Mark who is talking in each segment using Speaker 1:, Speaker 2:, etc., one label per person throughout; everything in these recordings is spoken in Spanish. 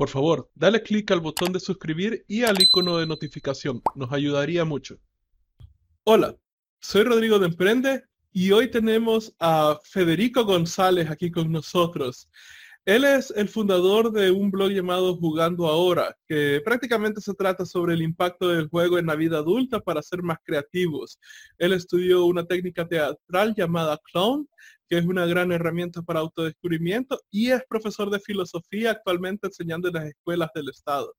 Speaker 1: Por favor, dale clic al botón de suscribir y al icono de notificación. Nos ayudaría mucho. Hola, soy Rodrigo de Emprende y hoy tenemos a Federico González aquí con nosotros. Él es el fundador de un blog llamado Jugando Ahora, que prácticamente se trata sobre el impacto del juego en la vida adulta para ser más creativos. Él estudió una técnica teatral llamada clown, que es una gran herramienta para autodescubrimiento, y es profesor de filosofía actualmente enseñando en las escuelas del Estado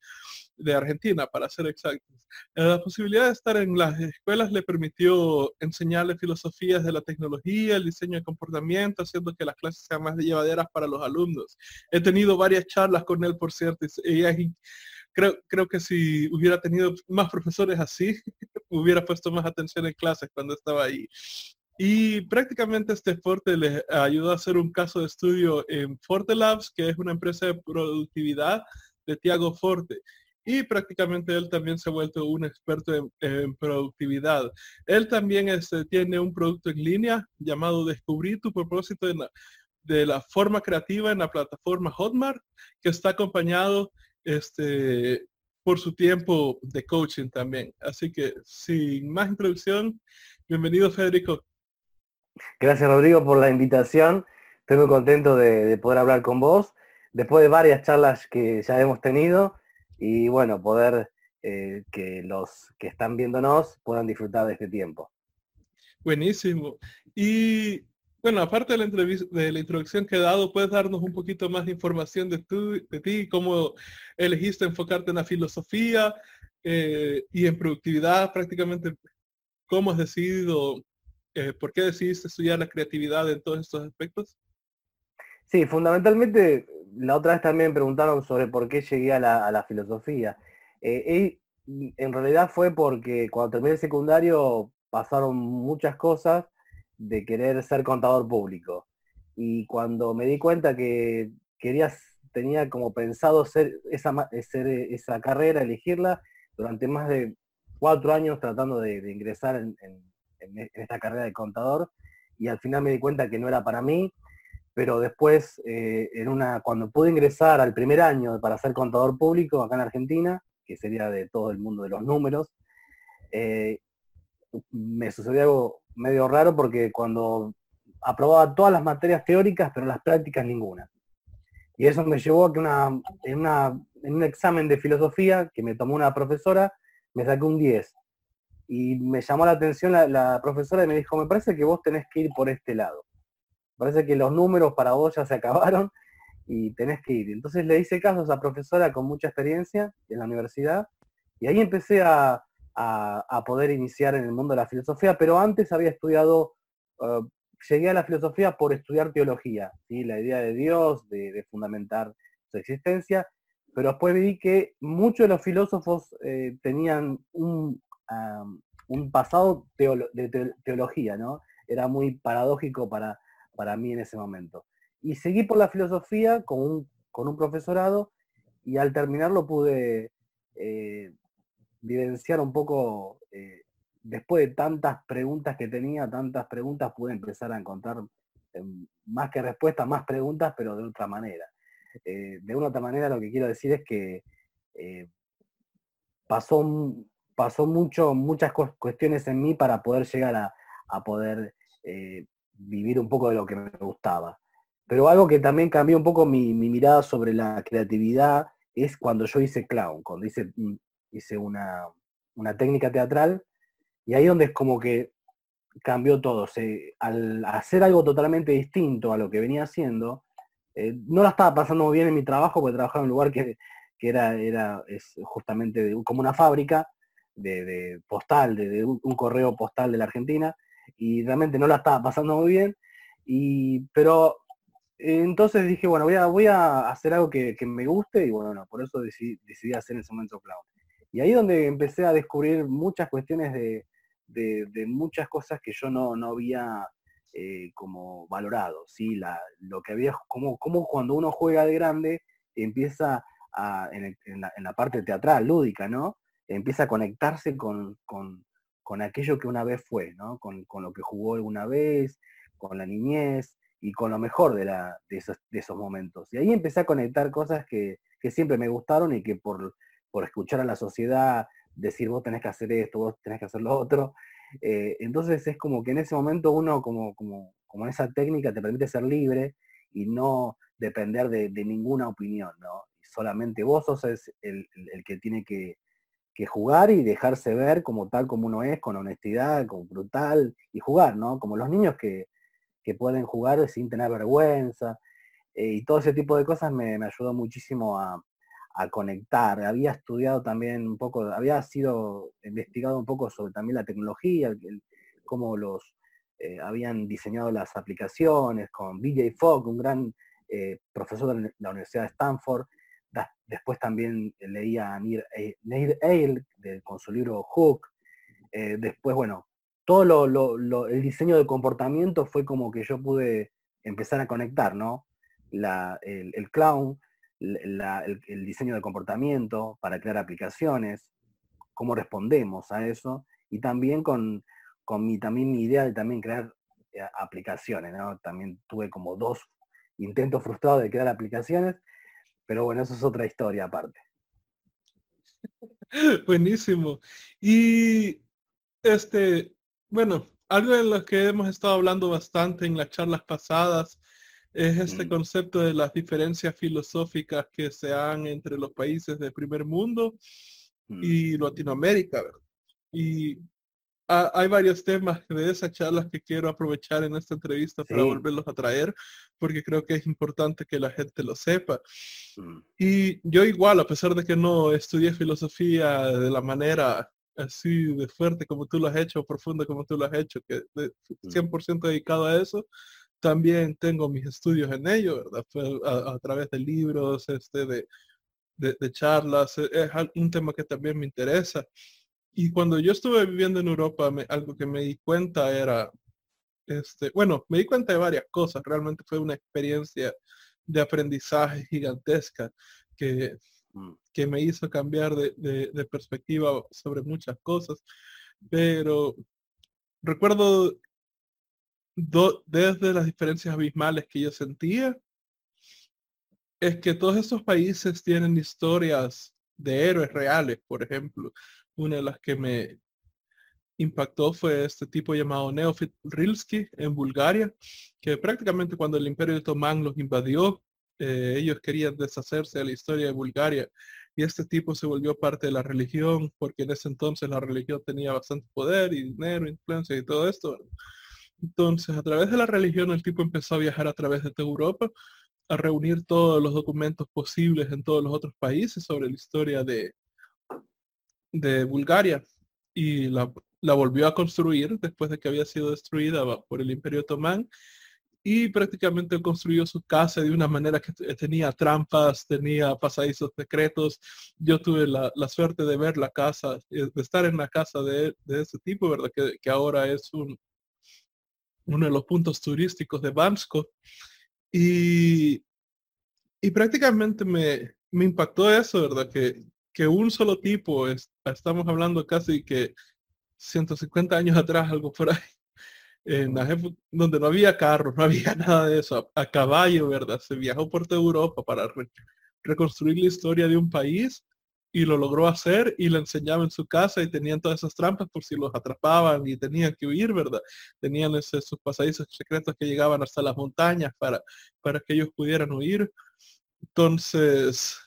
Speaker 1: de Argentina, para ser exactos. Eh, la posibilidad de estar en las escuelas le permitió enseñarle filosofías de la tecnología, el diseño de comportamiento, haciendo que las clases sean más llevaderas para los alumnos. He tenido varias charlas con él, por cierto, y, creo, creo que si hubiera tenido más profesores así, hubiera puesto más atención en clases cuando estaba ahí. Y prácticamente este Forte le ayudó a hacer un caso de estudio en Forte Labs, que es una empresa de productividad de Tiago Forte y prácticamente él también se ha vuelto un experto en, productividad. Él también este, tiene un producto en línea llamado Descubrir tu propósito de la forma creativa en la plataforma Hotmart, que está acompañado este, por su tiempo de coaching también. Así que sin más introducción, bienvenido Federico.
Speaker 2: Gracias Rodrigo por la invitación. Estoy muy contento de poder hablar con vos. Después de varias charlas que ya hemos tenido, y bueno, poder eh, que los que están viéndonos puedan disfrutar de este tiempo.
Speaker 1: Buenísimo. Y bueno, aparte de la, de la introducción que he dado, ¿puedes darnos un poquito más de información de, de ti, cómo elegiste enfocarte en la filosofía eh, y en productividad prácticamente? ¿Cómo has decidido, eh, por qué decidiste estudiar la creatividad en todos estos aspectos?
Speaker 2: Sí, fundamentalmente, la otra vez también me preguntaron sobre por qué llegué a la, filosofía. Eh, en realidad fue porque cuando terminé el secundario pasaron muchas cosas de querer ser contador público. Y cuando me di cuenta que quería, tenía como pensado ser esa, esa carrera, elegirla, durante más de cuatro años tratando de, ingresar en esta carrera de contador, y al final me di cuenta que no era para mí, pero después, eh, en una, cuando pude ingresar al primer año para ser contador público acá en Argentina, que sería de todo el mundo de los números, eh, me sucedió algo medio raro porque cuando aprobaba todas las materias teóricas, pero las prácticas ninguna. Y eso me llevó a que una, en, un examen de filosofía que me tomó una profesora, me saqué un 10. Y me llamó la atención la profesora y me dijo, me parece que vos tenés que ir por este lado parece que los números para vos ya se acabaron y tenés que ir. Entonces le hice caso a esa profesora con mucha experiencia en la universidad y ahí empecé a, poder iniciar en el mundo de la filosofía, pero antes había estudiado, eh, llegué a la filosofía por estudiar teología, ¿sí? la idea de Dios, de, fundamentar su existencia, pero después vi que muchos de los filósofos eh, tenían un, un pasado de teología, ¿no? Era muy paradójico para para mí en ese momento. Y seguí por la filosofía con un, con un profesorado y al terminarlo pude eh, vivenciar un poco, eh, después de tantas preguntas que tenía, tantas preguntas, pude empezar a encontrar em, más que respuestas, más preguntas, pero de otra manera. Eh, de una otra manera lo que quiero decir es que pasó, pasó mucho, muchas cuestiones en mí para poder llegar a, a poder vivir un poco de lo que me gustaba. Pero algo que también cambió un poco mi, mirada sobre la creatividad es cuando yo hice clown, cuando hice, mm, hice una, técnica teatral, y ahí donde es como que cambió todo. al hacer algo totalmente distinto a lo que venía haciendo, eh, no la estaba pasando muy bien en mi trabajo, porque trabajaba en un lugar que, era, era es justamente como una fábrica de, postal, de, un, correo postal de la Argentina, y realmente no la estaba pasando muy bien. Y, pero entonces dije, bueno, voy a, voy a hacer algo que, me guste y bueno, por eso decidí, decidí, hacer en ese momento clown. Y ahí donde empecé a descubrir muchas cuestiones de, de, muchas cosas que yo no, no había eh, como valorado, ¿sí? La, lo que había, como, como cuando uno juega de grande, empieza a, en, la, parte teatral, lúdica, ¿no? Empieza a conectarse con, con, con aquello que una vez fue, ¿no? Con, lo que jugó alguna vez, con la niñez, y con lo mejor de, la, de, esos, de esos momentos. Y ahí empecé a conectar cosas que, que siempre me gustaron y que por, por escuchar a la sociedad, decir vos tenés que hacer esto, vos tenés que hacer lo otro. Eh, entonces es como que en ese momento uno, como, como, como esa técnica, te permite ser libre y no depender de, ninguna opinión, ¿no? Solamente vos sos el, el, que tiene que, que, jugar y dejarse ver como tal como uno es, con honestidad, con brutal, y jugar, ¿no? Como los niños que, que pueden jugar sin tener vergüenza. Eh, y todo ese tipo de cosas me, me ayudó muchísimo a, a conectar. Había estudiado también un poco, había sido investigado un poco sobre también la tecnología, cómo los eh, habían diseñado las aplicaciones con BJ Fogg, un gran eh, profesor de la Universidad de Stanford. Después también leía a Neil, Eyre con su libro Hook. Eh, después, bueno, todo el diseño de comportamiento fue como que yo pude empezar a conectar, ¿no? el clown, el, diseño de comportamiento para crear aplicaciones, cómo respondemos a eso, y también con, mi, también mi idea de también crear eh, aplicaciones, También tuve como dos intentos frustrados de crear aplicaciones, pero bueno, eso es otra historia aparte.
Speaker 1: Buenísimo. Y este, bueno, algo de lo que hemos estado hablando bastante en las charlas pasadas es este concepto de las diferencias filosóficas que se dan entre los países del primer mundo mm. y Latinoamérica. Y hay varios temas de esas charlas que quiero aprovechar en esta entrevista para volverlos a traer, porque creo que es importante que la gente lo sepa. Mm. Y yo igual, a pesar de que no estudié filosofía de la manera así de fuerte como tú lo has hecho, profunda como tú lo has hecho, que 100% mm. dedicado a eso, también tengo mis estudios en ello, ¿verdad? A, través de libros, este, de, de, charlas, e, es un tema que también me interesa. Y cuando yo estuve viviendo en Europa, algo que me di cuenta era, este, bueno, me di cuenta de varias cosas, realmente fue una experiencia de aprendizaje gigantesca que, mm. que me hizo cambiar de, de perspectiva sobre muchas cosas, pero recuerdo desde las diferencias abismales que yo sentía, es que todos estos países tienen historias de héroes reales, por ejemplo. Una de las que me impactó fue este tipo llamado Neofit Rilski en Bulgaria, que prácticamente cuando el imperio otomán los invadió, eh, ellos querían deshacerse de la historia de Bulgaria y este tipo se volvió parte de la religión porque en ese entonces la religión tenía bastante poder y dinero, influencia y todo esto. Entonces, a través de la religión, el tipo empezó a viajar a través de toda Europa, a reunir todos los documentos posibles en todos los otros países sobre la historia de, de Bulgaria y la, la volvió a construir después de que había sido destruida por el Imperio Otomán y prácticamente construyó su casa de una manera que tenía trampas, tenía pasadizos secretos. Yo tuve la, suerte de ver la casa, eh, de estar en la casa de, de ese tipo, ¿verdad? Que, que ahora es un, uno de los puntos turísticos de Bansko. Y, y prácticamente me, me impactó eso, ¿verdad? Que, que un solo tipo, estamos hablando casi que 150 años atrás, algo por ahí, en la donde no había carros, no había nada de eso, a, caballo, ¿verdad? Se viajó por toda Europa para reconstruir la historia de un país y lo logró hacer y lo enseñaba en su casa y tenían todas esas trampas por si los atrapaban y tenían que huir, ¿verdad? Tenían esos, pasadizos secretos que llegaban hasta las montañas para, para que ellos pudieran huir. Entonces,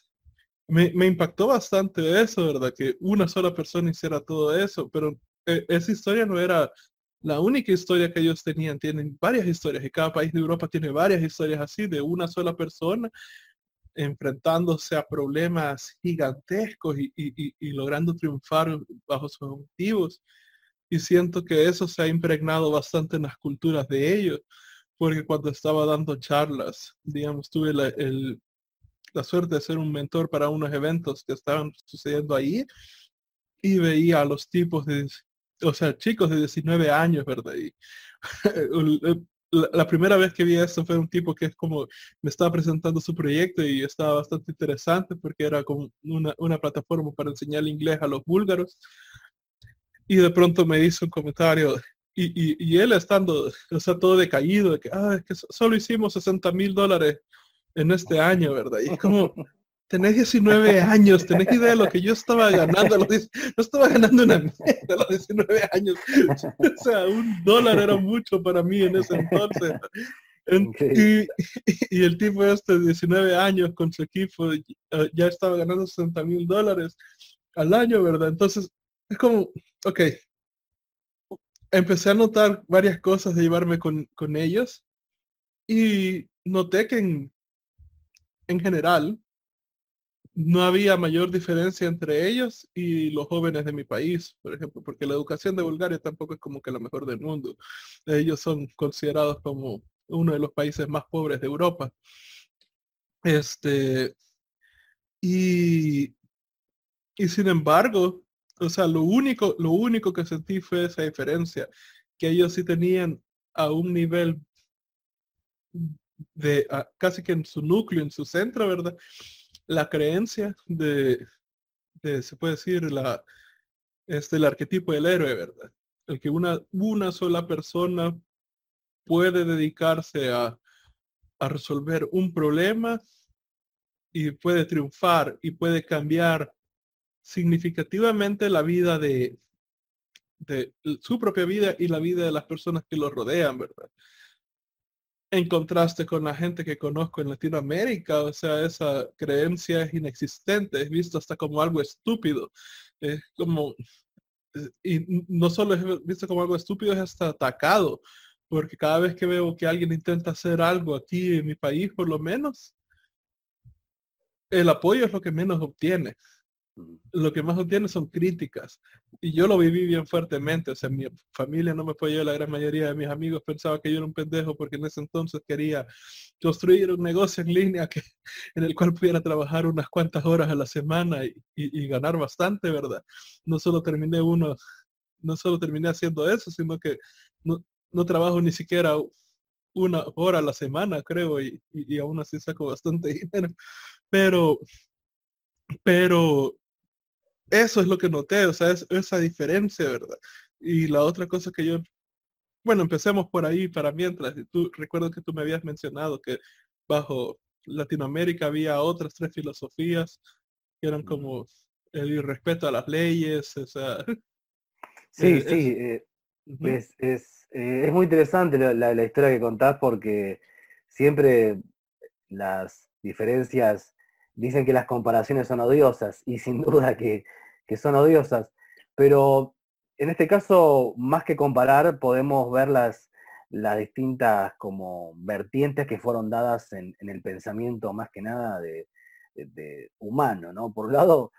Speaker 1: me, impactó bastante eso, ¿verdad? Que una sola persona hiciera todo eso, pero eh, esa historia no era la única historia que ellos tenían. Tienen varias historias y cada país de Europa tiene varias historias así de una sola persona enfrentándose a problemas gigantescos y, logrando triunfar bajo sus objetivos. Y siento que eso se ha impregnado bastante en las culturas de ellos, porque cuando estaba dando charlas, digamos, tuve la, la suerte de ser un mentor para unos eventos que estaban sucediendo ahí y veía a los tipos de, o sea, chicos de 19 años, ¿verdad? Y la, primera vez que vi esto fue un tipo que es como me estaba presentando su proyecto y estaba bastante interesante porque era como una, una plataforma para enseñar inglés a los búlgaros. Y de pronto me hizo un comentario, y, y, él estando, o sea, todo decaído, de que, ah, es que solo hicimos 60 mil dólares en este año, ¿verdad? Y es como, tenés 19 años, tenés idea de lo que yo estaba ganando, no estaba ganando una mierda a los 19 años. O sea, un dólar era mucho para mí en ese entonces. Y, y, el tipo este de 19 años con su equipo ya estaba ganando 60 mil dólares al año, ¿verdad? Entonces, es como, ok, empecé a notar varias cosas de llevarme con, con ellos y noté que en, en general no había mayor diferencia entre ellos y los jóvenes de mi país, por ejemplo, porque la educación de Bulgaria tampoco es como que la mejor del mundo. Ellos son considerados como uno de los países más pobres de Europa. Este, y, y sin embargo, o sea, lo único, lo único que sentí fue esa diferencia, que ellos sí tenían a un nivel de casi que en su núcleo, en su centro, ¿verdad? La creencia de, de se puede decir, la, este, el arquetipo del héroe, ¿verdad? El que una, una sola persona puede dedicarse a, a resolver un problema y puede triunfar y puede cambiar significativamente la vida de, de su propia vida y la vida de las personas que lo rodean, ¿verdad? En contraste con la gente que conozco en Latinoamérica, o sea, esa creencia es inexistente, es visto hasta como algo estúpido, es como, y no solo es visto como algo estúpido, es hasta atacado, porque cada vez que veo que alguien intenta hacer algo aquí en mi país, por lo menos, el apoyo es lo que menos obtiene lo que más obtiene son críticas. Y yo lo viví bien fuertemente. O sea, mi familia no me apoyó, la gran mayoría de mis amigos pensaba que yo era un pendejo porque en ese entonces quería construir un negocio en línea que, en el cual pudiera trabajar unas cuantas horas a la semana y, ganar bastante, ¿verdad? No solo terminé uno, no solo terminé haciendo eso, sino que no, no trabajo ni siquiera una hora a la semana, creo, y, y, y aún así saco bastante dinero. Pero, pero eso es lo que noté, o sea, es esa diferencia, ¿verdad? Y la otra cosa que yo, bueno, empecemos por ahí para mientras. Tú recuerdo que tú me habías mencionado que bajo Latinoamérica había otras tres filosofías que eran como el respeto a las leyes, o sea.
Speaker 2: Sí, sí, eh, es, es, eh, es, muy interesante la, la historia que contás porque siempre las diferencias dicen que las comparaciones son odiosas y sin duda que, son odiosas, pero en este caso, más que comparar, podemos ver las, las distintas como vertientes que fueron dadas en, el pensamiento más que nada de, humano, ¿no? Por un lado,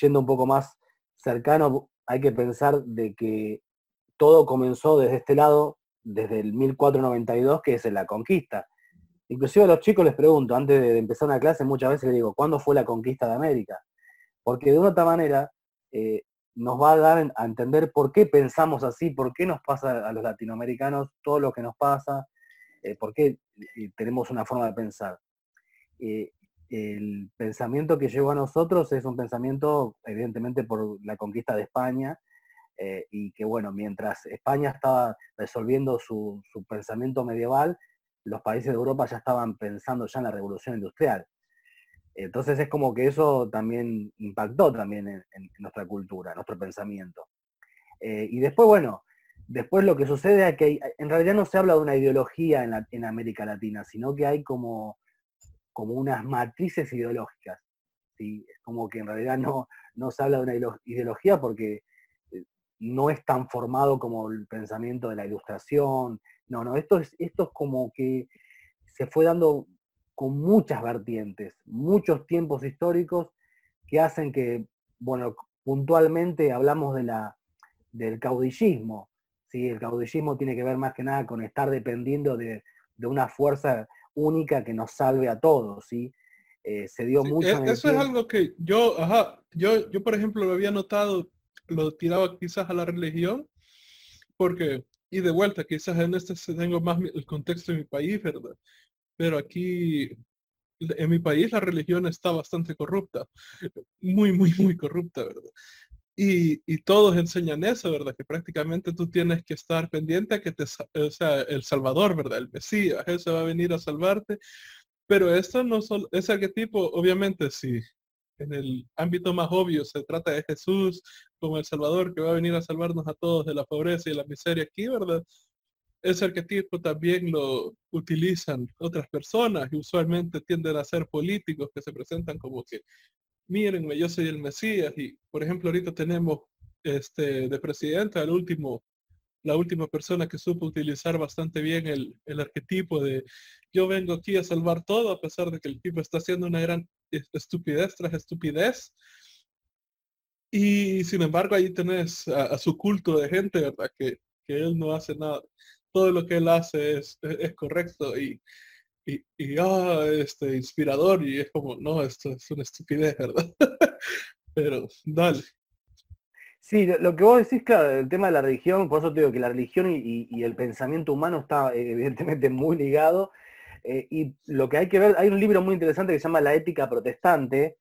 Speaker 2: yendo un poco más cercano, hay que pensar de que todo comenzó desde este lado, desde el 1492, que es la conquista. Inclusive a los chicos les pregunto, antes de empezar una clase, muchas veces les digo, ¿cuándo fue la conquista de América? Porque de una otra manera eh, nos va a dar a entender por qué pensamos así, por qué nos pasa a los latinoamericanos todo lo que nos pasa, eh, por qué eh, tenemos una forma de pensar. el pensamiento que llegó a nosotros es un pensamiento, evidentemente, por la conquista de España, y que, bueno, mientras España estaba resolviendo su pensamiento medieval, los países de Europa ya estaban pensando ya en la revolución industrial. Entonces es como que eso también impactó también en, nuestra cultura, nuestro pensamiento. Eh, y después, bueno, después lo que sucede es que en realidad no se habla de una ideología en, América Latina, sino que hay como, como unas matrices ideológicas. ¿sí? Es como que en realidad no, no se habla de una ideología porque eh, no es tan formado como el pensamiento de la ilustración, no, no, esto es, esto es como que se fue dando con muchas vertientes, muchos tiempos históricos que hacen que, bueno, puntualmente hablamos de la, del caudillismo. ¿sí? El caudillismo tiene que ver más que nada con estar dependiendo de, una fuerza única que nos salve a todos. ¿sí? Eh, se dio mucho.
Speaker 1: E, eso es algo que yo, ajá, yo, yo por ejemplo lo había notado, lo tiraba quizás a la religión, porque y de vuelta, quizás en este tengo más el contexto de mi país, ¿verdad? Pero aquí, en mi país, la religión está bastante corrupta. Muy, muy, muy corrupta, ¿verdad? Y, y, todos enseñan eso, ¿verdad? Que prácticamente tú tienes que estar pendiente a que te, o sea, el Salvador, ¿verdad? El Mesías, ese va a venir a salvarte. Pero esto no solo, ese arquetipo, obviamente, sí, en el ámbito más obvio se trata de Jesús como el Salvador que va a venir a salvarnos a todos de la pobreza y la miseria aquí, ¿verdad? Ese arquetipo también lo utilizan otras personas y usualmente tienden a ser políticos que se presentan como que, mírenme, yo soy el Mesías y, por ejemplo, ahorita tenemos este, de presidente al último, la última persona que supo utilizar bastante bien el, el arquetipo de yo vengo aquí a salvar todo a pesar de que el tipo está haciendo una gran estupidez tras estupidez. Y sin embargo ahí tenés a, su culto de gente, ¿verdad? Que, que, él no hace nada. Todo lo que él hace es, es, correcto y, y, y ah, este, inspirador y es como, no, esto es una estupidez, ¿verdad? Pero dale.
Speaker 2: Sí, lo que vos decís, claro, el tema de la religión, por eso te digo que la religión y, el pensamiento humano está evidentemente muy ligado eh, y lo que hay que ver, hay un libro muy interesante que se llama La ética protestante,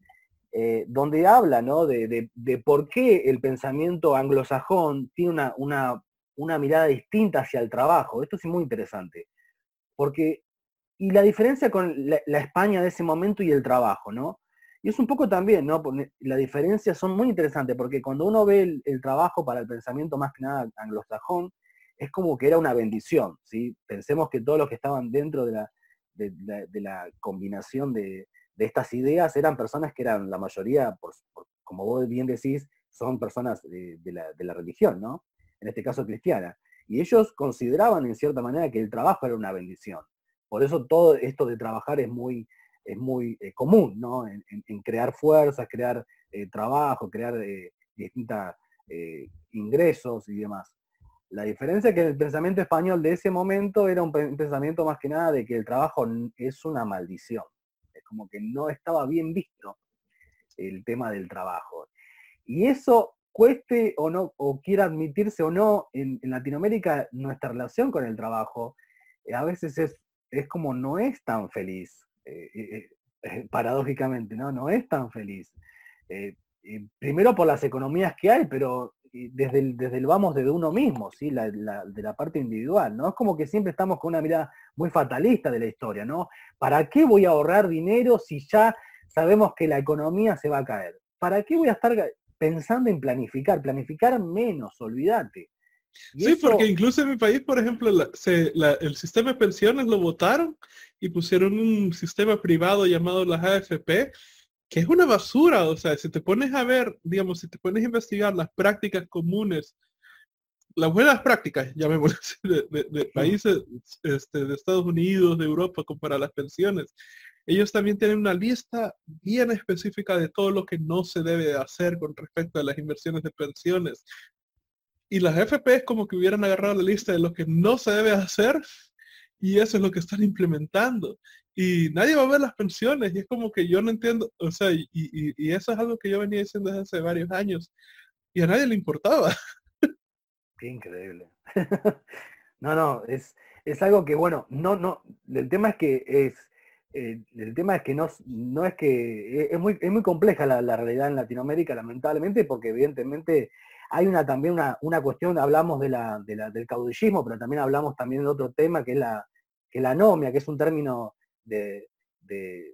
Speaker 2: eh, donde habla ¿no? de, por qué el pensamiento anglosajón tiene una, una, una, mirada distinta hacia el trabajo. Esto es muy interesante. Porque, y la diferencia con la, España de ese momento y el trabajo, ¿no? Y es un poco también, ¿no? La diferencia son muy interesantes, porque cuando uno ve el, trabajo para el pensamiento más que nada anglosajón, es como que era una bendición, ¿sí? Pensemos que todos los que estaban dentro de la, de, la combinación de, estas ideas eran personas que eran la mayoría, por, como vos bien decís, son personas de, la, religión, ¿no? En este caso cristiana. Y ellos consideraban en cierta manera que el trabajo era una bendición. Por eso todo esto de trabajar es muy, es muy eh, común, ¿no? En, crear fuerzas, crear eh, trabajo, crear eh, distintos ingresos y demás. La diferencia es que el pensamiento español de ese momento era un pensamiento más que nada de que el trabajo es una maldición. Es como que no estaba bien visto el tema del trabajo. Y eso cueste o no, o quiera admitirse o no, en, Latinoamérica nuestra relación con el trabajo a veces es, es como no es tan feliz, eh, eh, paradójicamente, ¿no? No es tan feliz. primero por las economías que hay, pero desde el, desde el vamos desde uno mismo, ¿sí? La, de la parte individual, ¿no? Es como que siempre estamos con una mirada muy fatalista de la historia, ¿no? ¿Para qué voy a ahorrar dinero si ya sabemos que la economía se va a caer? ¿Para qué voy a estar pensando en planificar? Planificar menos, olvídate.
Speaker 1: Sí, porque incluso en mi país, por ejemplo, el sistema de pensiones lo votaron y pusieron un sistema privado llamado las AFP, que es una basura, o sea, si te pones a ver, digamos, si te pones a investigar las prácticas comunes, las buenas prácticas, llamémoslo de, de, de países este, de Estados Unidos, de Europa, como para las pensiones, ellos también tienen una lista bien específica de todo lo que no se debe hacer con respecto a las inversiones de pensiones. Y las FP es como que hubieran agarrado la lista de lo que no se debe hacer y eso es lo que están implementando y nadie va a ver las pensiones y es como que yo no entiendo, o sea, y, y, eso es algo que yo venía diciendo desde hace varios años y a nadie le importaba.
Speaker 2: Qué increíble. no, no, es, es algo que, bueno, no, no, el tema es que es, eh, el tema es que no, no es que, es muy, es muy compleja la, realidad en Latinoamérica, lamentablemente, porque evidentemente hay una también una, una cuestión, hablamos de la, de del caudillismo, pero también hablamos también de otro tema que es la, que la anomia, que es un término de,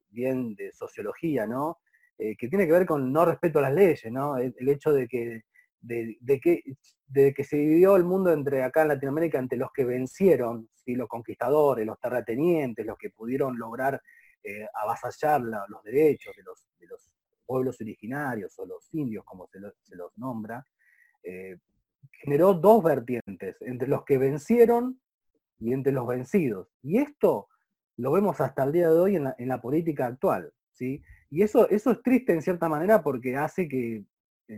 Speaker 2: bien de sociología, ¿no? Eh, que tiene que ver con no respeto a las leyes, ¿no? El, hecho de que, de, que, de que se dividió el mundo entre acá en Latinoamérica entre los que vencieron, ¿sí? los conquistadores, los terratenientes, los que pudieron lograr eh, avasallar los derechos de los, de los, pueblos originarios o los indios, como se, los nombra, eh, generó dos vertientes, entre los que vencieron y entre los vencidos. Y esto lo vemos hasta el día de hoy en la, política actual, ¿sí? Y eso, eso es triste en cierta manera porque hace que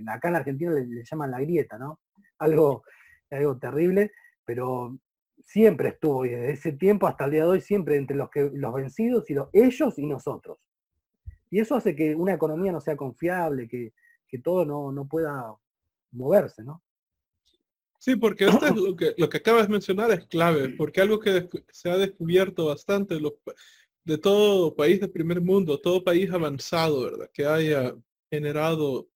Speaker 2: acá en la Argentina le, llaman la grieta, ¿no? Algo, algo terrible, pero siempre estuvo, y desde ese tiempo hasta el día de hoy, siempre entre los, que, los vencidos y los, ellos y nosotros. Y eso hace que una economía no sea confiable, que, que todo no, no pueda moverse, ¿no?
Speaker 1: Sí, porque esto es lo que, lo que acabas de mencionar es clave, porque algo que se ha descubierto bastante de todo país de primer mundo, todo país avanzado, ¿verdad? Que haya generado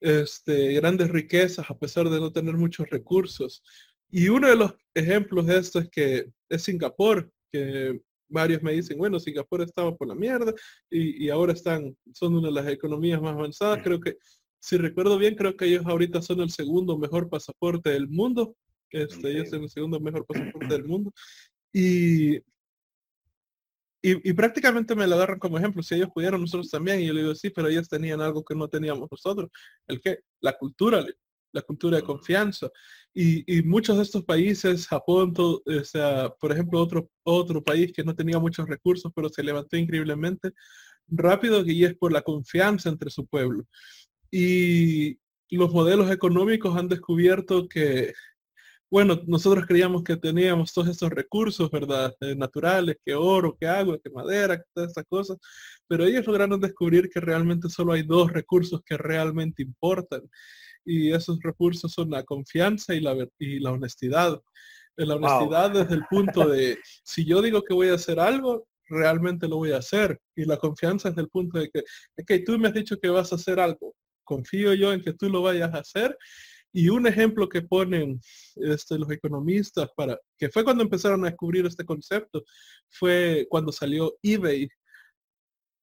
Speaker 1: este, grandes riquezas a pesar de no tener muchos recursos. Y uno de los ejemplos de esto es que es Singapur, que varios me dicen, bueno, Singapur estaba por la mierda y, ahora están, son una de las economías más avanzadas. Creo que, si recuerdo bien, creo que ellos ahorita son el segundo mejor pasaporte del mundo. Este, ellos son el segundo mejor pasaporte del mundo. Y y, prácticamente me lo agarran como ejemplo. Si ellos pudieron, nosotros también. Y yo le digo, sí, pero ellos tenían algo que no teníamos nosotros. ¿El qué? La cultura, la cultura de confianza. Y, muchos de estos países, Japón, o sea, por ejemplo, otro, otro país que no tenía muchos recursos, pero se levantó increíblemente rápido, y es por la confianza entre su pueblo. Y los modelos económicos han descubierto que bueno, nosotros creíamos que teníamos todos estos recursos, ¿verdad? Eh, naturales, que oro, que agua, que madera, todas esas cosas, pero ellos lograron descubrir que realmente solo hay dos recursos que realmente importan. Y esos recursos son la confianza y la, y la honestidad. Eh, la honestidad desde el punto de, si yo digo que voy a hacer algo, realmente lo voy a hacer. Y la confianza es del punto de que, ok, tú me has dicho que vas a hacer algo, confío yo en que tú lo vayas a hacer y un ejemplo que ponen este, los economistas para, que fue cuando empezaron a descubrir este concepto, fue cuando salió eBay.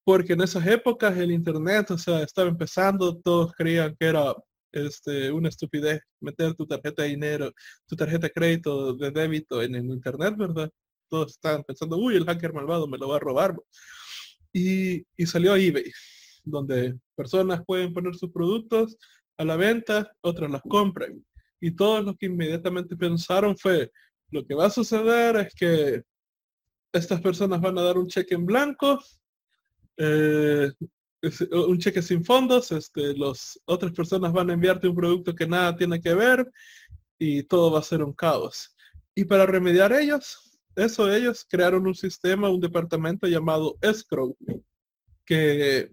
Speaker 1: Porque en esas épocas el internet, o sea, estaba empezando, todos creían que era este, una estupidez meter tu tarjeta de dinero, tu tarjeta de crédito, de débito en el internet, ¿verdad? Todos estaban pensando, uy, el hacker malvado me lo va a robar. Y, y salió eBay, donde personas pueden poner sus productos a la venta, otros las compran. Y todos los que inmediatamente pensaron fue, lo que va a suceder es que estas personas van a dar un cheque en blanco, eh, un cheque sin fondos, este, los otras personas van a enviarte un producto que nada tiene que ver y todo va a ser un caos. Y para remediar ellos, eso ellos crearon un sistema, un departamento llamado escrow, que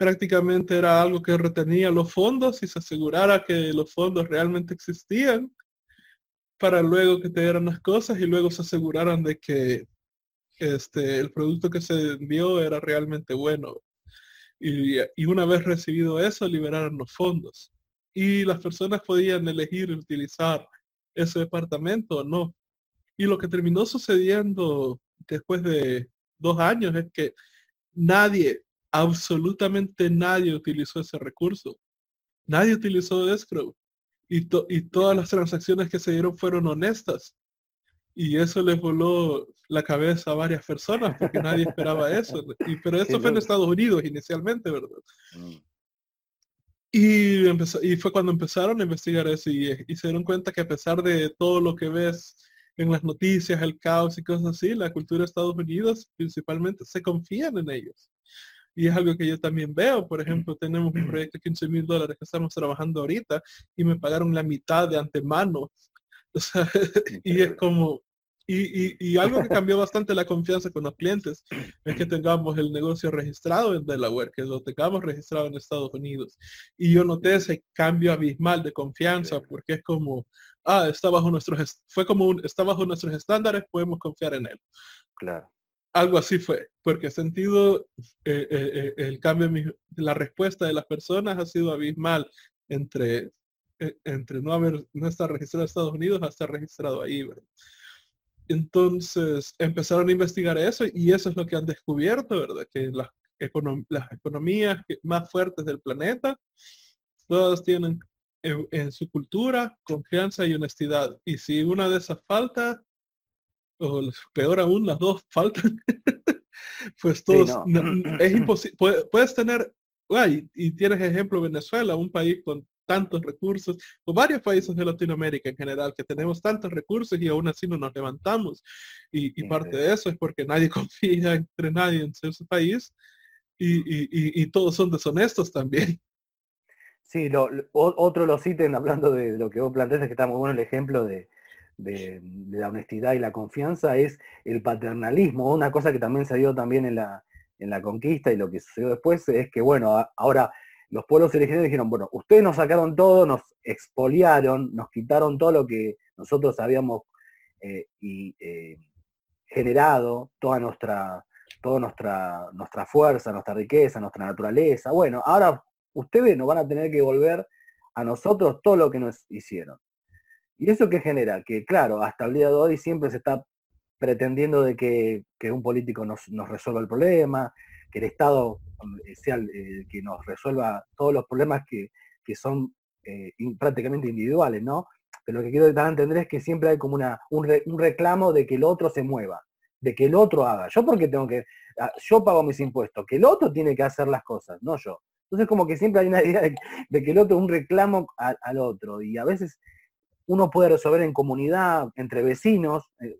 Speaker 1: prácticamente era algo que retenía los fondos y se asegurara que los fondos realmente existían para luego que te dieran las cosas y luego se aseguraran de que este, el producto que se envió era realmente bueno. Y, y una vez recibido eso, liberaron los fondos. Y las personas podían elegir utilizar ese departamento o no. Y lo que terminó sucediendo después de dos años es que nadie absolutamente nadie utilizó ese recurso. Nadie utilizó escrow. Y, y todas las transacciones que se dieron fueron honestas. Y eso les voló la cabeza a varias personas porque nadie esperaba eso. Y, pero eso fue en Estados Unidos inicialmente, ¿verdad? Mm. Y, empezó, y fue cuando empezaron a investigar eso y, y, se dieron cuenta que a pesar de todo lo que ves en las noticias, el caos y cosas así, la cultura de Estados Unidos principalmente se confían en ellos. Y es algo que yo también veo. Por ejemplo, tenemos un proyecto de 15 mil dólares que estamos trabajando ahorita y me pagaron la mitad de antemano. y es como, y, algo que cambió bastante la confianza con los clientes es que tengamos el negocio registrado en Delaware, que lo tengamos registrado en Estados Unidos. Y yo noté ese cambio abismal de confianza porque es como, ah, está bajo nuestros, fue como un, está bajo nuestros estándares, podemos confiar en él.
Speaker 2: Claro
Speaker 1: algo así fue, porque he sentido eh, eh, eh, el cambio de la respuesta de las personas ha sido abismal entre, entre no haber no estar registrado en Estados Unidos a estar registrado ahí. Entonces empezaron a investigar eso y eso es lo que han descubierto, ¿verdad? Que las, economías más fuertes del planeta, todas tienen en su cultura confianza y honestidad. Y si una de esas falta, o peor aún, las dos faltan, pues todos, es imposible, puedes tener, y tienes ejemplo Venezuela, un país con tantos recursos, o varios países de Latinoamérica en general, que tenemos tantos recursos y aún así no nos levantamos. Y, parte de eso es porque nadie confía entre nadie en su país y, todos son deshonestos también.
Speaker 2: Sí, lo, otro los ítems, hablando de lo que vos planteas, es que está muy bueno el ejemplo de, de, la honestidad y la confianza es el paternalismo, una cosa que también se dio también en la, en la conquista y lo que sucedió después es que, bueno, ahora los pueblos originarios dijeron, bueno, ustedes nos sacaron todo, nos expoliaron, nos quitaron todo lo que nosotros habíamos eh, y, eh, generado, toda nuestra, toda nuestra, nuestra fuerza, nuestra riqueza, nuestra naturaleza. Bueno, ahora ustedes nos van a tener que volver a nosotros todo lo que nos hicieron. ¿Y eso qué genera? Que claro, hasta el día de hoy siempre se está pretendiendo de que, un político nos, resuelva el problema, que el Estado eh, sea el que nos resuelva todos los problemas que, son eh, prácticamente individuales, ¿no? Pero lo que quiero dar entender es que siempre hay como una, un, reclamo de que el otro se mueva, de que el otro haga. Yo porque tengo que, ah, yo pago mis impuestos, que el otro tiene que hacer las cosas, no yo. Entonces como que siempre hay una idea de, que el otro un reclamo al otro y a veces uno puede resolver en comunidad, entre vecinos, eh,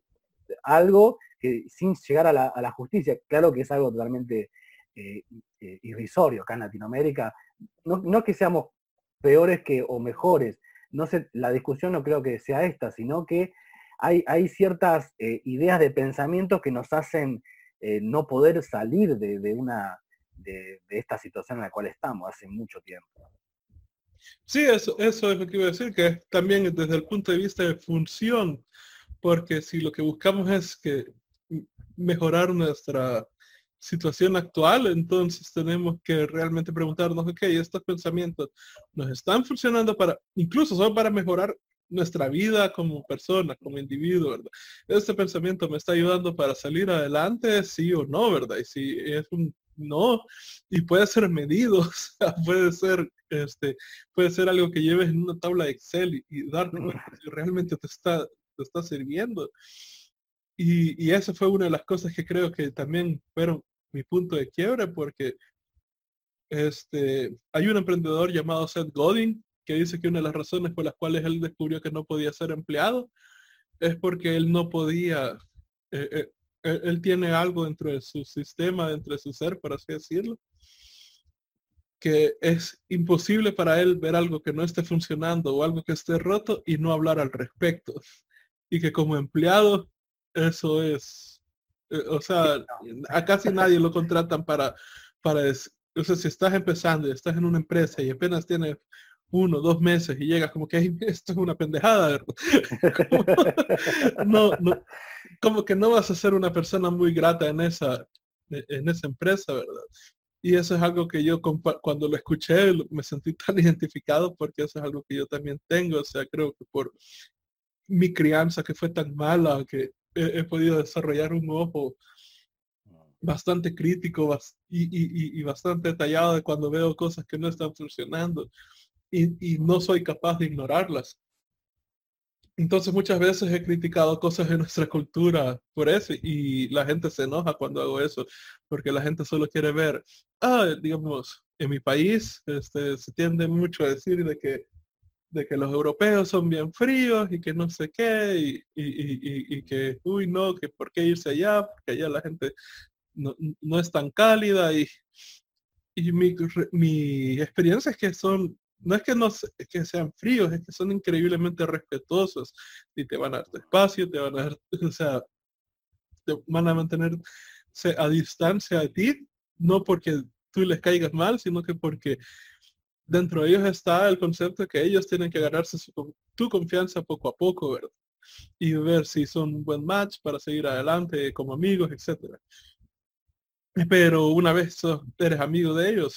Speaker 2: algo que sin llegar a la, justicia. Claro que es algo totalmente eh, eh, irrisorio acá en Latinoamérica. No, no que seamos peores que o mejores, no sé, la discusión no creo que sea esta, sino que hay, ciertas ideas de pensamiento que nos hacen no poder salir de, una de, esta situación en la cual estamos hace mucho tiempo.
Speaker 1: Sí, eso, eso es lo que iba a decir, que también desde el punto de vista de función, porque si lo que buscamos es que mejorar nuestra situación actual, entonces tenemos que realmente preguntarnos, ok, estos pensamientos nos están funcionando para, incluso son para mejorar nuestra vida como persona, como individuo, ¿verdad? Este pensamiento me está ayudando para salir adelante, sí o no, ¿verdad? Y si es un no, y puede ser medido, puede ser, este, puede ser algo que lleves en una tabla de Excel y, darte si realmente te está, te está sirviendo. Y, y esa fue una de las cosas que creo que también fueron mi punto de quiebre porque este, hay un emprendedor llamado Seth Godin que dice que una de las razones por las cuales él descubrió que no podía ser empleado es porque él no podía, eh, eh, él, tiene algo dentro de su sistema, dentro de su ser, por así decirlo, que es imposible para él ver algo que no esté funcionando o algo que esté roto y no hablar al respecto. Y que como empleado eso es eh, o sea, a casi nadie lo contratan para, para, o sea, si estás empezando y estás en una empresa y apenas tienes uno, dos meses y llegas como que esto es una pendejada, no, no, como que no vas a ser una persona muy grata en esa, en esa empresa, ¿verdad? Y eso es algo que yo cuando lo escuché me sentí tan identificado porque eso es algo que yo también tengo, o sea, creo que por mi crianza que fue tan mala, que he, podido desarrollar un ojo bastante crítico y, bastante detallado de cuando veo cosas que no están funcionando y, no soy capaz de ignorarlas. Entonces muchas veces he criticado cosas de nuestra cultura por eso y la gente se enoja cuando hago eso porque la gente solo quiere ver, ah, digamos, en mi país este, se tiende mucho a decir de que de que los europeos son bien fríos y que no sé qué, y, que, uy, no, que por qué irse allá, porque allá la gente no, es tan cálida y, y mi, mi, experiencia es que son, no es que no que sean fríos, es que son increíblemente respetuosos y te van a dar tu espacio, te van a dar, o sea, te van a mantenerse a distancia de ti, no porque tú les caigas mal, sino que porque dentro de ellos está el concepto que ellos tienen que ganarse tu confianza poco a poco, ¿verdad? Y ver si son un buen match para seguir adelante como amigos, etcétera. Pero una vez eres amigo de ellos,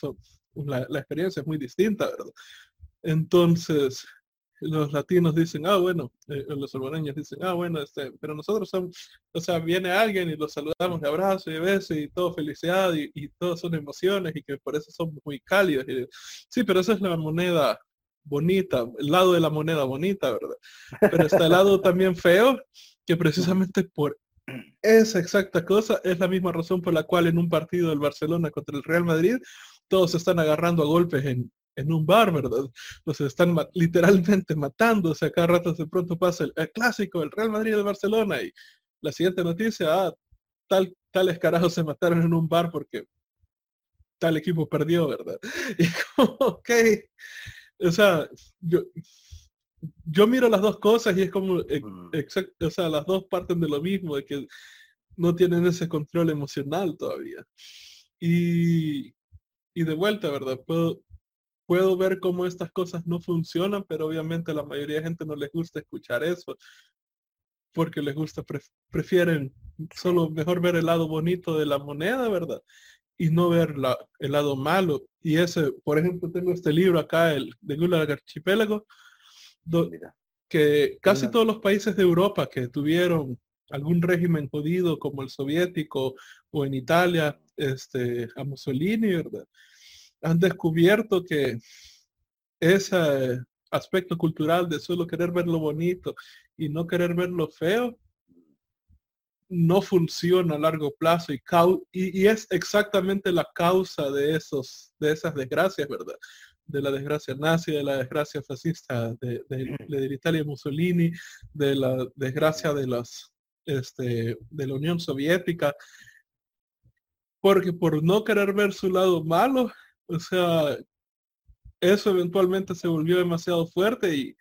Speaker 1: la, la experiencia es muy distinta, ¿verdad? Entonces, los latinos dicen, ah, bueno, eh, los salvadoreños dicen, ah, bueno, este, pero nosotros somos, o sea, viene alguien y los saludamos de abrazo y de beso y todo felicidad y, y todos son emociones y que por eso somos muy cálidos. Y, sí, pero esa es la moneda bonita, el lado de la moneda bonita, ¿verdad? Pero está el lado también feo, que precisamente por esa exacta cosa es la misma razón por la cual en un partido del Barcelona contra el Real Madrid todos se están agarrando a golpes en, en un bar, ¿verdad? Los están literalmente matando, o sea, cada rato de pronto pasa el, clásico, el Real Madrid de Barcelona y la siguiente noticia, ah, tal, tales carajos se mataron en un bar porque tal equipo perdió, ¿verdad? Y como, ok, o sea, yo, yo miro las dos cosas y es como, eh, mm. o sea, las dos parten de lo mismo, de que no tienen ese control emocional todavía. Y, y de vuelta, ¿verdad? Puedo, puedo ver cómo estas cosas no funcionan, pero obviamente a la mayoría de gente no les gusta escuchar eso, porque les gusta, prefieren solo mejor ver el lado bonito de la moneda, ¿verdad? y no ver la, el lado malo. Y ese, por ejemplo, tengo este libro acá, el de Gulag Archipélago, que casi todos los países de Europa que tuvieron algún régimen jodido como el soviético o en Italia, este, a Mussolini, ¿verdad? Han descubierto que ese aspecto cultural de solo querer ver lo bonito y no querer ver lo feo, no funciona a largo plazo y, y, es exactamente la causa de, esos, de esas desgracias, ¿verdad? De la desgracia nazi, de la desgracia fascista de, de, Italia Mussolini, de la desgracia de, las, este, de la Unión Soviética, porque por no querer ver su lado malo, o sea, eso eventualmente se volvió demasiado fuerte y,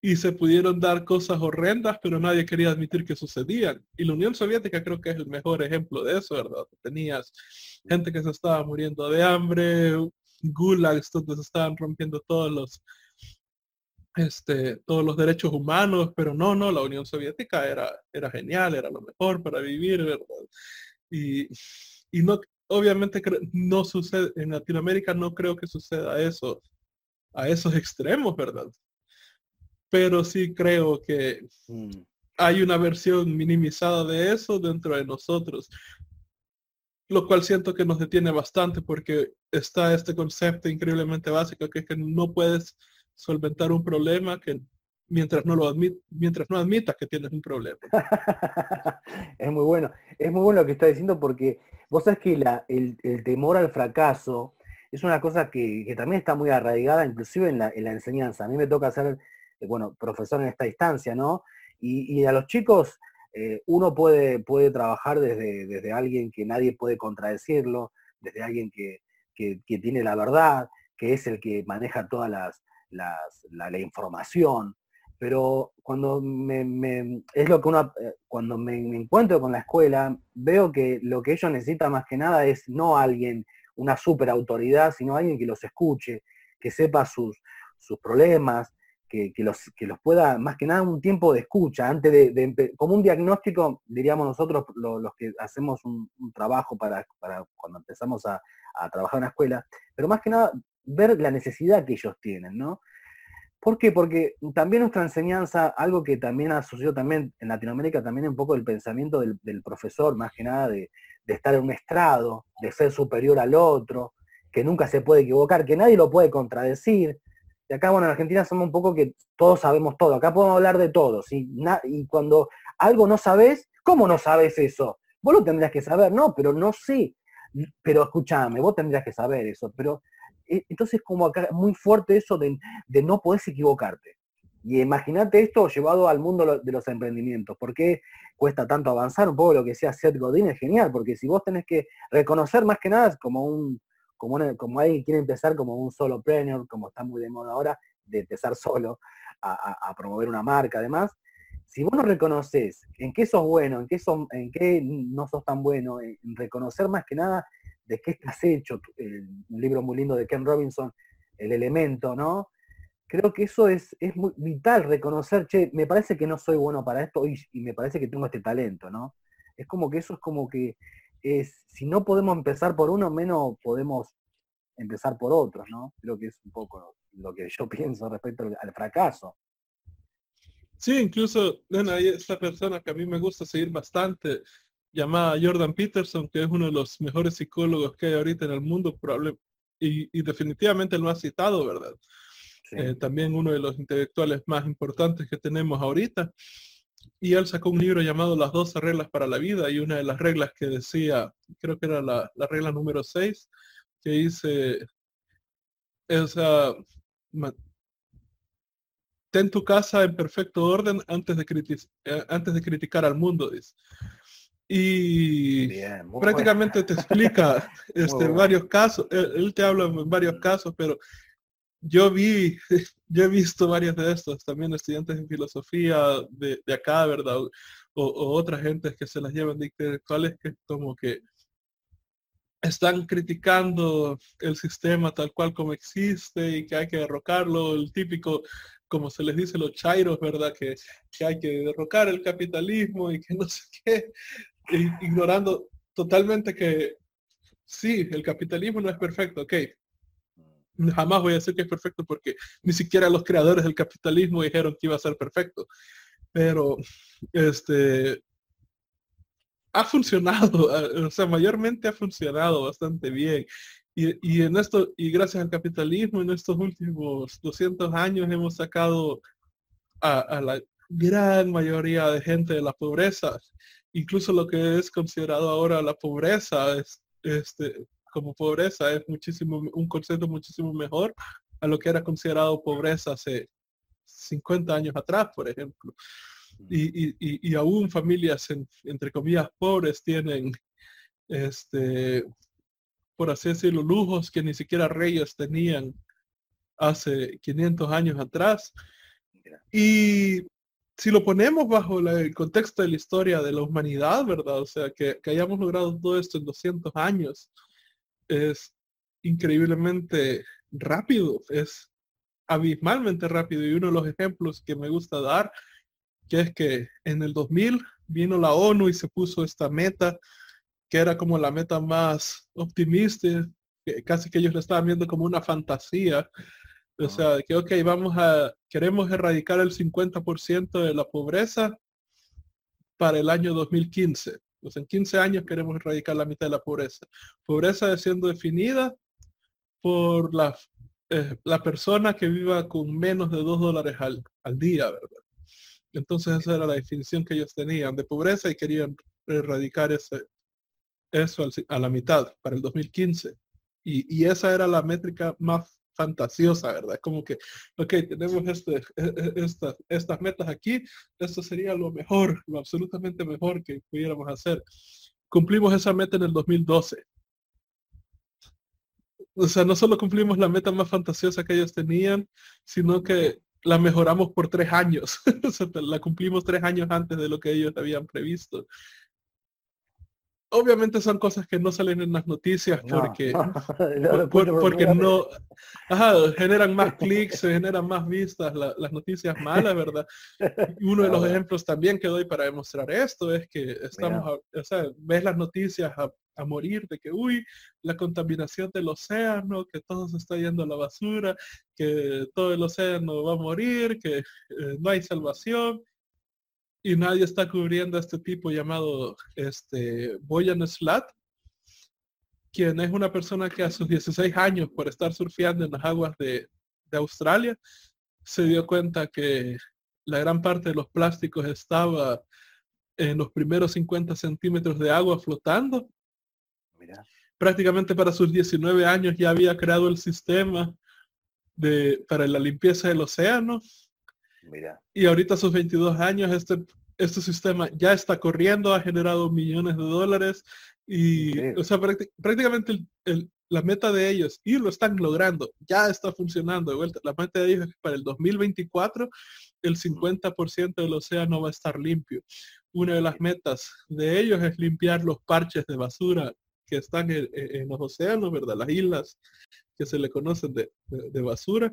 Speaker 1: y se pudieron dar cosas horrendas, pero nadie quería admitir que sucedían. Y la Unión Soviética creo que es el mejor ejemplo de eso, ¿verdad? Tenías gente que se estaba muriendo de hambre, gulags donde se estaban rompiendo todos los este, todos los derechos humanos, pero no, no, la Unión Soviética era, era genial, era lo mejor para vivir, ¿verdad? Y, y no, obviamente no sucede, en Latinoamérica no creo que suceda eso, a esos extremos, ¿verdad? pero sí creo que mm. hay una versión minimizada de eso dentro de nosotros, lo cual siento que nos detiene bastante porque está este concepto increíblemente básico que es que no puedes solventar un problema que mientras no lo admit, mientras no admitas que tienes un problema.
Speaker 2: es muy bueno, es muy bueno lo que está diciendo porque vos sabés que el, temor al fracaso es una cosa que, también está muy arraigada inclusive en la, en la enseñanza. A mí me toca hacer eh, bueno, profesor en esta instancia, ¿no? Y, a los chicos eh, uno puede, puede trabajar desde, desde alguien que nadie puede contradecirlo, desde alguien que, tiene la verdad, que es el que maneja toda las, la, información, pero cuando me, es lo que uno, eh, cuando me, encuentro con la escuela, veo que lo que ellos necesitan más que nada es no alguien, una super autoridad, sino alguien que los escuche, que sepa sus, sus problemas, que, los, que los pueda, más que nada, un tiempo de escucha, antes de, como un diagnóstico, diríamos nosotros, los que hacemos un, trabajo para, cuando empezamos a, trabajar en la escuela, pero más que nada ver la necesidad que ellos tienen, ¿no? ¿Por qué? Porque también nuestra enseñanza, algo que también asociado también en Latinoamérica, también un poco el pensamiento del, profesor, más que nada de, estar en un estrado, de ser superior al otro, que nunca se puede equivocar, que nadie lo puede contradecir, y acá, bueno, en Argentina somos un poco que todos sabemos todo. Acá podemos hablar de todo. Y cuando algo no sabes, ¿cómo no sabes eso? Vos lo tendrías que saber, no, pero no sé. Pero escúchame, vos tendrías que saber eso. Pero entonces como acá muy fuerte eso de, no podés equivocarte. Y imagínate esto llevado al mundo de los emprendimientos. ¿Por qué cuesta tanto avanzar? Un poco lo que decía Seth Godin es genial, porque si vos tenés que reconocer más que nada como un, como, como alguien quiere empezar como un solo solopreneur, como está muy de moda ahora, de empezar solo a, promover una marca además, si vos no reconoces en qué sos bueno, en qué, son, en qué no sos tan bueno, en, reconocer más que nada de qué estás hecho, un libro muy lindo de Ken Robinson, El elemento, ¿no? Creo que eso es, es muy vital, reconocer, che, me parece que no soy bueno para esto y, y me parece que tengo este talento, ¿no? Es como que eso es como que es, si no podemos empezar por uno, menos podemos empezar por otros, ¿no? Creo que es un poco lo que yo pienso respecto al fracaso.
Speaker 1: Sí, incluso, bueno, hay esta persona que a mí me gusta seguir bastante, llamada Jordan Peterson, que es uno de los mejores psicólogos que hay ahorita en el mundo, probable, y, definitivamente lo ha citado, ¿verdad? Eh, también uno de los intelectuales más importantes que tenemos ahorita y él sacó un libro llamado Las 12 reglas para la vida y una de las reglas que decía, creo que era la, regla número 6, que dice, esa, ten tu casa en perfecto orden antes de, eh, antes de criticar al mundo, dice. Y prácticamente te explica este, varios casos, él, te habla en varios casos, pero yo vi, yo he visto varios de estos, también estudiantes en filosofía de, acá, ¿verdad? O, otras gentes que se las llevan de intelectuales que como que están criticando el sistema tal cual como existe y que hay que derrocarlo, el típico, como se les dice los chairos, ¿verdad? Que, que hay que derrocar el capitalismo y que no sé qué, ignorando totalmente que sí, el capitalismo no es perfecto, ok. Jamás voy a decir que es perfecto porque ni siquiera los creadores del capitalismo dijeron que iba a ser perfecto. Pero, este, ha funcionado, o sea, mayormente ha funcionado bastante bien. Y, en esto, y gracias al capitalismo, en estos últimos 200 años hemos sacado a, la gran mayoría de gente de la pobreza. Incluso lo que es considerado ahora la pobreza, es, este, como pobreza, es muchísimo, un concepto muchísimo mejor a lo que era considerado pobreza hace 50 años atrás, por ejemplo. Y, y, aún familias, entre comillas, pobres tienen, este, por así decirlo, lujos que ni siquiera reyes tenían hace 500 años atrás. Y si lo ponemos bajo el contexto de la historia de la humanidad, ¿verdad? O sea, que, hayamos logrado todo esto en 200 años, es increíblemente rápido, es abismalmente rápido. Y uno de los ejemplos que me gusta dar que es que en el 2000 vino la ONU y se puso esta meta, que era como la meta más optimista, que casi que ellos lo estaban viendo como una fantasía. O sea, que ok, vamos a, queremos erradicar el 50% de la pobreza para el año 2015. Pues en 15 años queremos erradicar la mitad de la pobreza. Pobreza siendo definida por la, eh, la persona que viva con menos de 2 dólares al, al día, ¿verdad? Entonces esa era la definición que ellos tenían de pobreza y querían erradicar ese, eso a la mitad para el 2015. Y, esa era la métrica más fantasiosa, ¿verdad? Como que, ok, tenemos este, e, e, estas, estas metas aquí, esto sería lo mejor, lo absolutamente mejor que pudiéramos hacer. Cumplimos esa meta en el 2012. O sea, no solo cumplimos la meta más fantasiosa que ellos tenían, sino que la mejoramos por tres años. la cumplimos tres años antes de lo que ellos habían previsto. Obviamente son cosas que no salen en las noticias porque, porque no generan más clics, se generan más vistas las noticias malas, ¿verdad? uno de los ejemplos también que doy para demostrar esto es que estamos, o sea, ves las noticias a, a morir, de que, uy, la contaminación del océano, que todo se está yendo a la basura, que todo el océano va a morir, que eh, no hay salvación. Y nadie está cubriendo a este tipo llamado este, Boyan Slat, quien es una persona que a sus 16 años, por estar surfeando en las aguas de, de Australia, se dio cuenta que la gran parte de los plásticos estaba en los primeros 50 centímetros de agua flotando Prácticamente para sus 19 años ya había creado el sistema de, para la limpieza del océano. Y ahorita a sus 22 años este, este sistema ya está corriendo, ha generado millones de dólares y, o sea, prácticamente la meta de ellos, y lo están logrando, ya está funcionando de vuelta. La meta de ellos es que para el 2024 el 50% del océano va a estar limpio. Una de las metas de ellos es limpiar los parches de basura que están en, los océanos, ¿verdad? Las islas que se le conocen de, basura.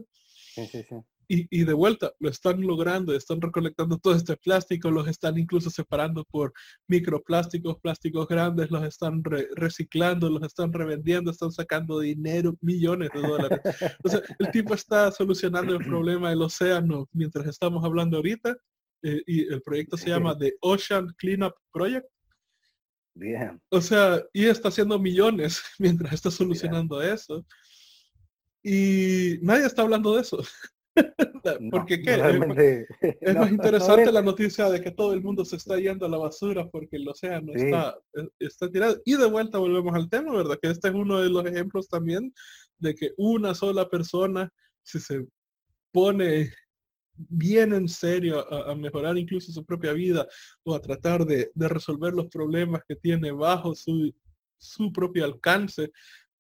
Speaker 1: Y, de vuelta, lo están logrando, están recolectando todo este plástico, los están incluso separando por microplásticos, plásticos grandes, los están reciclando, los están revendiendo, están sacando dinero, millones de dólares. O sea, el tipo está solucionando el problema del océano mientras estamos hablando ahorita, eh, y el proyecto se llama The Ocean Cleanup Project.
Speaker 2: Bien.
Speaker 1: O sea, y está haciendo millones mientras está solucionando eso. Y nadie está hablando de eso. porque qué? es, más interesante la noticia de que todo el mundo se está yendo a la basura porque el océano está, eh, está tirado. Y de vuelta volvemos al tema, ¿verdad? Que este es uno de los ejemplos también de que una sola persona, si se pone bien en serio a, mejorar incluso su propia vida o a tratar de, resolver los problemas que tiene bajo su, su propio alcance,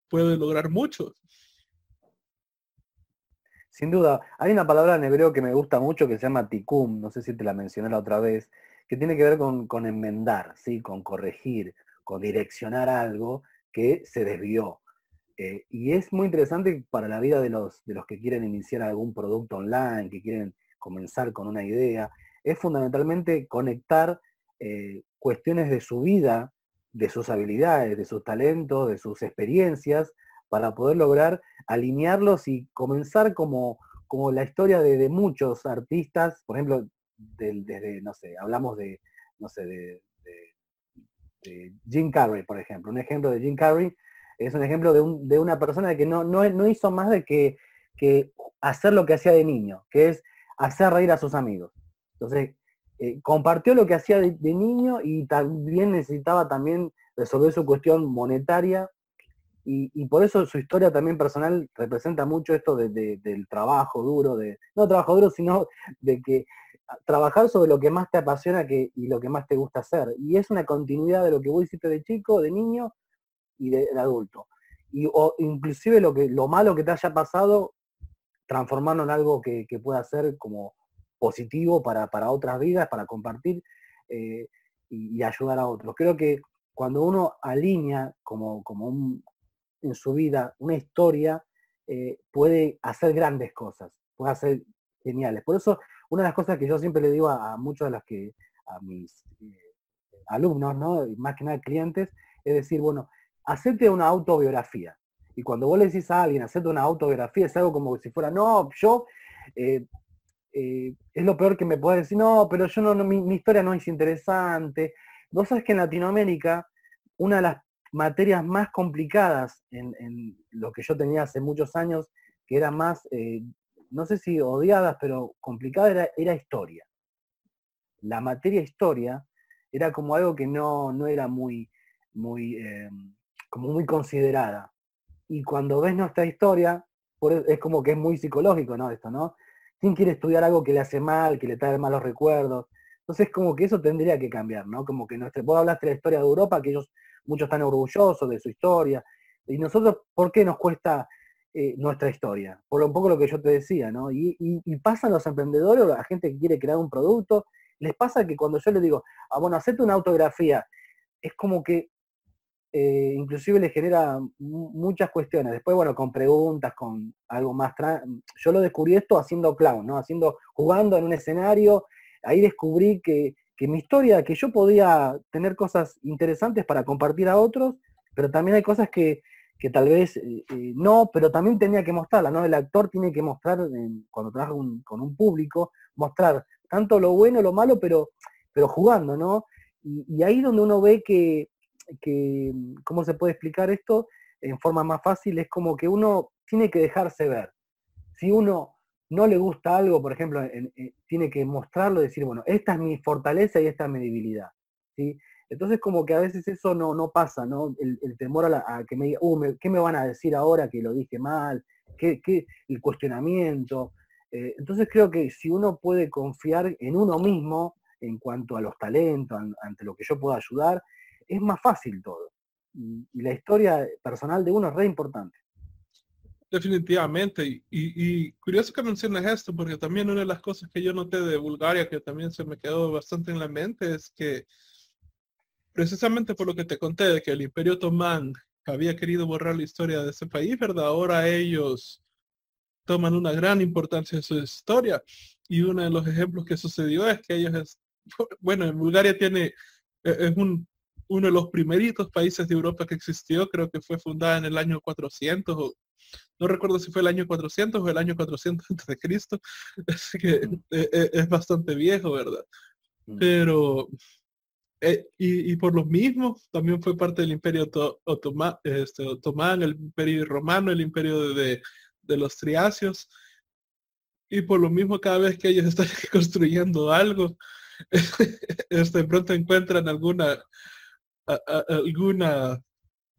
Speaker 1: puede lograr mucho.
Speaker 2: Sin duda, hay una palabra en hebreo que me gusta mucho que se llama tikum, no sé si te la mencioné la otra vez, que tiene que ver con, enmendar, ¿sí? con corregir, con direccionar algo que se desvió. Eh, y es muy interesante para la vida de los, de los que quieren iniciar algún producto online, que quieren comenzar con una idea, es fundamentalmente conectar eh, cuestiones de su vida de sus habilidades, de sus talentos, de sus experiencias, para poder lograr alinearlos y comenzar como, como la historia de, muchos artistas, por ejemplo, desde, no sé, hablamos de, no sé, de, Jim Carrey, por ejemplo. Un ejemplo de Jim Carrey es un ejemplo de, una persona que no, no, hizo más de que, que, hacer lo que hacía de niño, que es hacer reír a sus amigos. Entonces, eh, compartió lo que hacía de, niño y también necesitaba también resolver su cuestión monetaria y, por eso su historia también personal representa mucho esto del trabajo duro, de, no trabajo duro, sino de que trabajar sobre lo que más te apasiona que, y lo que más te gusta hacer. Y es una continuidad de lo que vos hiciste de chico, de niño y de, adulto. Y, o inclusive lo, que, lo malo que te haya pasado, transformarlo en algo que, pueda ser como positivo para, otras vidas, para compartir eh, y, ayudar a otros. Creo que cuando uno alinea como, como un, en su vida una historia, eh, puede hacer grandes cosas, puede hacer geniales. Por eso, una de las cosas que yo siempre le digo a, muchos de las que, a mis eh, alumnos, ¿no? más que nada clientes, es decir, bueno, hacete una autobiografía. Y cuando vos le decís a alguien, hacete una autobiografía, es algo como si fuera, no, yo, eh, es lo peor que me puede decir, no, pero yo no, mi, mi, historia no es interesante. Vos sabés que en Latinoamérica, una de las materias más complicadas en, lo que yo tenía hace muchos años, que era más, eh, no sé si odiadas, pero complicada, era, historia. La materia historia era como algo que no, era muy, muy, eh, como muy considerada. Y cuando ves nuestra historia, e, es como que es muy psicológico, ¿no? Esto, ¿no? ¿Quién quiere estudiar algo que le hace mal, que le trae malos recuerdos? Entonces, como que eso tendría que cambiar, ¿no? Como que nuestra, vos hablaste de la historia de Europa, que ellos muchos están orgullosos de su historia. Y nosotros, ¿por qué nos cuesta eh, nuestra historia? Por un poco lo que yo te decía, ¿no? Y, pasan los emprendedores o la gente que quiere crear un producto, les pasa que cuando yo les digo, ah, bueno, hacete una autografía, es como que eh, inclusive les genera muchas cuestiones. Después, bueno, con preguntas, con algo más... Yo lo descubrí esto haciendo clown, ¿no? Haciendo, jugando en un escenario, ahí descubrí que que mi historia, que yo podía tener cosas interesantes para compartir a otros, pero también hay cosas que, tal vez eh, eh, no, pero también tenía que mostrarla, ¿no? El actor tiene que mostrar, cuando trabaja con un público, mostrar tanto lo bueno, lo malo, pero, pero jugando, ¿no? Y, y ahí donde uno ve que, que, ¿cómo se puede explicar esto? En forma más fácil, es como que uno tiene que dejarse ver. Si uno no le gusta algo, por ejemplo, tiene que mostrarlo y decir, bueno, esta es mi fortaleza y esta es mi debilidad. ¿sí? Entonces como que a veces eso no, no pasa, ¿no? El, temor a, que me diga, uh, ¿qué me van a decir ahora que lo dije mal? ¿Qué, qué el cuestionamiento? Eh, entonces creo que si uno puede confiar en uno mismo en cuanto a los talentos, ante lo que yo puedo ayudar, es más fácil todo. y la historia personal de uno es re importante.
Speaker 1: Definitivamente. Y, curioso que menciones esto, porque también una de las cosas que yo noté de Bulgaria, que también se me quedó bastante en la mente, es que precisamente por lo que te conté, de que el Imperio Otomán había querido borrar la historia de ese país, ¿verdad? Ahora ellos toman una gran importancia en su historia. Y uno de los ejemplos que sucedió es que ellos, bueno, en Bulgaria tiene, e, es un, uno de los primeritos países de Europa que existió, creo que fue fundada en el año 400 o no recuerdo si fue el año 400 o el año 400 antes de Cristo, así que e, e, es, bastante viejo, ¿verdad? Mm. Pero, eh, y, por lo mismo, también fue parte del imperio este, otomán, el imperio romano, el imperio de, los triacios, y por lo mismo cada vez que ellos están construyendo algo, este, de pronto encuentran alguna alguna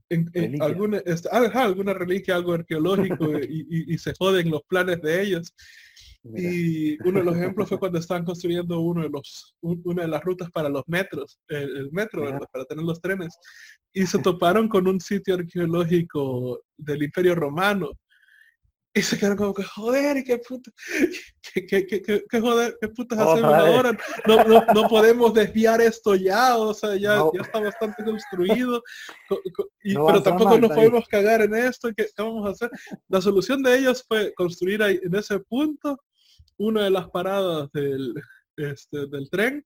Speaker 1: en, alguna, este, alguna reliquia, algo arqueológico y, se joden los planes de ellos. Y uno de los ejemplos fue cuando estaban construyendo uno de los, una de las rutas para los metros, el, metro, para tener los trenes. Y se toparon con un sitio arqueológico del Imperio Romano y se quedaron como que, joder, qué puta, qué, qué, qué, qué joder, qué putas hacemos ahora. No, no, no, podemos desviar esto ya, o sea, ya, ya está bastante construido. Y, pero tampoco nos podemos cagar en esto. ¿qué, ¿Qué vamos a hacer? La solución de ellos fue construir ahí, en ese punto una de las paradas del, este, del tren.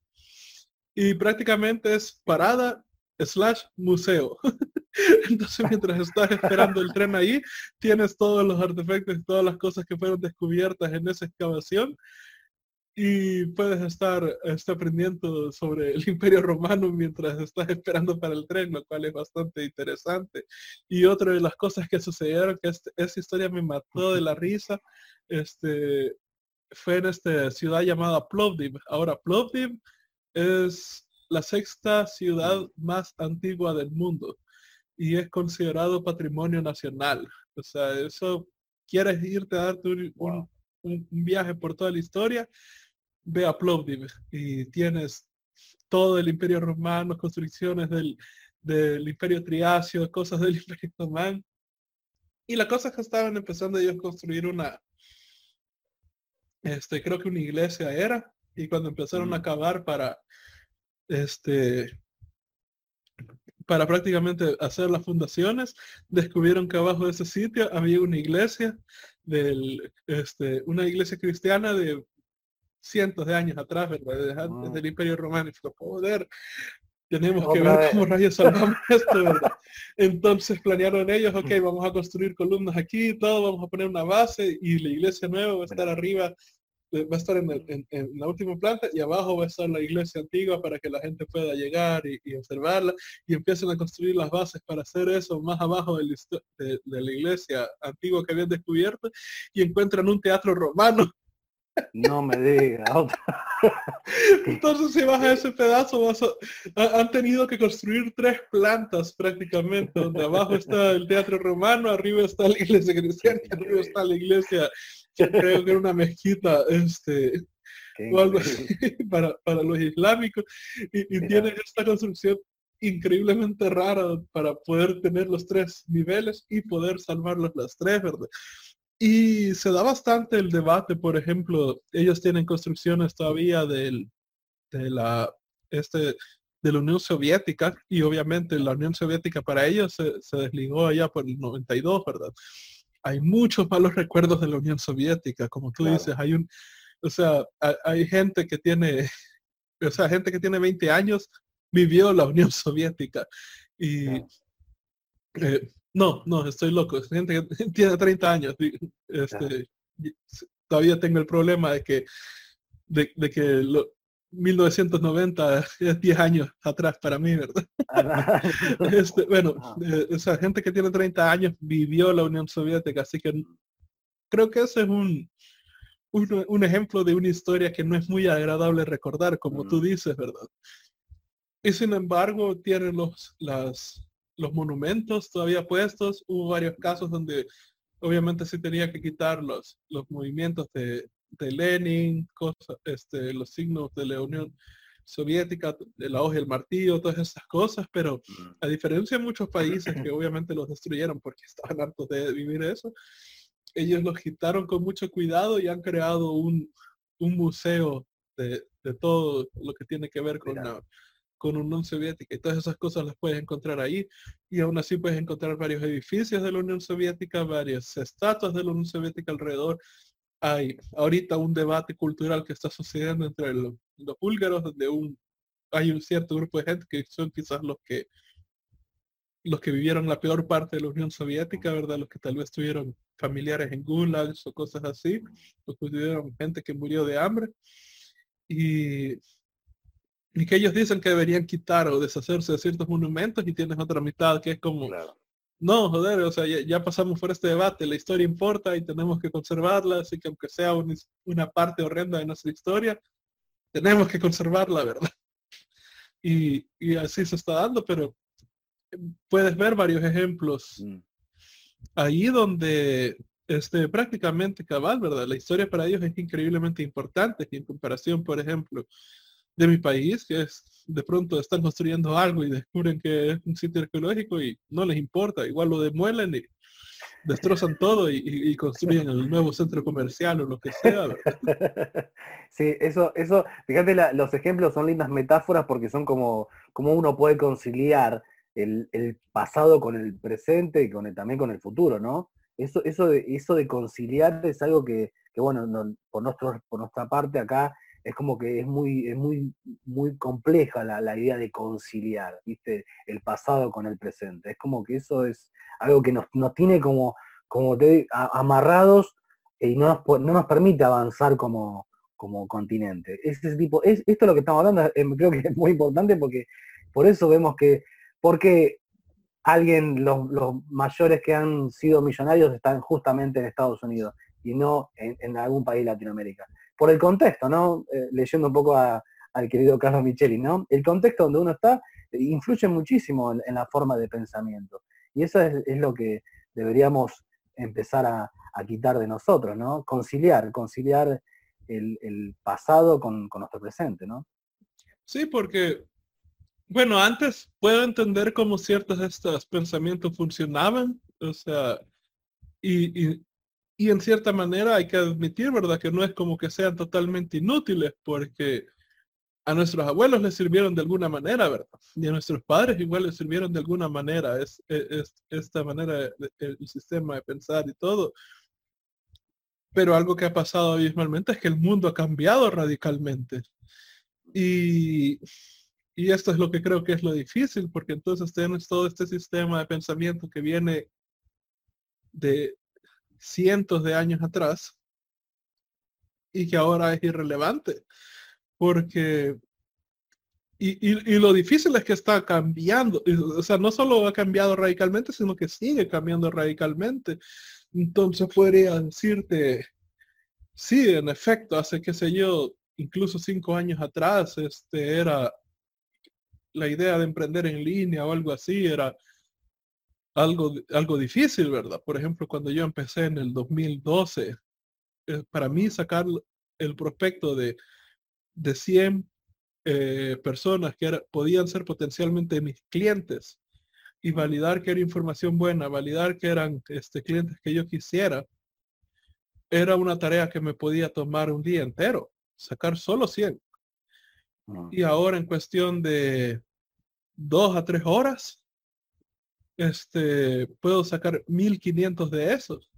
Speaker 1: Y prácticamente es parada slash museo. Entonces mientras estás esperando el tren ahí, tienes todos los artefactos y todas las cosas que fueron descubiertas en esa excavación y puedes estar, estar aprendiendo sobre el imperio romano mientras estás esperando para el tren, lo cual es bastante interesante. Y otra de las cosas que sucedieron, que este, esa historia me mató de la risa, este, fue en esta ciudad llamada Plovdiv. Ahora, Plovdiv es la sexta ciudad más antigua del mundo y es considerado patrimonio nacional. O sea, eso quieres irte a darte un, un, viaje por toda la historia, ve a Plovdiv y tienes todo el imperio romano, construcciones del, del imperio triacio, cosas del imperio romano. Y la cosa es que estaban empezando ellos a construir una, este, creo que una iglesia era, y cuando empezaron a acabar para, este, para prácticamente hacer las fundaciones, descubrieron que abajo de ese sitio había una iglesia, del, este, una iglesia cristiana de cientos de años atrás, ¿verdad? Desde antes del Imperio Romano. Y poder, tenemos que ver cómo rayos salvamos esto, ¿verdad? Entonces planearon ellos, ok, vamos a construir columnas aquí, todo, vamos a poner una base y la iglesia nueva va a estar arriba va a estar en, la última planta y abajo va a estar la iglesia antigua para que la gente pueda llegar y, observarla y empiezan a construir las bases para hacer eso más abajo de la, iglesia antigua que habían descubierto y encuentran un teatro romano.
Speaker 2: No me digas.
Speaker 1: Entonces si vas a ese pedazo han tenido que construir tres plantas prácticamente, donde abajo está el teatro romano, arriba está la iglesia cristiana arriba está la iglesia creo que era una mezquita, este, o algo así, para, los islámicos, y, y tienen esta construcción increíblemente rara para poder tener los tres niveles y poder salvarlos las tres, ¿verdad? Y se da bastante el debate, por ejemplo, ellos tienen construcciones todavía del, de la, este, de la Unión Soviética y obviamente la Unión Soviética para ellos se, se desligó allá por el 92, ¿verdad? Hay muchos malos recuerdos de la Unión Soviética, como tú dices, hay un, o sea, hay, gente que tiene, o sea, gente que tiene 20 años vivió la Unión Soviética y eh, no, no, estoy loco, gente que tiene 30 años, este, todavía tengo el problema de que, de, de que lo, 1990 es 10 años atrás para mí, ¿verdad? este, bueno, eh, esa gente que tiene 30 años vivió la Unión Soviética, así que creo que ese es un, un, ejemplo de una historia que no es muy agradable recordar, como tú dices, ¿verdad? Y sin embargo, tienen los, las, los monumentos todavía puestos. Hubo varios casos donde obviamente se tenía que quitar los, los movimientos de, de Lenin, cosas, este, los signos de la Unión Soviética, de la hoja y el martillo, todas esas cosas, pero a diferencia de muchos países que obviamente los destruyeron porque estaban hartos de vivir eso, ellos los quitaron con mucho cuidado y han creado un, un museo de, de, todo lo que tiene que ver con la, con Unión Soviética y todas esas cosas las puedes encontrar ahí y aún así puedes encontrar varios edificios de la Unión Soviética, varias estatuas de la Unión Soviética alrededor hay ahorita un debate cultural que está sucediendo entre los, búlgaros, donde un, hay un cierto grupo de gente que son quizás los que los que vivieron la peor parte de la Unión Soviética, ¿verdad? Los que tal vez tuvieron familiares en gulags o cosas así, los que tuvieron gente que murió de hambre. Y, y que ellos dicen que deberían quitar o deshacerse de ciertos monumentos y tienes otra mitad que es como, no, joder, o sea, ya, pasamos por este debate, la historia importa y tenemos que conservarla, así que aunque sea una parte horrenda de nuestra historia, tenemos que conservarla, ¿verdad? Y, así se está dando, pero puedes ver varios ejemplos mm. ahí donde este, prácticamente cabal, ¿verdad? La historia para ellos es increíblemente importante en comparación, por ejemplo, de mi país, que es de pronto están construyendo algo y descubren que es un sitio arqueológico y no les importa, igual lo demuelen y destrozan todo y, construyen el nuevo centro comercial o lo que sea.
Speaker 2: Sí, eso, eso, fíjate, los ejemplos son lindas metáforas porque son como, como uno puede conciliar el, pasado con el presente y con el, también con el futuro, ¿no? Eso, eso, de, eso de conciliar es algo que, bueno, por, nuestro, por nuestra parte acá es como que es muy, es muy, muy compleja la, idea de conciliar, ¿viste? El pasado con el presente. Es como que eso es algo que nos, tiene como, como te, amarrados y no nos, no nos permite avanzar como, como continente. Ese tipo, es, esto es lo que estamos hablando, eh, creo que es muy importante porque por eso vemos que, porque alguien, los, mayores que han sido millonarios están justamente en Estados Unidos y no en, algún país de Latinoamérica. Por el contexto, ¿no? Eh, leyendo un poco al querido Carlos Micheli, ¿no? El contexto donde uno está influye muchísimo en, la forma de pensamiento. Y eso es, lo que deberíamos empezar a, quitar de nosotros, ¿no? Conciliar, conciliar el, pasado con, con, nuestro presente, ¿no?
Speaker 1: Sí, porque bueno, antes puedo entender cómo ciertos estos pensamientos funcionaban, o sea, y, en cierta manera hay que admitir, ¿verdad? Que no es como que sean totalmente inútiles, porque a nuestros abuelos les sirvieron de alguna manera, ¿verdad? Y a nuestros padres igual les sirvieron de alguna manera, es, esta manera, el sistema de pensar y todo. Pero algo que ha pasado abismalmente es que el mundo ha cambiado radicalmente. Y y esto es lo que creo que es lo difícil, porque entonces tienes todo este sistema de pensamiento que viene de cientos de años atrás y que ahora es irrelevante. Porque, y, lo difícil es que está cambiando, o sea, no solo ha cambiado radicalmente, sino que sigue cambiando radicalmente. Entonces podría decirte, sí, en efecto, hace, qué sé yo, incluso cinco años atrás, este era la idea de emprender en línea o algo así era algo, algo difícil, ¿verdad? Por ejemplo, cuando yo empecé en el 2012, eh, para mí sacar el prospecto de, de 100 eh, personas que podían ser potencialmente mis clientes y validar que era información buena, validar que eran este, clientes que yo quisiera, era una tarea que me podía tomar un día entero, sacar solo 100. Y ahora en cuestión de dos a tres horas, este, puedo sacar 1500 de esos.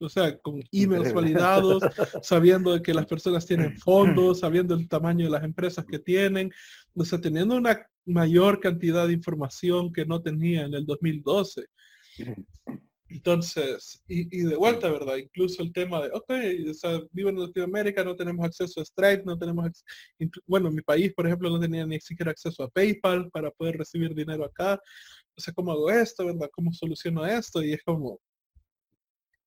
Speaker 1: O sea, con emails validados, sabiendo que las personas tienen fondos, sabiendo el tamaño de las empresas que tienen, o sea, teniendo una mayor cantidad de información que no tenía en el 2012. Entonces, y, de vuelta, ¿verdad? Incluso el tema de, ok, o sea, vivo en Latinoamérica, no tenemos acceso a Stripe, no tenemos, bueno, mi país, por ejemplo, no tenía ni siquiera acceso a PayPal para poder recibir dinero acá. O sea, ¿cómo hago esto, verdad? ¿Cómo soluciono esto? Y es como,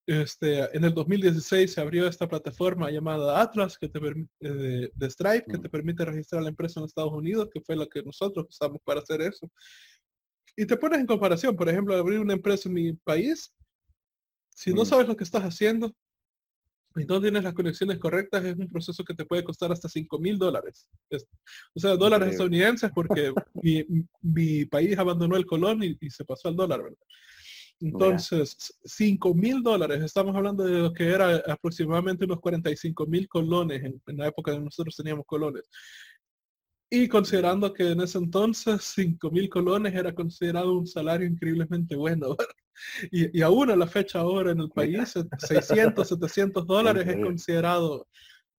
Speaker 1: este, en el 2016 se abrió esta plataforma llamada Atlas que te eh, de, Stripe que te permite registrar la empresa en Estados Unidos, que fue la que nosotros usamos para hacer eso. Y te pones en comparación, por ejemplo, abrir una empresa en mi país, si no mm. sabes lo que estás haciendo y no tienes las conexiones correctas, es un proceso que te puede costar hasta 5 mil dólares. O sea, dólares estadounidenses porque mi, país abandonó el colón y, se pasó al dólar, ¿verdad? Entonces, 5 mil dólares, estamos hablando de lo que era aproximadamente unos 45 mil colones en, en, la época de nosotros teníamos colones. Y considerando que en ese entonces 5 mil colones era considerado un salario increíblemente bueno. Y, y, aún a la fecha ahora en el país, 600, 700 dólares es considerado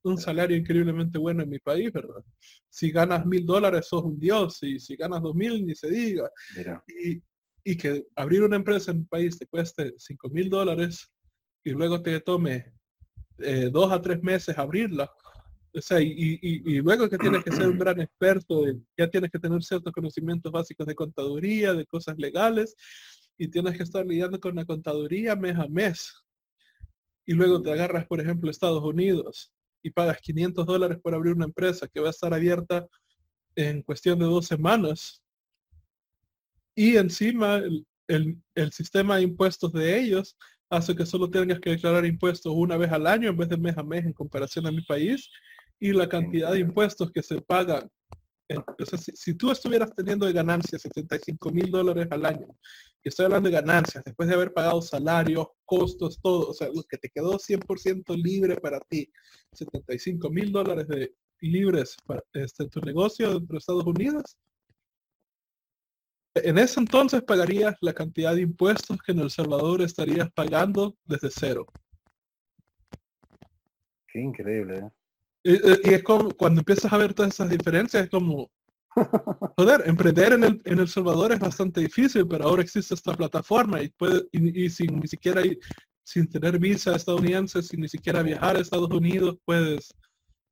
Speaker 1: un salario increíblemente bueno en mi país, ¿verdad? Si ganas mil dólares sos un dios y si ganas dos mil ni se diga. Y, y, que abrir una empresa en un país te cueste 5 mil dólares y luego te tome eh, dos a tres meses abrirla, o sea, y, luego que tienes que ser un gran experto, ya tienes que tener ciertos conocimientos básicos de contaduría, de cosas legales, y tienes que estar lidiando con la contaduría mes a mes. Y luego te agarras, por ejemplo, Estados Unidos y pagas 500 dólares por abrir una empresa que va a estar abierta en cuestión de dos semanas. Y encima el, el sistema de impuestos de ellos hace que solo tengas que declarar impuestos una vez al año en vez de mes a mes en comparación a mi país y la cantidad de impuestos que se pagan. si, tú estuvieras teniendo de ganancias 75 mil dólares al año, y estoy hablando de ganancias, después de haber pagado salarios, costos, todo, o sea, lo que te quedó 100% libre para ti, 75 mil dólares de libres para este, tu negocio dentro de Estados Unidos, en ese entonces pagarías la cantidad de impuestos que en El Salvador estarías pagando desde cero.
Speaker 2: Qué increíble. ¿eh?
Speaker 1: Y, es como, cuando empiezas a ver todas esas diferencias, es como, joder, emprender en el, en El Salvador es bastante difícil, pero ahora existe esta plataforma y, puede, y, sin ni siquiera, sin tener visa estadounidense, sin ni siquiera viajar a Estados Unidos, puedes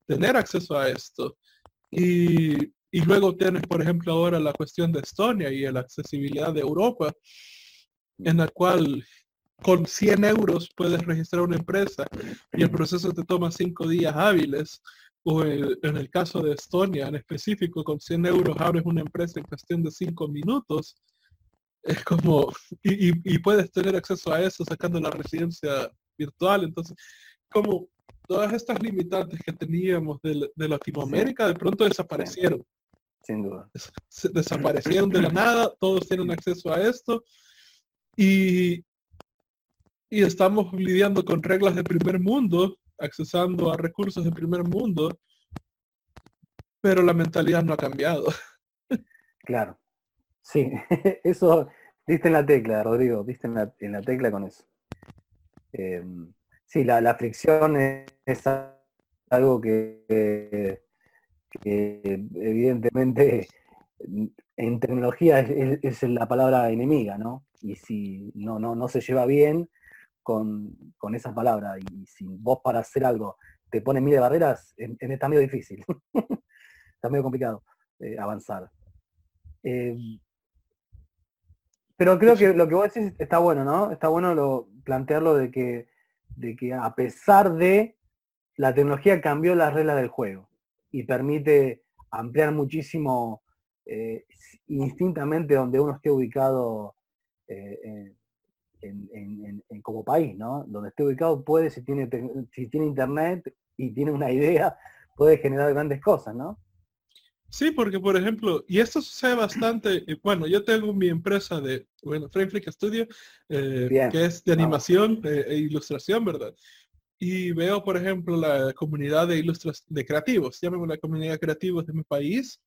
Speaker 1: tener acceso a esto. Y, y luego tienes, por ejemplo, ahora la cuestión de Estonia y la accesibilidad de Europa, en la cual con 100 euros puedes registrar una empresa y el proceso te toma 5 días hábiles. O en el caso de Estonia en específico, con 100 euros abres una empresa en cuestión de 5 minutos. Es como, y, puedes tener acceso a eso sacando la residencia virtual. Entonces, como todas estas limitantes que teníamos de, Latinoamérica de pronto desaparecieron.
Speaker 2: Sin duda.
Speaker 1: desaparecieron de la nada, todos tienen acceso a esto. Y, y estamos lidiando con reglas de primer mundo, accesando a recursos de primer mundo, pero la mentalidad no ha cambiado.
Speaker 2: Claro, sí, eso diste en la tecla, Rodrigo, diste en la, tecla con eso. Em, sí, la, fricción es, algo que, evidentemente en tecnología es, es, la palabra enemiga, ¿no? Y si no, no, no se lleva bien, con, esa palabra. Y si vos para hacer algo te pone mil barreras, en, está medio difícil. está medio complicado eh, avanzar. Em, pero creo que lo que vos decís está bueno, ¿no? Está bueno lo, plantearlo de que, de que a pesar de la tecnología cambió las reglas del juego y permite ampliar muchísimo eh, instintamente donde uno esté ubicado eh, en, como país, ¿no? Donde esté ubicado puede, si tiene, si tiene internet y tiene una idea, puede generar grandes cosas, ¿no?
Speaker 1: Sí, porque por ejemplo, y esto sucede bastante, eh, bueno, yo tengo mi empresa de, bueno, Frame Flick Studio, eh, que es de animación eh, e ilustración, ¿verdad? Y veo, por ejemplo, la comunidad de ilustras de creativos, llamen la comunidad de creativos de mi país,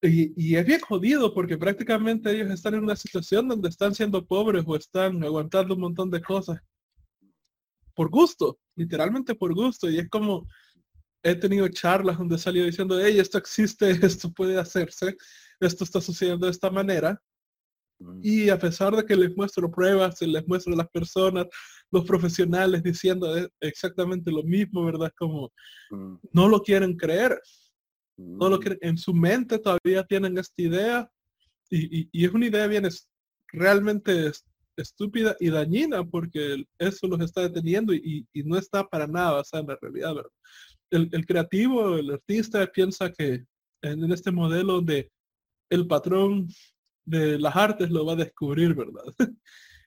Speaker 1: y, es bien jodido porque prácticamente ellos están en una situación donde están siendo pobres o están aguantando un montón de cosas por gusto, literalmente por gusto. Y es como, he tenido charlas donde salió diciendo, hey, esto existe, esto puede hacerse, esto está sucediendo de esta manera. Mm. Y a pesar de que les muestro pruebas, les muestro a las personas, los profesionales diciendo exactamente lo mismo, ¿verdad? Como mm. no lo quieren creer no lo que en su mente todavía tienen esta idea y, es una idea bien realmente estúpida y dañina porque eso los está deteniendo y, no está para nada basada en la realidad. El, creativo, el artista piensa que en, este modelo de el patrón de las artes lo va a descubrir, ¿verdad?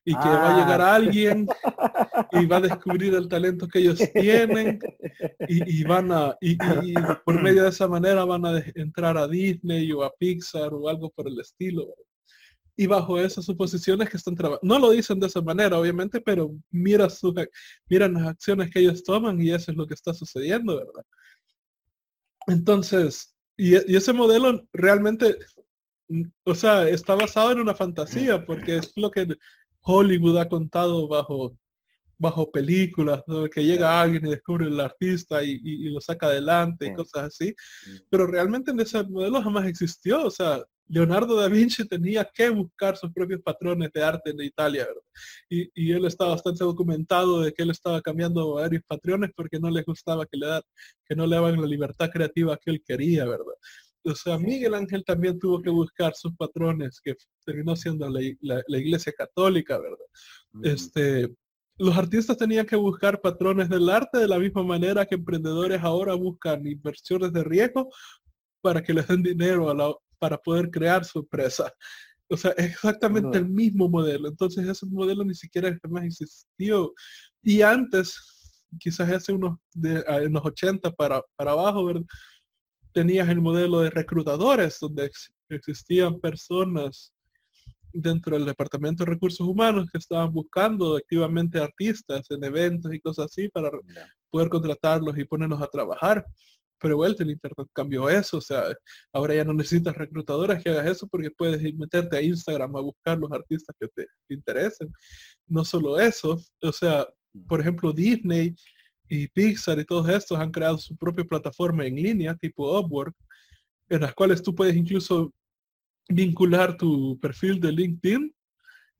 Speaker 1: y que va a llegar
Speaker 2: ah.
Speaker 1: alguien y va a descubrir el talento que ellos tienen y, van a y, por medio de esa manera van a entrar a Disney o a Pixar o algo por el estilo y bajo esas suposiciones que están trabajando no lo dicen de esa manera obviamente pero mira su miran las acciones que ellos toman y eso es lo que está sucediendo verdad entonces y, y ese modelo realmente o sea, está basado en una fantasía, porque es lo que Hollywood ha contado bajo, bajo películas, que llega alguien y descubre el artista y, lo saca adelante y cosas así. Pero realmente en ese modelo jamás existió. O sea, Leonardo da Vinci tenía que buscar sus propios patrones de arte en Italia, Y, él está bastante documentado de que él estaba cambiando varios patrones porque no le gustaba que le, da, que no le daban la libertad creativa que él quería, ¿verdad? O sea, Miguel Ángel también tuvo que buscar sus patrones, que terminó siendo la, iglesia católica, ¿verdad? Este, los artistas tenían que buscar patrones del arte de la misma manera que emprendedores ahora buscan inversiones de riesgo para que les den dinero para poder crear su empresa. O sea, es exactamente el mismo modelo. Entonces ese modelo ni siquiera jamás existió. Y antes, quizás hace unos, de, unos 80 para, para abajo, ¿verdad? Tenías el modelo de reclutadores, donde existían personas dentro del Departamento de Recursos Humanos que estaban buscando activamente artistas en eventos y cosas así para poder contratarlos y ponerlos a trabajar. Pero vuelta el Internet cambió eso, o sea, ahora ya no necesitas reclutadores que hagas eso porque puedes meterte a Instagram a buscar los artistas que te interesen. No solo eso, o sea, por ejemplo, Disney y Pixar y todos estos han creado su propia plataforma en línea tipo Upwork, en las cuales tú puedes incluso vincular tu perfil de LinkedIn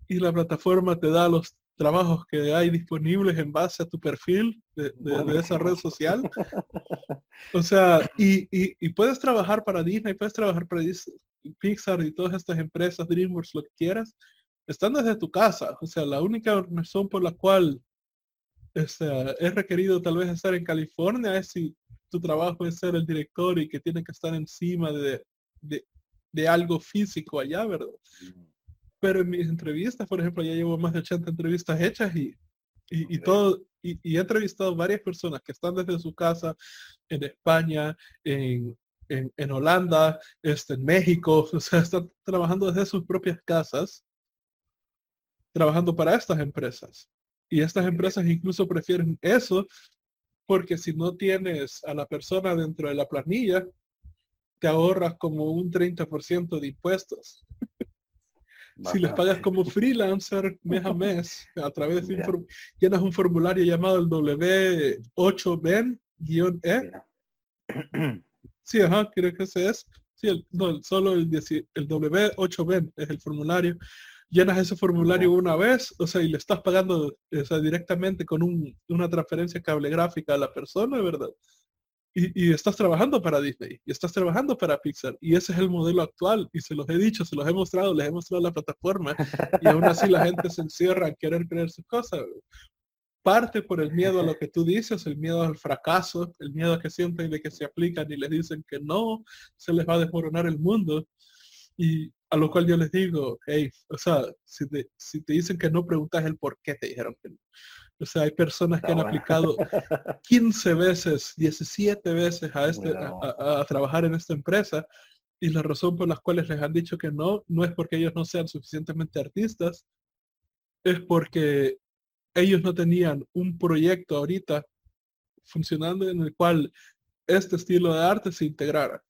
Speaker 1: y la plataforma te da los trabajos que hay disponibles en base a tu perfil de, esa red social. O sea, y, y, puedes trabajar para Disney, puedes trabajar para Pixar y todas estas empresas, DreamWorks, lo que quieras, estando desde tu casa. O sea, la única razón por la cual es requerido tal vez estar en California es si tu trabajo es ser el director y que tiene que estar encima de, de, algo físico allá, ¿verdad? Pero en mis entrevistas, por ejemplo, ya llevo más de 80 entrevistas hechas y, y, todo, y, he entrevistado varias personas que están desde su casa en España, en, en, en Holanda, este, en México, o sea, están trabajando desde sus propias casas, trabajando para estas empresas. Y estas empresas incluso prefieren eso porque si no tienes a la persona dentro de la planilla, te ahorras como un 30% de impuestos. si les pagas como freelancer mes a mes, a través de un llenas un formulario llamado el W8Ben-E. Sí, ajá, creo que ese es. Sí, el, no, solo el, el W8Ben es el formulario llenas ese formulario una vez, o sea, y le estás pagando directamente con una transferencia cable gráfica a la persona, ¿verdad? Y, estás trabajando para Disney, y estás trabajando para Pixar, y ese es el modelo actual, y se los he dicho, se los he mostrado, les he mostrado la plataforma, y aún así la gente se encierra a querer creer sus cosas. Parte por el miedo a lo que tú dices, el miedo al fracaso, el miedo a que sienten de que se aplican y les dicen que no, se les va a desmoronar el mundo. Y a lo cual yo les digo, hey, o sea, si te, si te dicen que no, preguntas el por qué te dijeron que no. O sea, hay personas que han aplicado 15 veces, 17 veces a, este, a, trabajar en esta empresa y la razón por las cuales les han dicho que no, no es porque ellos no sean suficientemente artistas, es porque ellos no tenían un proyecto ahorita funcionando en el cual este estilo de arte se integrara.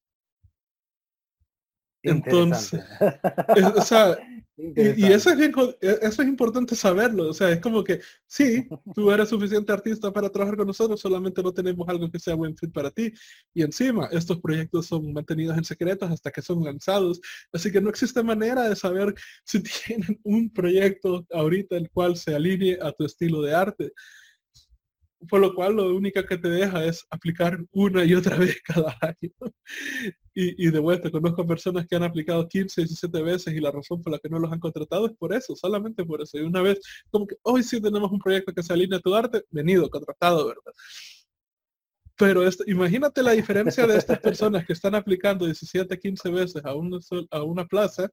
Speaker 1: Entonces, o sea, y, eso, es e, eso es importante saberlo. O sea, es como que, sí, tú eres suficiente artista para trabajar con nosotros, solamente no tenemos algo que sea buen fit para ti. Y encima, estos proyectos son mantenidos en secretos hasta que son lanzados. Así que no existe manera de saber si tienen un proyecto ahorita el cual se alinee a tu estilo de arte por lo cual lo único que te deja es aplicar una y otra vez cada año. Y, de vuelta, conozco personas que han aplicado 15, 17 veces y la razón por la que no los han contratado es por eso, solamente por eso. Y una vez, como que hoy sí tenemos un proyecto que se alinea a tu arte, venido, contratado, ¿verdad? Pero esto, imagínate la diferencia de estas personas que están aplicando 17, 15 veces a una, a una plaza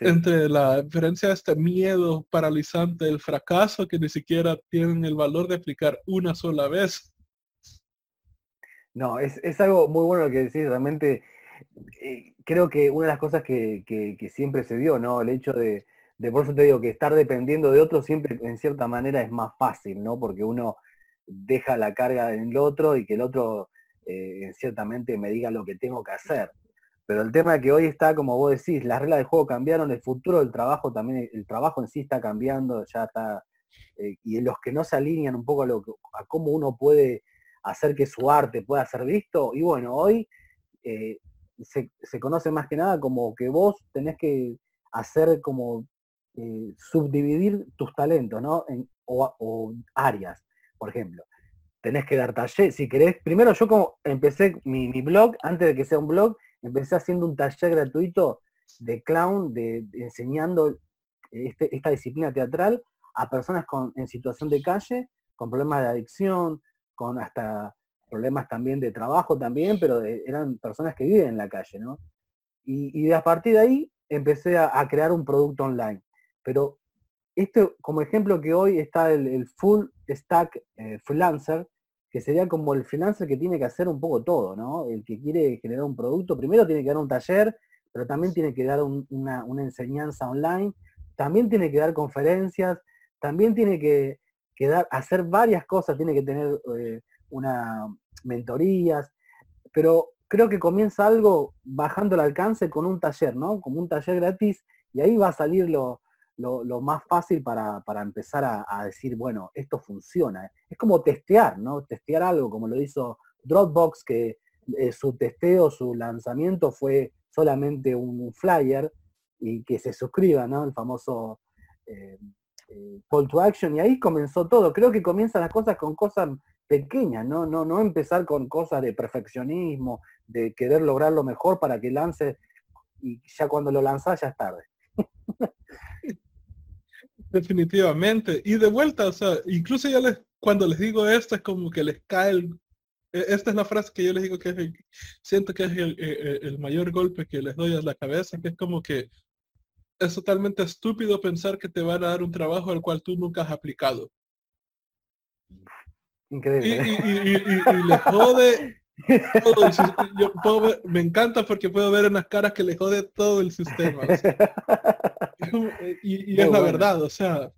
Speaker 1: entre la diferencia de este miedo paralizante del fracaso que ni siquiera tienen el valor de aplicar una sola vez.
Speaker 2: No, es, algo muy bueno lo que decís, realmente eh, creo que una de las cosas que, siempre se dio, ¿no? El hecho de, de, por eso te digo, que estar dependiendo de otro siempre en cierta manera es más fácil, ¿no? Porque uno deja la carga en el otro y que el otro eh, ciertamente me diga lo que tengo que hacer. Pero el tema que hoy está, como vos decís, las reglas del juego cambiaron, el futuro del trabajo también, el trabajo en sí está cambiando, ya está, eh, y los que no se alinean un poco a, cómo uno puede hacer que su arte pueda ser visto, y bueno, hoy eh, se, conoce más que nada como que vos tenés que hacer como eh, subdividir tus talentos, ¿no? En, o, áreas, por ejemplo. Tenés que dar taller, si querés, primero yo como empecé mi blog, antes de que sea un blog, empecé haciendo un taller gratuito de clown, de, enseñando este, esta disciplina teatral a personas en situación de calle, con problemas de adicción, con hasta problemas también de trabajo también, pero eran personas que viven en la calle, ¿no? Y, a partir de ahí empecé a, crear un producto online. Pero este, como ejemplo que hoy está el, full stack eh, freelancer, que sería como el freelancer que tiene que hacer un poco todo, ¿no? El que quiere generar un producto, primero tiene que dar un taller, pero también tiene que dar una, enseñanza online, también tiene que dar conferencias, también tiene que, hacer varias cosas, tiene que tener eh, una mentorías, pero creo que comienza algo bajando el alcance con un taller, ¿no? Como un taller gratis, y ahí va a salir lo, lo, más fácil para, empezar a, decir, bueno, esto funciona. Es como testear, ¿no? Testear algo, como lo hizo Dropbox, que eh, su testeo, su lanzamiento fue solamente un flyer y que se suscriba, ¿no? El famoso eh, eh, call to action. Y ahí comenzó todo. Creo que comienzan las cosas con cosas pequeñas, ¿no? No, no empezar con cosas de perfeccionismo, de querer lograr lo mejor para que lance y ya cuando lo lanzas ya es tarde.
Speaker 1: Definitivamente. Y de vuelta, o sea, incluso ya les, cuando les digo esto es como que les cae el... E, esta es la frase que yo les digo que es siento que es el, e, e, el, mayor golpe que les doy a la cabeza, que es como que es totalmente estúpido pensar que te van a dar un trabajo al cual tú nunca has aplicado.
Speaker 2: Increíble.
Speaker 1: Y, y, les jode yo me encanta porque puedo ver en las caras que le jode todo el sistema. y, es la verdad, o sea,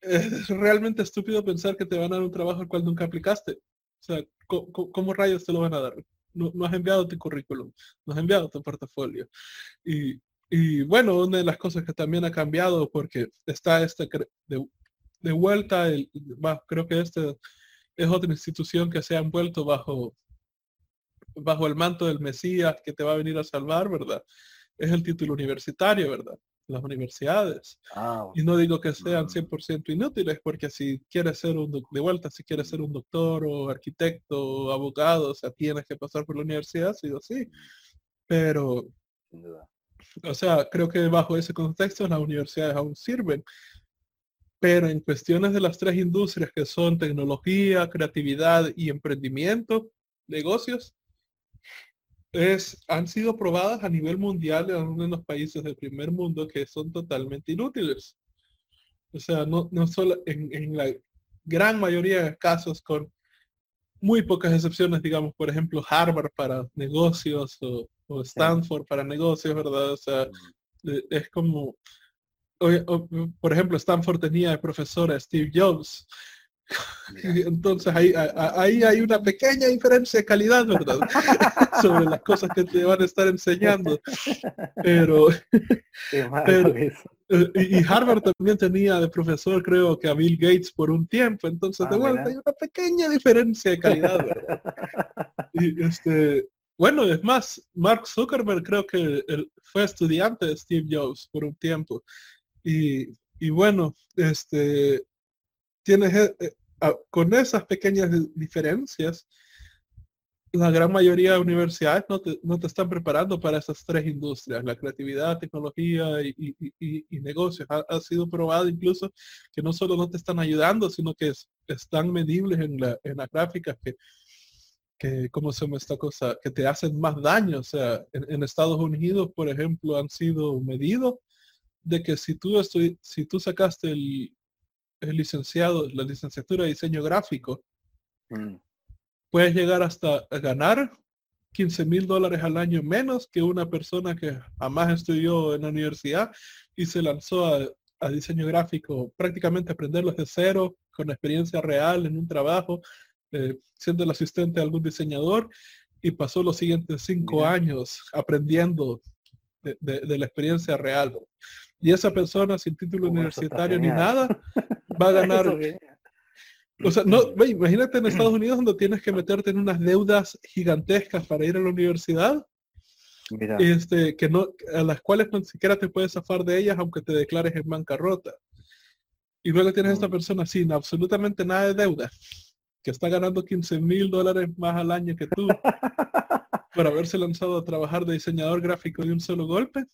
Speaker 1: es realmente estúpido pensar que te van a dar un trabajo al cual nunca aplicaste. O sea, ¿cómo, rayos te lo van a dar? No, has enviado tu currículum, no has enviado tu portafolio. Y, y, bueno, una de las cosas que también ha cambiado porque está este de, de vuelta, el, creo que este es otra institución que se ha envuelto bajo bajo el manto del Mesías que te va a venir a salvar, ¿verdad? Es el título universitario, ¿verdad? Las universidades. Ah, y no digo que sean 100% inútiles, porque si quieres ser un, de vuelta, si quieres ser un doctor o arquitecto o abogado, o sea, tienes que pasar por la universidad, sí o sí. Pero, o sea, creo que bajo ese contexto las universidades aún sirven. Pero en cuestiones de las tres industrias que son tecnología, creatividad y emprendimiento, negocios, es, han sido probadas a nivel mundial en algunos países del primer mundo que son totalmente inútiles. O sea, no, no solo en, la gran mayoría de casos con muy pocas excepciones, digamos, por ejemplo, Harvard para negocios o, Stanford para negocios, ¿verdad? O sea, e, es como, por ejemplo, Stanford tenía de profesor a Steve Jobs, entonces ahí, ahí hay una pequeña diferencia de calidad, ¿verdad? Sobre las cosas que te van a estar enseñando. Pero, eh, y Harvard también tenía de profesor, creo que a Bill Gates por un tiempo. Entonces, de ah, vuelta, hay una pequeña diferencia de calidad, ¿verdad? Y este, bueno, es más, Mark Zuckerberg creo que fue estudiante de Steve Jobs por un tiempo. Y, y bueno, este, tienes, eh, eh, ah, con esas pequeñas diferencias, la gran mayoría de universidades no te, no te, están preparando para esas tres industrias, la creatividad, tecnología y, y, negocios. Ha, sido probado incluso que no solo no te están ayudando, sino que están medibles en, la, en las gráficas que, que, ¿cómo se llama esta cosa? Que te hacen más daño. O sea, en, Estados Unidos, por ejemplo, han sido medidos de que si tú, si tú sacaste el, es licenciado, la licenciatura de diseño gráfico, mm. puedes llegar hasta ganar 15 mil dólares al año menos que una persona que jamás estudió en la universidad y se lanzó a, diseño gráfico, prácticamente aprenderlo desde cero, con experiencia real en un trabajo, eh, siendo el asistente de algún diseñador y pasó los siguientes cinco años aprendiendo de, la experiencia real. Y esa persona sin título universitario ni nada va a ganar. O sea, no, imagínate en Estados Unidos donde tienes que meterte en unas deudas gigantescas para ir a la universidad. Este, que no, a las cuales ni siquiera te puedes zafar de ellas aunque te declares en bancarrota. Y luego tienes a esta persona sin absolutamente nada de deuda, que está ganando 15 mil dólares más al año que tú, por haberse lanzado a trabajar de diseñador gráfico de un solo golpe,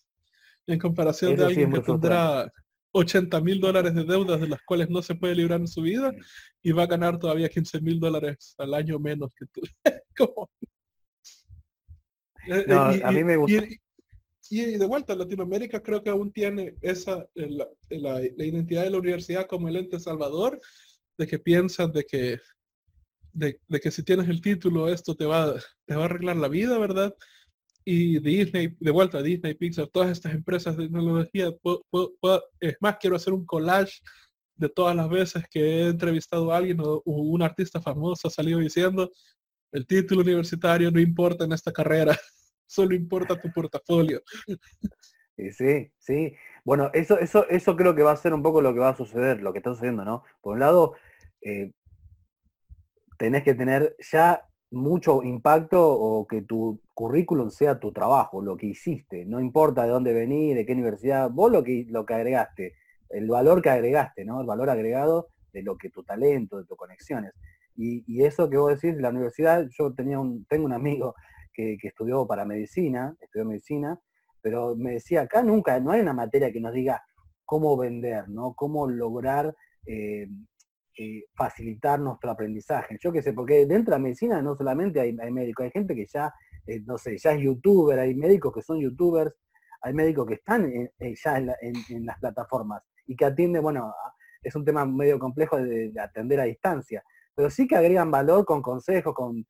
Speaker 1: en comparación de alguien que tendrá 80 mil dólares de deudas de las cuales no se puede librar en su vida y va a ganar todavía 15 mil dólares al año menos que tú.
Speaker 2: Eh, no, y, a mí me gusta.
Speaker 1: Y, de vuelta, Latinoamérica creo que aún tiene esa, la, la, identidad de la universidad como el ente salvador, de que piensan de que, de, de, que si tienes el título esto te va, te va a arreglar la vida, ¿verdad? Y Disney, de vuelta Disney, Pixar, todas estas empresas de tecnología, es más, quiero hacer un collage de todas las veces que he entrevistado a alguien o, un artista famoso ha salido diciendo, el título universitario no importa en esta carrera, solo importa tu portafolio.
Speaker 2: Sí, sí. Bueno, eso, eso, eso creo que va a ser un poco lo que va a suceder, lo que está sucediendo, ¿no? Por un lado, eh, tenés que tener ya mucho impacto o que tu currículum sea tu trabajo, lo que hiciste, no importa de dónde venís, de qué universidad, vos lo que, lo que agregaste, el valor que agregaste, ¿no? El valor agregado de lo que tu talento, de tus conexiones. Y, eso que vos decís, la universidad, yo tenía un, tengo un amigo que, estudió para medicina, estudió medicina, pero me decía, acá nunca, no hay una materia que nos diga cómo vender, ¿no? Cómo lograr eh, eh, facilitar nuestro aprendizaje. Yo qué sé, porque dentro de la medicina no solamente hay, médicos, hay gente que ya, eh, no sé, ya es youtuber, hay médicos que son youtubers, hay médicos que están ya en, las plataformas y que atienden, bueno, es un tema medio complejo de, atender a distancia, pero sí que agregan valor con consejos, con,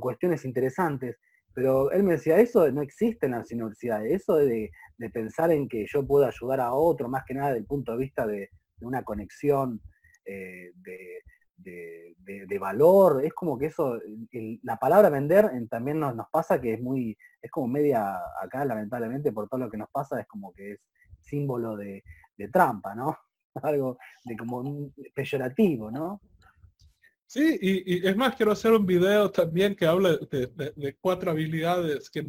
Speaker 2: cuestiones interesantes. Pero él me decía, eso no existe en las universidades, eso de, pensar en que yo puedo ayudar a otro, más que nada desde el punto de vista de, una conexión eh, de, valor, es como que eso, la palabra vender también nos, nos, pasa que es muy, es como media, acá lamentablemente por todo lo que nos pasa, es como que es símbolo de, trampa, ¿no? Algo de como un peyorativo, ¿no?
Speaker 1: Sí, y, es más, quiero hacer un video también que habla de, cuatro habilidades que,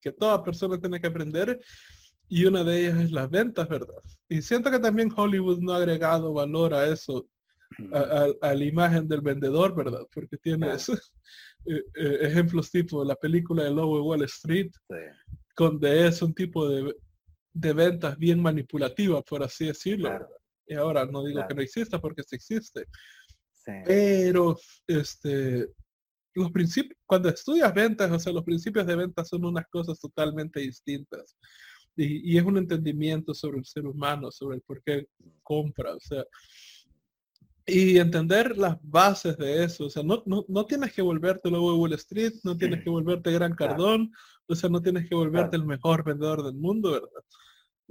Speaker 1: que toda persona tiene que aprender y una de ellas es las ventas, ¿verdad? Y siento que también Hollywood no ha agregado valor a eso, a, la imagen del vendedor, ¿verdad? Porque tienes eh, eh, ejemplos tipo la película de Lobo de Wall Street, donde es un tipo de, ventas bien manipulativa, por así decirlo. Y ahora no digo que no exista porque sí existe. Pero este, los principios, cuando estudias ventas, o sea, los principios de ventas son unas cosas totalmente distintas. Y, y, es un entendimiento sobre el ser humano, sobre el por qué compra. O sea, y entender las bases de eso. O sea, no, no, no tienes que volverte luego de Wall Street, no tienes que volverte Gran Cardón, o sea, no tienes que volverte el mejor vendedor del mundo, ¿verdad?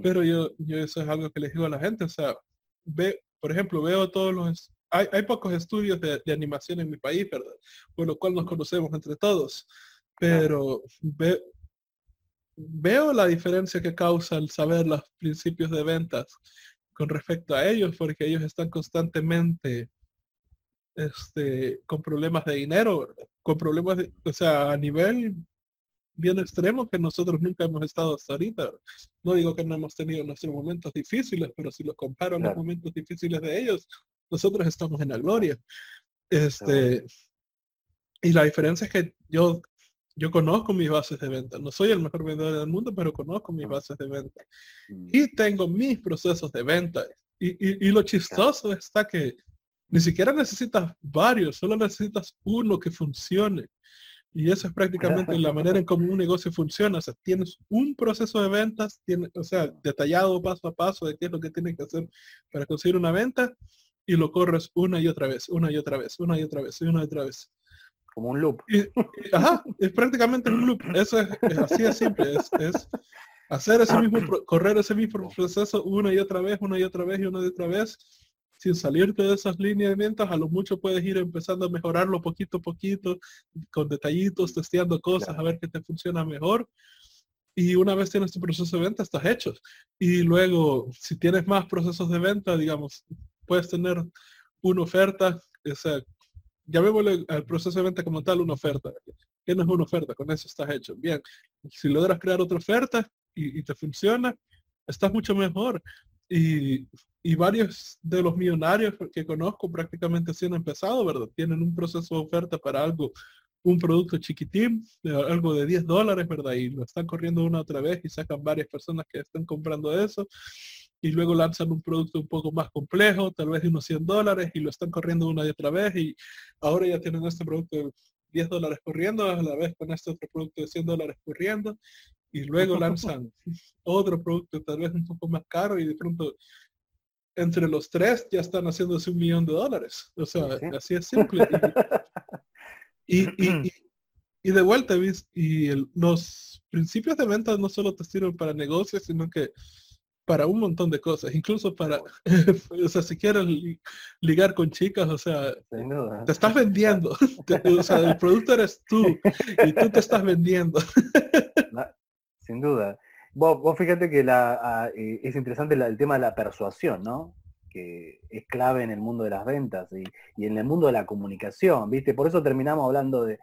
Speaker 1: Pero yo, yo eso es algo que les digo a la gente, o sea, ve, por ejemplo, veo todos los, hay, hay pocos estudios de, de, animación en mi país, ¿verdad? Por lo cual nos conocemos entre todos, pero ve, veo la diferencia que causa el saber los principios de ventas con respecto a ellos, porque ellos están constantemente este, con problemas de dinero, con problemas, de, o sea, a nivel bien extremo que nosotros nunca hemos estado hasta ahorita. No digo que no hemos tenido nuestros momentos difíciles, pero si los comparo los momentos difíciles de ellos, nosotros estamos en la gloria. Este, y la diferencia es que yo yo conozco mis bases de venta. No soy el mejor vendedor del mundo, pero conozco mis bases de venta. Mm. Y tengo mis procesos de venta. Y, lo chistoso está que ni siquiera necesitas varios, solo necesitas uno que funcione. Y eso es prácticamente la manera en cómo un negocio funciona. O sea, tienes un proceso de ventas, tiene, o sea, detallado paso a paso de qué es lo que tienes que hacer para conseguir una venta y lo corres una y otra vez, una y otra vez, una y otra vez, una y otra vez.
Speaker 2: Como un loop.
Speaker 1: ajá, es prácticamente un loop. Eso es, así de simple. Es, hacer ese mismo, correr ese mismo proceso una y otra vez, una y otra vez y una y otra vez, sin salirte de esas lineamientos, a lo mucho puedes ir empezando a mejorarlo poquito a poquito, con detallitos, testeando cosas, a ver qué te funciona mejor. Y una vez tienes tu proceso de venta, estás hecho. Y luego, si tienes más procesos de venta, digamos, puedes tener una oferta, o sea, llamémosle al proceso de venta como tal una oferta. ¿Qué no es una oferta? Con eso estás hecho. Bien, si logras crear otra oferta y, te funciona, estás mucho mejor. Y, varios de los millonarios que conozco prácticamente así han empezado, ¿verdad? Tienen un proceso de oferta para algo, un producto chiquitín, algo de 10 dólares, ¿verdad? Y lo están corriendo una otra vez y sacan varias personas que están comprando eso y luego lanzan un producto un poco más complejo, tal vez de unos 100 dólares, y lo están corriendo una y otra vez, y ahora ya tienen este producto de 10 dólares corriendo, a la vez con este otro producto de 100 dólares corriendo, y luego lanzan otro producto tal vez un poco más caro, y de pronto entre los tres ya están haciéndose un millón de dólares. O sea, así es simple. Y, y, de vuelta, y los principios de venta no solo te sirven para negocios, sino que para un montón de cosas, incluso para, o sea, si quieres ligar con chicas, o sea, te estás vendiendo, o sea, el producto eres tú y tú te estás vendiendo.
Speaker 2: sin duda. Vos, fíjate que la, eh, es interesante el tema de la persuasión, ¿no? Que es clave en el mundo de las ventas y, en el mundo de la comunicación, ¿viste? Por eso terminamos hablando de,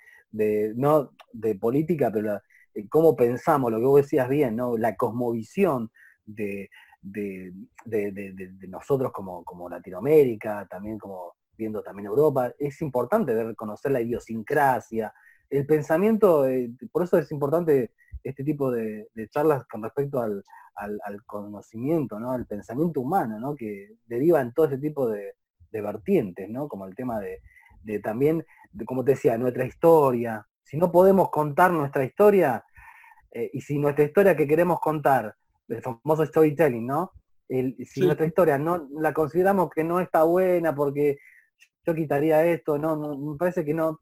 Speaker 2: no de política, pero cómo pensamos, lo que vos decías bien, ¿no? La cosmovisión de, de, nosotros como, como Latinoamérica, también como viendo también Europa, es importante ver, conocer la idiosincrasia, el pensamiento, eh, por eso es importante este tipo de, charlas con respecto al, conocimiento, ¿no? al pensamiento humano, ¿no? que deriva en todo ese tipo de, vertientes, ¿no? como el tema de, también, como te decía, nuestra historia. Si no podemos contar nuestra historia, eh, y si nuestra historia que queremos contar, el famoso storytelling, ¿no? si nuestra historia no la consideramos que no está buena porque yo quitaría esto, no, no, me parece que no,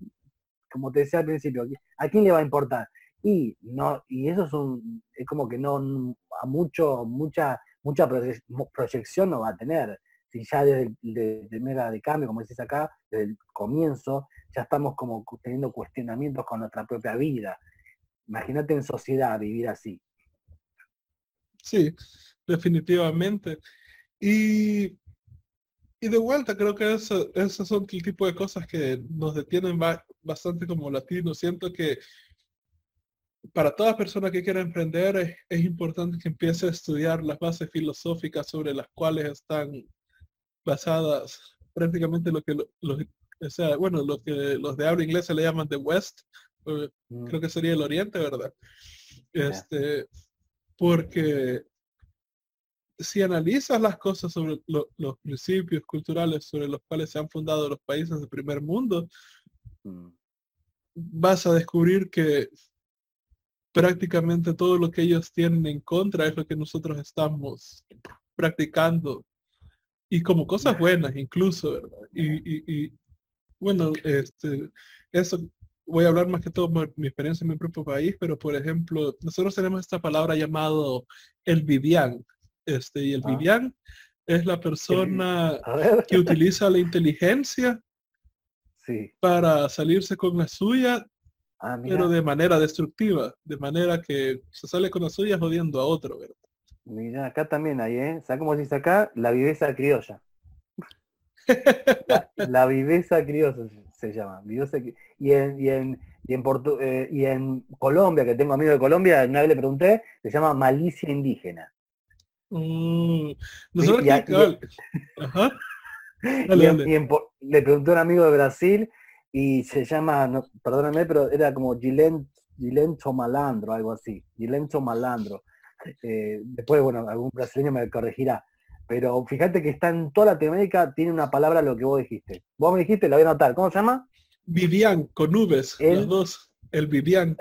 Speaker 2: como te decía al principio, ¿a quién le va a importar? Y no, y eso es un, es como que no, a mucho, mucha, mucha proyección no va a tener. Si ya desde el mega de cambio, como decís acá, desde el comienzo, ya estamos como teniendo cuestionamientos con nuestra propia vida. Imagínate en sociedad vivir así.
Speaker 1: Sí, definitivamente. Y y de vuelta, creo que eso, esos son el tipo de cosas que nos detienen bastante como latinos. Siento que para toda persona que quiera emprender es, importante que empiece a estudiar las bases filosóficas sobre las cuales están basadas prácticamente lo que los, o sea, bueno, lo que los de habla inglesa le llaman the West, eh, mm. creo que sería el Oriente, ¿verdad? Este, porque si analizas las cosas sobre los principios culturales sobre los cuales se han fundado los países del primer mundo, mm. vas a descubrir que prácticamente todo lo que ellos tienen en contra es lo que nosotros estamos practicando. Y como cosas buenas incluso, ¿verdad? Y, bueno, este, eso voy a hablar más que todo por mi experiencia en mi propio país, pero por ejemplo, nosotros tenemos esta palabra llamado el Vivian, este, y el ah. Vivian es la persona que utiliza la inteligencia para salirse con la suya, ah, pero de manera destructiva, de manera que se sale con la suya jodiendo a otro, ¿verdad?
Speaker 2: Mira, acá también hay, ¿eh? ¿Sabes cómo se dice acá? La viveza criolla. la, viveza criolla se llama. y, en, y, en, y, en eh, y en Colombia, que tengo amigos de Colombia, una vez le pregunté, se llama malicia indígena.
Speaker 1: Mm,
Speaker 2: le preguntó a un amigo de Brasil y se llama, perdóname, pero era como Gilento Malandro, algo así. Gilento Malandro. Eh, después, bueno, algún brasileño me corregirá. Pero fíjate que está en toda Latinoamérica, tiene una palabra lo que vos dijiste. Vos me dijiste, la voy a anotar. ¿Cómo se llama?
Speaker 1: Vivian, con Vs, los dos. El Vivian.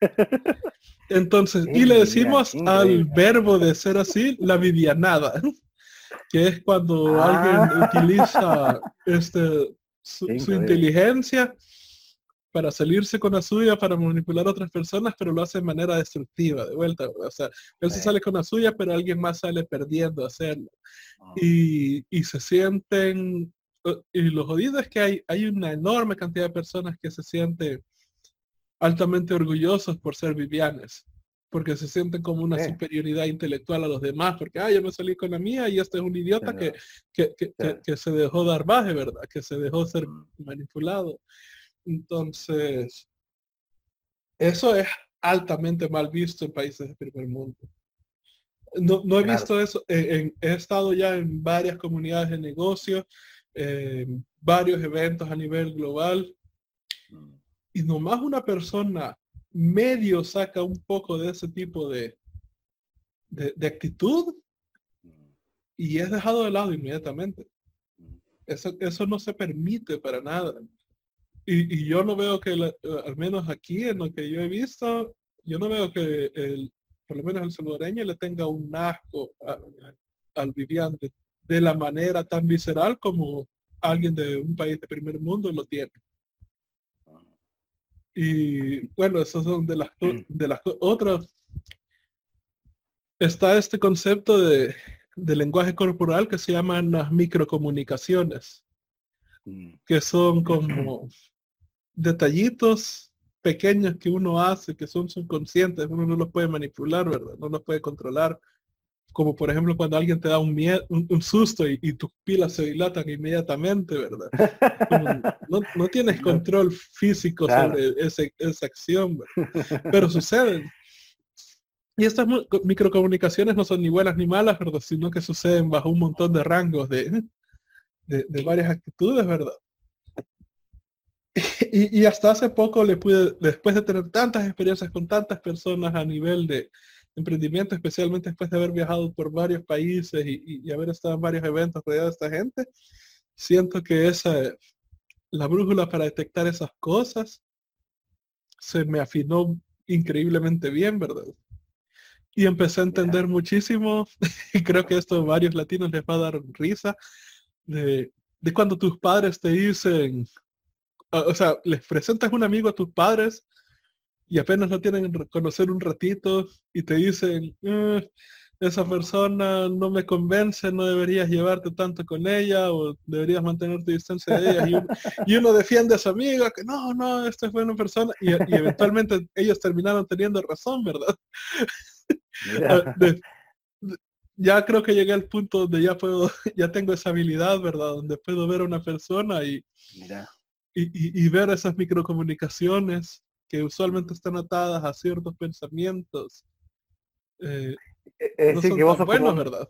Speaker 1: Entonces, y le decimos al verbo de ser así, la vivianada, que es cuando alguien ah. utiliza este, su, inteligencia para salirse con la suya, para manipular a otras personas, pero lo hace de manera destructiva, de vuelta. O sea, él se sale con la suya, pero alguien más sale perdiendo hacerlo. Ah. Y, y, se sienten, y lo jodido es que hay, hay una enorme cantidad de personas que se sienten altamente orgullosos por ser Vivianes, porque se sienten como una superioridad intelectual a los demás, porque, ah, yo me salí con la mía y este es un idiota que, que, se dejó dar baje, ¿verdad? Que se dejó ser mm. manipulado. Entonces, eso es altamente mal visto en países del primer mundo. No, no he visto eso, he estado ya en varias comunidades de negocios, varios eventos a nivel global, mm y nomás una persona medio saca un poco de ese tipo de, de, actitud y es dejado de lado inmediatamente. Eso, eso no se permite para nada. Y, yo no veo que, al menos aquí en lo que yo he visto, yo no veo que el, por lo menos el salvadoreño le tenga un asco al viviente de la manera tan visceral como alguien de un país de primer mundo lo tiene. Y bueno, esos son de las, mm. de las otras. Está este concepto de, lenguaje corporal que se llaman las microcomunicaciones, mm. que son como detallitos pequeños que uno hace, que son subconscientes, uno no los puede manipular, ¿verdad? No los puede controlar. Como por ejemplo cuando alguien te da un, miedo, un, susto y, tus pilas se dilatan inmediatamente, ¿verdad? no, tienes control físico sobre esa acción, pero suceden. Y estas microcomunicaciones no son ni buenas ni malas, ¿verdad? Sino que suceden bajo un montón de rangos de, de, varias actitudes, ¿verdad? Y, hasta hace poco le pude, después de tener tantas experiencias con tantas personas a nivel de emprendimiento, especialmente después de haber viajado por varios países y, haber estado en varios eventos rodeado de esta gente, siento que esa, la brújula para detectar esas cosas se me afinó increíblemente bien, ¿verdad? y empecé a entender muchísimo, y creo que esto a varios latinos les va a dar risa, de, cuando tus padres te dicen, o sea, les presentas un amigo a tus padres y apenas lo tienen conocer un ratito y te dicen, eh, esa persona no me convence, no deberías llevarte tanto con ella o deberías mantener tu distancia de ella. Y uno, defiende a su amigo, que no, no, esta es buena persona. Y, y eventualmente ellos terminaron teniendo razón, ¿verdad? Ah, ya creo que llegué al punto donde ya puedo, ya tengo esa habilidad, ¿verdad? Donde puedo ver a una persona y, y, ver esas microcomunicaciones que usualmente están atadas a ciertos pensamientos.
Speaker 2: Eh, e, es decir, que vos buenos, ¿verdad?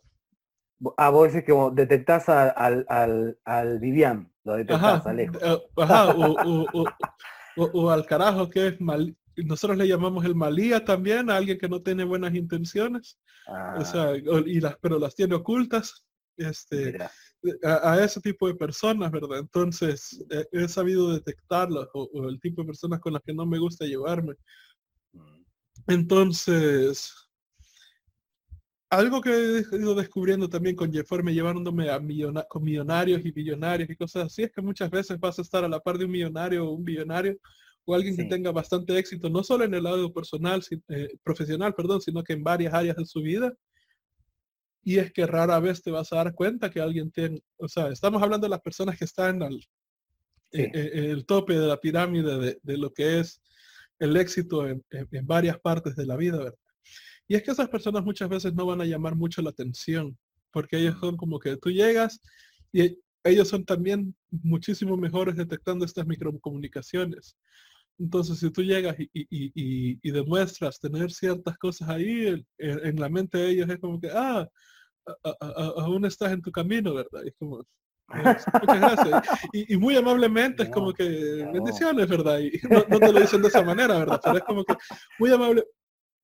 Speaker 2: Ah, vos decís que vos detectás al, al, al Vivian, lo detectás a lejos. Eh,
Speaker 1: ajá, o, al carajo que es mal, nosotros le llamamos el malía también a alguien que no tiene buenas intenciones, o sea, ah. y las, pero las tiene ocultas, este, a, ese tipo de personas, ¿verdad? Entonces, he, sabido detectarlas o, el tipo de personas con las que no me gusta llevarme. Mm. Entonces, algo que he ido descubriendo también con me llevándome a con millonarios y billonarios y cosas así, es que muchas veces vas a estar a la par de un millonario o un billonario o alguien que tenga bastante éxito, no solo en el lado personal, eh, profesional, perdón, sino que en varias áreas de su vida. Y es que rara vez te vas a dar cuenta que alguien tiene, o sea, estamos hablando de las personas que están al eh, eh, el tope de la pirámide de, lo que es el éxito en, varias partes de la vida, ¿verdad? Y es que esas personas muchas veces no van a llamar mucho la atención, porque ellos son como que tú llegas y ellos son también muchísimo mejores detectando estas microcomunicaciones. Entonces, si tú llegas y, demuestras tener ciertas cosas ahí, en, la mente de ellos es como que, ah, aún estás en tu camino, ¿verdad? es como, muchas gracias. Y, muy amablemente es como que, bendiciones, ¿verdad? Y no, te lo dicen de esa manera, ¿verdad? Pero es como que muy amable.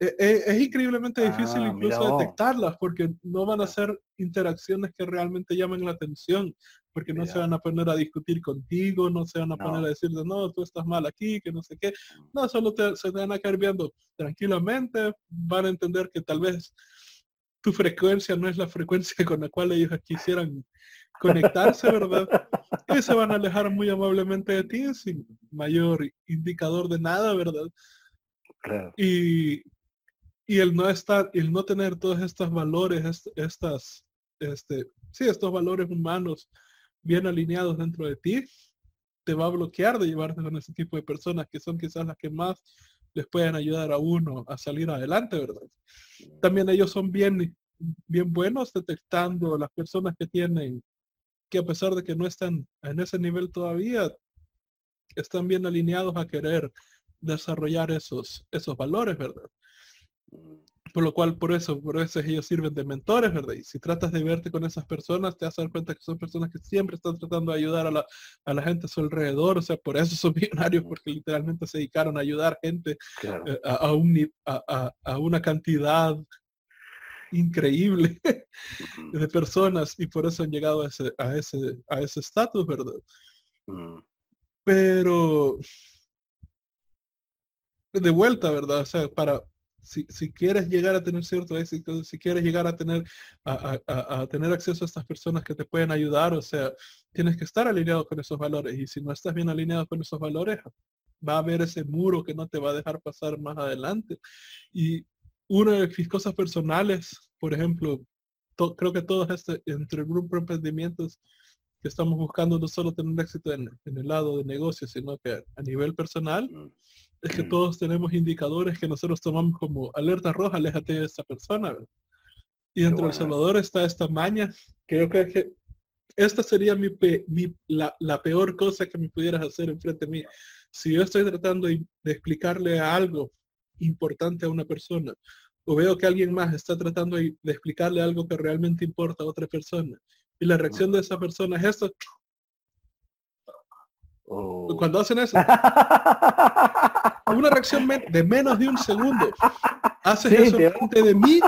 Speaker 1: E, e, es, increíblemente difícil ah, incluso detectarlas porque no van a ser interacciones que realmente llamen la atención porque no se van a poner a discutir contigo, no se van a poner a decirte, no, tú estás mal aquí, que no sé qué. No, solo se te van a caer viendo tranquilamente, van a entender que tal vez tu frecuencia no es la frecuencia con la cual ellos quisieran conectarse, ¿verdad? Y se van a alejar muy amablemente de ti sin mayor indicador de nada, ¿verdad? Y, y el no estar, el no tener todos estos valores, estas, este, sí, estos valores humanos bien alineados dentro de ti, te va a bloquear de llevarte con ese tipo de personas que son quizás las que más les pueden ayudar a uno a salir adelante, ¿verdad? También ellos son bien, bien buenos detectando las personas que tienen, que a pesar de que no están en ese nivel todavía, están bien alineados a querer desarrollar esos, esos valores, ¿verdad? Por lo cual, por eso, por eso ellos sirven de mentores, ¿verdad? Y si tratas de verte con esas personas, te vas a dar cuenta que son personas que siempre están tratando de ayudar a la, a la gente a su alrededor. O sea, por eso son millonarios, porque literalmente se dedicaron a ayudar gente eh, a, un, a, a, una cantidad increíble de personas y por eso han llegado a ese a ese a ese estatus, ¿verdad? Mm. Pero de vuelta, ¿verdad? O sea, para si, quieres llegar a tener cierto éxito, si quieres llegar a tener, a, tener acceso a estas personas que te pueden ayudar, o sea, tienes que estar alineado con esos valores. Y si no estás bien alineado con esos valores, va a haber ese muro que no te va a dejar pasar más adelante. Y una de mis cosas personales, por ejemplo, creo que todos este, entre el grupo de emprendimientos que estamos buscando no solo tener éxito en, en, el lado de negocio, sino que a nivel personal, mm es que todos tenemos indicadores que nosotros tomamos como alerta roja, aléjate de esta persona. Y dentro de El Salvador está esta maña, que yo creo que esta sería mi, la, peor cosa que me pudieras hacer enfrente de mí. Si yo estoy tratando de, explicarle algo importante a una persona, o veo que alguien más está tratando de, explicarle algo que realmente importa a otra persona, y la reacción de esa persona es esto, oh. cuando hacen eso, una reacción de menos de un segundo, haces eso frente de mí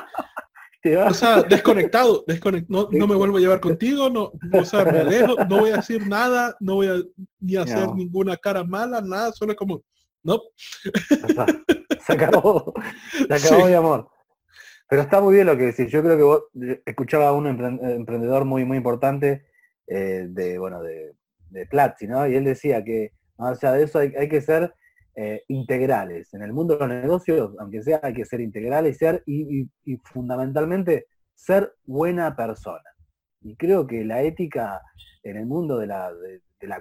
Speaker 1: o sea, desconectado, no, me vuelvo a llevar contigo, no, o sea, me alejo, no voy a decir nada, no voy a ni hacer ninguna cara mala, nada, solo como, no.
Speaker 2: Se acabó, se acabó mi amor. Pero está muy bien lo que decís. Yo creo que vos eh, escuchaba a un emprendedor muy, muy importante eh, de, bueno, de, de Platzi, ¿no? Y él decía que, más allá de eso, hay, que ser eh, integrales. En el mundo de los negocios, aunque sea, hay que ser integrales ser, y, fundamentalmente ser buena persona. Y creo que la ética en el mundo de la,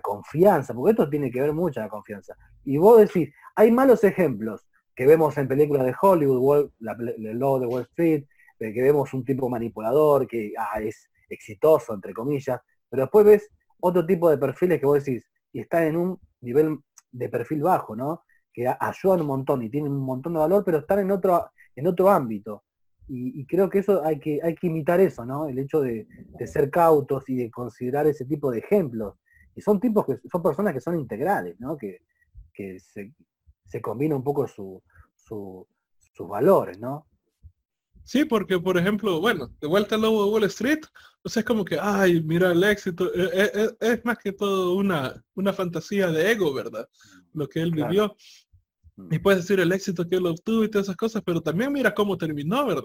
Speaker 2: confianza, porque esto tiene que ver mucho la confianza. Y vos decís, hay malos ejemplos que vemos en películas de Hollywood, el logo de Wall Street, que vemos un tipo manipulador que ah, es exitoso, entre comillas, pero después ves otro tipo de perfiles que vos decís, y están en un nivel de perfil bajo, ¿no? Que ayudan un montón y tienen un montón de valor, pero están en otro, en otro ámbito. Y, creo que eso hay que, hay que imitar eso, ¿no? El hecho de, ser cautos y de considerar ese tipo de ejemplos. Y son tipos que son personas que son integrales, ¿no? Que, se, combina un poco su, sus valores, ¿no?
Speaker 1: Sí, porque por ejemplo, bueno, de vuelta al lobo de Wall Street, o sea, es como que, ay, mira el éxito, e, e, e, es, más que todo una, una fantasía de ego, ¿verdad? Mm, Lo que él vivió. Mm. Y puedes decir el éxito que él obtuvo y todas esas cosas, pero también mira cómo terminó, ¿verdad?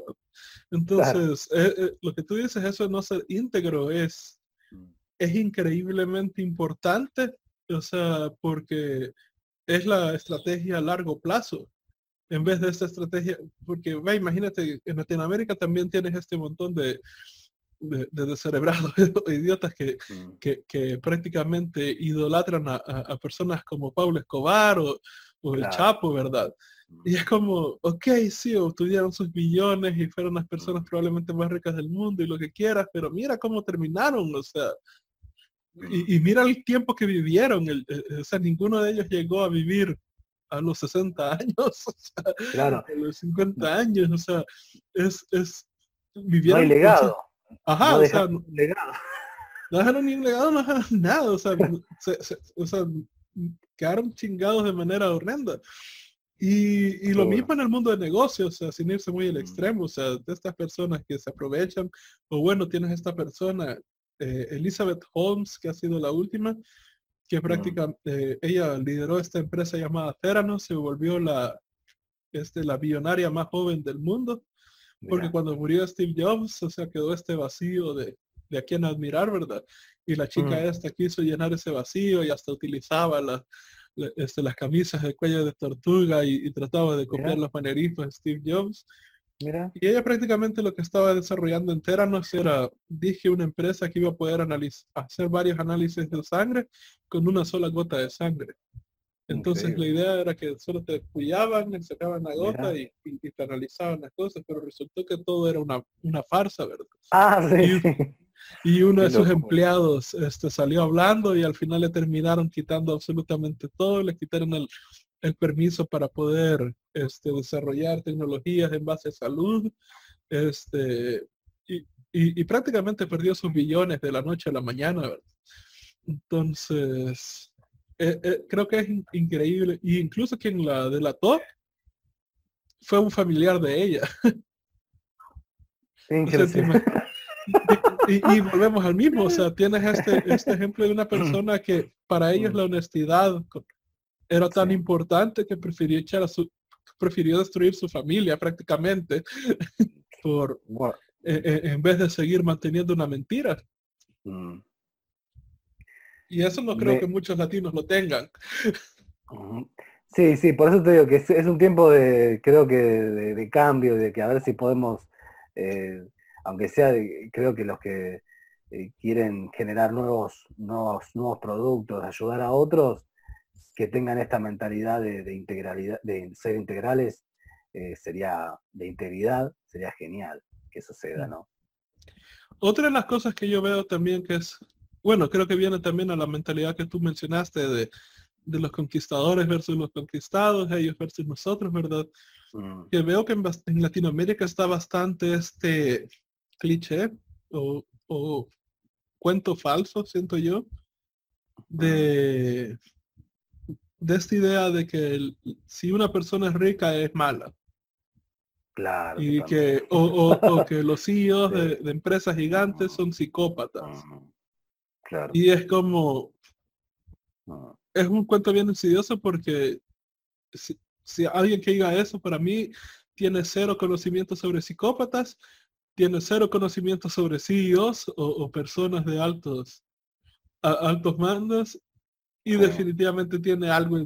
Speaker 1: Entonces, eh, eh, lo que tú dices, eso de no ser íntegro es, mm. es increíblemente importante, o sea, porque es la estrategia a largo plazo en vez de esta estrategia, porque ve, imagínate, en Latinoamérica también tienes este montón de, de, descerebrados idiotas mm. que, que, prácticamente idolatran a, personas como Pablo Escobar o, el Chapo, ¿verdad? Mm. Y es como, ok, sí, obtuvieron sus billones y fueron las personas mm. probablemente más ricas del mundo y lo que quieras, pero mira cómo terminaron, o sea, y, mira el tiempo que vivieron, el, o sea, ninguno de ellos llegó a vivir a los 60 años, o sea, claro. a los 50 años, o sea, es, es
Speaker 2: vivieron... No hay legado.
Speaker 1: ajá, o sea, legado. no dejaron ni un legado, no dejaron nada, o sea, o sea, quedaron chingados de manera horrenda. Y, y lo mismo en el mundo de negocios, o sea, sin irse muy al mm. extremo, o sea, de estas personas que se aprovechan, o bueno, tienes esta persona, eh, Elizabeth Holmes, que ha sido la última, que prácticamente ella lideró esta empresa llamada Theranos, se volvió la, este, la billonaria más joven del mundo, porque cuando murió Steve Jobs, o sea, quedó este vacío de, de a quien admirar, ¿verdad? Y la chica mm. esta quiso llenar ese vacío y hasta utilizaba la, este, las camisas de cuello de tortuga y, trataba de copiar los manerismos de Steve Jobs. Y ella prácticamente lo que estaba desarrollando en Teranos era, dije, una empresa que iba a poder hacer varios análisis de sangre con una sola gota de sangre. Entonces la idea era que solo te le sacaban la gota y, te analizaban las cosas, pero resultó que todo era una, una farsa, ¿verdad?
Speaker 2: Ah, sí.
Speaker 1: Y, uno de sus empleados este, salió hablando y al final le terminaron quitando absolutamente todo, le quitaron el, el permiso para poder este, desarrollar tecnologías en base a salud, este, y, prácticamente perdió sus billones de la noche a la mañana. Entonces, eh, eh, creo que es increíble. Y incluso quien la delató fue un familiar de ella. y, volvemos al mismo, o sea, tienes este, este ejemplo de una persona que para ellos la honestidad era tan importante que prefirió echar a su, prefirió destruir su familia prácticamente por e, e, en vez de seguir manteniendo una mentira. Mm. Y eso no creo que muchos latinos lo tengan.
Speaker 2: Sí, sí, por eso te digo que es, un tiempo de, creo que de, cambio, de que a ver si podemos, eh, aunque sea, creo que los que eh, quieren generar nuevos, nuevos, nuevos productos, ayudar a otros, que tengan esta mentalidad de, integralidad, de ser integrales, eh, sería de integridad, sería genial que suceda, ¿no?
Speaker 1: Otra de las cosas que yo veo también que es, bueno, creo que viene también a la mentalidad que tú mencionaste de, los conquistadores versus los conquistados, ellos versus nosotros, ¿verdad? Mm. Que veo que en, Latinoamérica está bastante este cliché o, o cuento falso, siento yo, de, de esta idea de que si una persona es rica es mala.
Speaker 2: Claro.
Speaker 1: Y que, o, que los CEOs de, empresas gigantes son psicópatas.
Speaker 2: Claro.
Speaker 1: Y es como, es un cuento bien insidioso porque si, alguien que diga eso, para mí, tiene cero conocimiento sobre psicópatas, tiene cero conocimiento sobre CEOs o, personas de altos, altos mandos y definitivamente tiene algo,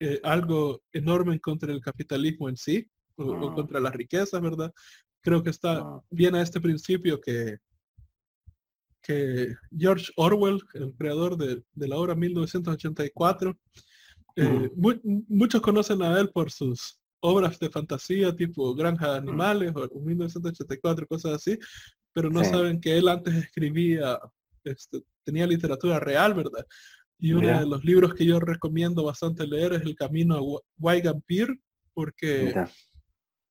Speaker 1: eh, algo enorme contra el capitalismo en sí o, contra las riquezas, ¿verdad? Creo que está bien a este principio que, que George Orwell, el creador de, la obra 1984, eh, muchos conocen a él por sus obras de fantasía tipo Granja de Animales o 1984, cosas así, pero no saben que él antes escribía, este, tenía literatura real, ¿verdad? Y uno de los libros que yo recomiendo bastante leer es El Camino a Waigampir, porque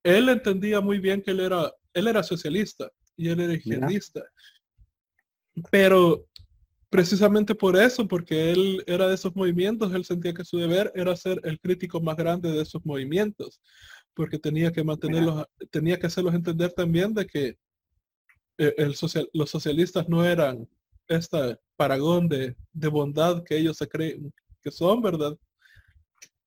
Speaker 1: él entendía muy bien que él era, él era socialista y él era izquierdista. Pero precisamente por eso, porque él era de esos movimientos, él sentía que su deber era ser el crítico más grande de esos movimientos, porque tenía que mantenerlos, tenía que hacerlos entender también de que eh, el social, los socialistas no eran esta paragón de, de bondad que ellos se creen que son, ¿verdad?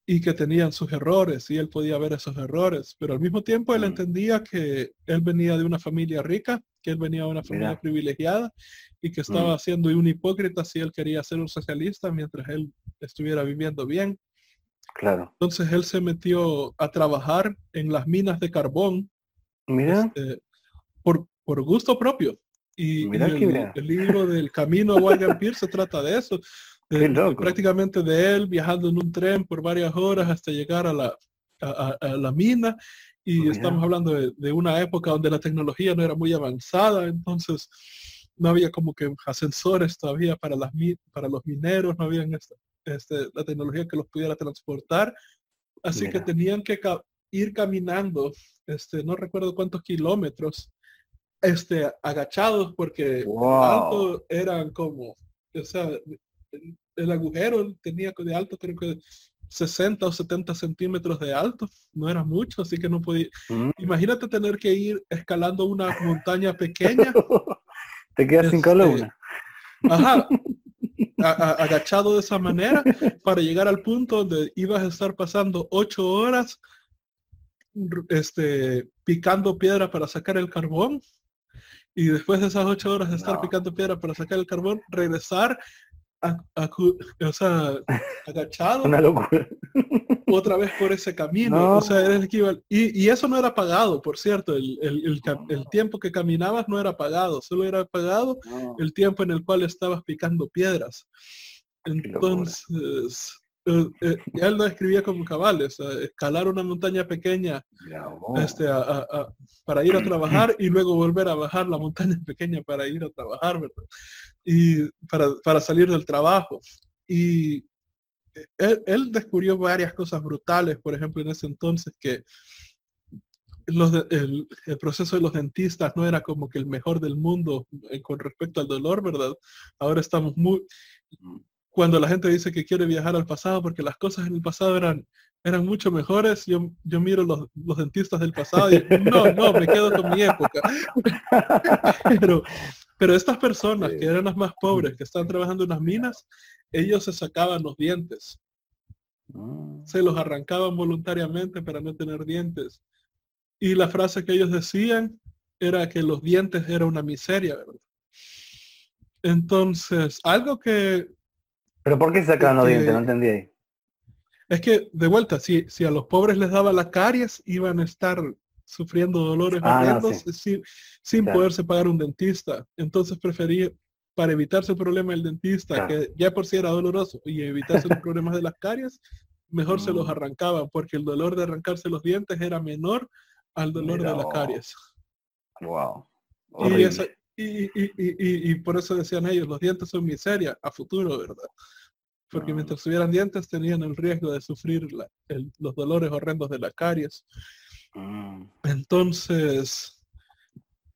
Speaker 1: y que tenían sus errores y él podía ver esos errores, pero al mismo tiempo él mm. entendía que él venía de una familia rica, que él venía de una familia privilegiada y que estaba mm. siendo un hipócrita si él quería ser un socialista mientras él estuviera viviendo bien.
Speaker 2: Claro.
Speaker 1: Entonces él se metió a trabajar en las minas de carbón
Speaker 2: Mira.
Speaker 1: Este, por, por gusto propio. Y, el, libro del camino a Wagon se trata de eso, prácticamente de él viajando en un tren por varias horas hasta llegar a la, a, la mina. Y estamos hablando de, una época donde la tecnología no era muy avanzada, entonces no había como que ascensores todavía para, las, para los mineros, no había este, la tecnología que los pudiera transportar. Así que tenían que ir caminando, este, no recuerdo cuántos kilómetros, este, agachados porque alto eran como, o sea, el, agujero tenía de alto creo que 60 o 70 centímetros de alto, no era mucho, así que no podía. Mm. Imagínate tener que ir escalando una montaña pequeña.
Speaker 2: Te quedas sin columna.
Speaker 1: Este, ajá, agachado de esa manera para llegar al punto donde ibas a estar pasando ocho horas este, picando piedra para sacar el carbón y después de esas ocho horas de estar picando piedra para sacar el carbón, regresar o sea, agachado.
Speaker 2: Una locura.
Speaker 1: Otra vez por ese camino. O sea, eres y, y, eso no era pagado, por cierto. El, el, el, tiempo que caminabas no era pagado. Solo era pagado el tiempo en el cual estabas picando piedras. Entonces, eh, eh, él lo escribía como cabales, escalar una montaña pequeña este, para ir a trabajar y luego volver a bajar la montaña pequeña para ir a trabajar, ¿verdad? Y para, salir del trabajo. Y él, descubrió varias cosas brutales, por ejemplo, en ese entonces que los el, el, proceso de los dentistas no era como que el mejor del mundo eh, con respecto al dolor, ¿verdad? Ahora estamos muy, cuando la gente dice que quiere viajar al pasado porque las cosas en el pasado eran, eran mucho mejores, yo, yo miro los, los dentistas del pasado y no, no, me quedo con mi época. pero, pero estas personas que eran las más pobres, que están trabajando en las minas, ellos se sacaban los dientes. Ah. Se los arrancaban voluntariamente para no tener dientes. Y la frase que ellos decían era que los dientes era una miseria, ¿verdad? Entonces, algo que
Speaker 2: ¿Pero por qué se sacaban los dientes? No entendí ahí.
Speaker 1: Es que, de vuelta, si, si a los pobres les daba la caries, iban a estar sufriendo dolores ah, sin, sin poderse pagar un dentista. Entonces prefería, para evitarse el problema del dentista, que ya por sí era doloroso, y evitarse los problemas de las caries, mejor se los mm. arrancaban, porque el dolor de arrancarse los dientes era menor al dolor de las caries.
Speaker 2: Wow.
Speaker 1: Y, por eso decían ellos, los dientes son miseria a futuro, ¿verdad? Porque mientras tuvieran dientes tenían el riesgo de sufrir los dolores horrendos de las caries. Mm. Entonces,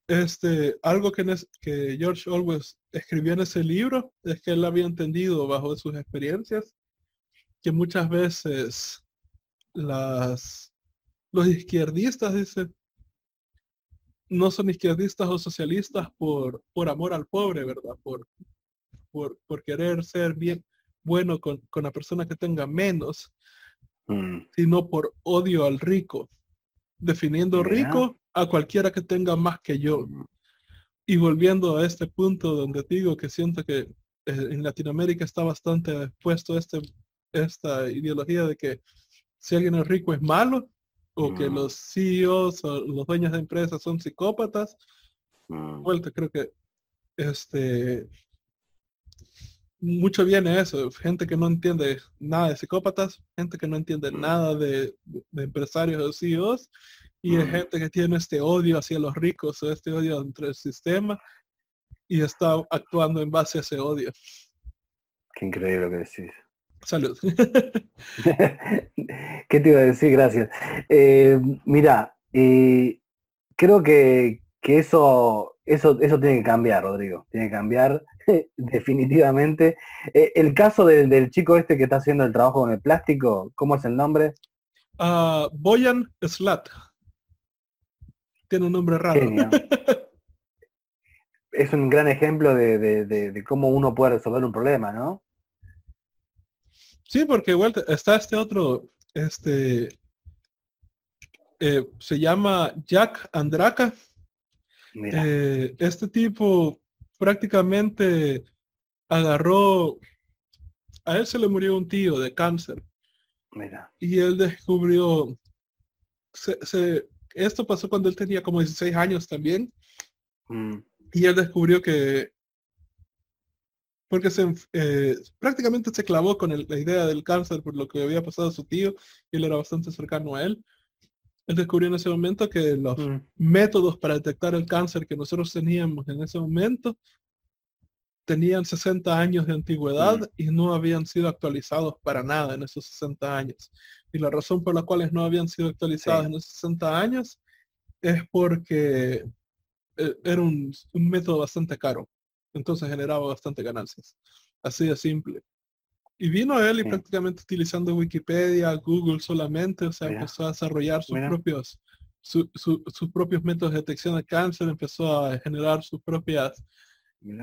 Speaker 1: este, algo que, que George Always escribió en ese libro es que él había entendido bajo sus experiencias que muchas veces las, los izquierdistas, dicen, no son izquierdistas o socialistas por, por amor al pobre, ¿verdad? Por, por, querer ser bien bueno con, la persona que tenga menos, mm. sino por odio al rico, definiendo rico a cualquiera que tenga más que yo. Mm. Y volviendo a este punto donde digo que siento que eh, en Latinoamérica está bastante puesto este, esta ideología de que si alguien es rico es malo, o que mm. los CEOs o los dueños de empresas son psicópatas. Mm. Vuelta, creo que este mucho viene eso, gente que no entiende nada de psicópatas, gente que no entiende mm. nada de, empresarios o CEOs, y de gente que tiene este odio hacia los ricos o este odio entre el sistema y está actuando en base a ese odio.
Speaker 2: Qué increíble que decís.
Speaker 1: Salud.
Speaker 2: ¿Qué te iba a decir? Gracias. Eh, mira, creo que, eso, eso, eso tiene que cambiar, Rodrigo. Tiene que cambiar definitivamente. Eh, el caso del, chico este que está haciendo el trabajo con el plástico, ¿cómo es el nombre?
Speaker 1: Uh, Boyan Slat. Tiene un nombre raro.
Speaker 2: es un gran ejemplo de cómo uno puede resolver un problema, ¿no?
Speaker 1: Sí, porque igual está este otro, este, eh, se llama Jack Andraka. Eh, este tipo prácticamente agarró, a él se le murió un tío de cáncer. Y él descubrió, esto pasó cuando él tenía como 16 años también. Mm. Y él descubrió que porque se, eh, prácticamente se clavó con la idea del cáncer por lo que había pasado a su tío y él era bastante cercano a él. Él descubrió en ese momento que los mm. métodos para detectar el cáncer que nosotros teníamos en ese momento tenían 60 años de antigüedad mm. y no habían sido actualizados para nada en esos 60 años. Y la razón por la cual no habían sido actualizados en esos 60 años es porque eh, era un método bastante caro entonces generaba bastante ganancias. Así de simple. Y vino él y prácticamente utilizando Wikipedia, Google solamente, o sea, empezó a desarrollar sus propios sus propios métodos de detección de cáncer, empezó a generar sus propias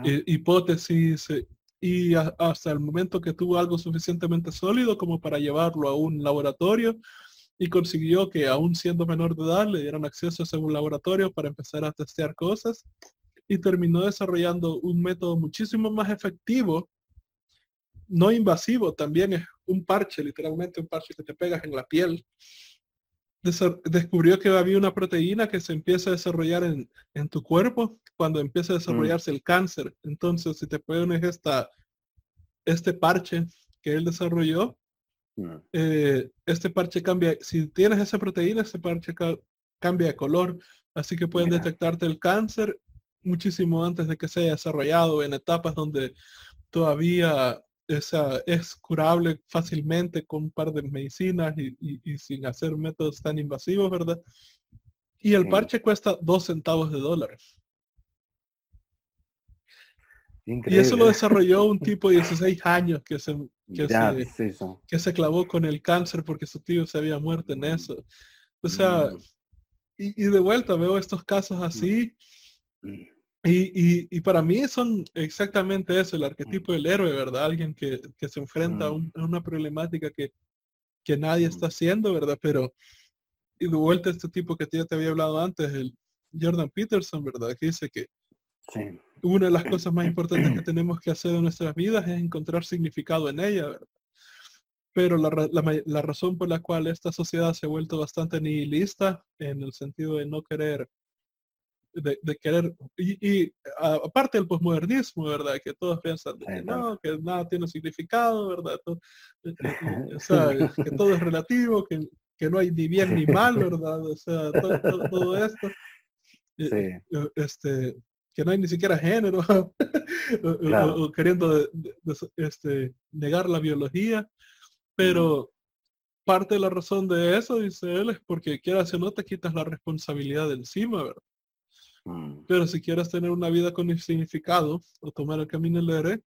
Speaker 1: eh, hipótesis eh, y hasta el momento que tuvo algo suficientemente sólido como para llevarlo a un laboratorio y consiguió que aún siendo menor de edad le dieran acceso a ese laboratorio para empezar a testear cosas y terminó desarrollando un método muchísimo más efectivo, no invasivo, también es un parche, literalmente un parche que te pegas en la piel. descubrió que había una proteína que se empieza a desarrollar en, tu cuerpo cuando empieza a mm. desarrollarse el cáncer. Entonces, si te pones esta, este parche que él desarrolló, mm. eh, este parche cambia, si tienes esa proteína, ese parche cambia de color, así que pueden detectarte el cáncer muchísimo antes de que se haya desarrollado en etapas donde todavía esa es curable fácilmente con un par de medicinas y, sin hacer métodos tan invasivos, ¿verdad? Y el parche cuesta dos centavos de dólares. Y eso lo desarrolló un tipo de 16 años que se, que, se, clavó con el cáncer porque su tío se había muerto en eso. O sea, mm. y, de vuelta veo estos casos así mm. Y, para mí son exactamente eso, el arquetipo del héroe, ¿verdad? Alguien que, se enfrenta a, una problemática que, nadie está haciendo, ¿verdad? Pero, y de vuelta este tipo que ya te había hablado antes, el Jordan Peterson, ¿verdad? Que dice que una de las cosas más importantes que tenemos que hacer en nuestras vidas es encontrar significado en ella, ¿verdad? Pero la, la razón por la cual esta sociedad se ha vuelto bastante nihilista, en el sentido de no querer de, querer, y, aparte del posmodernismo, ¿verdad? Que todos piensan que no, que nada tiene significado, ¿verdad? Eh, eh, o sea, que todo es relativo, que, que, no hay ni bien ni mal, ¿verdad? O sea, todo, esto. Este, que no hay ni siquiera género, o, queriendo este, negar la biología, pero parte de la razón de eso, dice él, es porque quieras o no te quitas la responsabilidad de encima, ¿verdad? Mm. Pero si quieres tener una vida con significado o tomar el camino del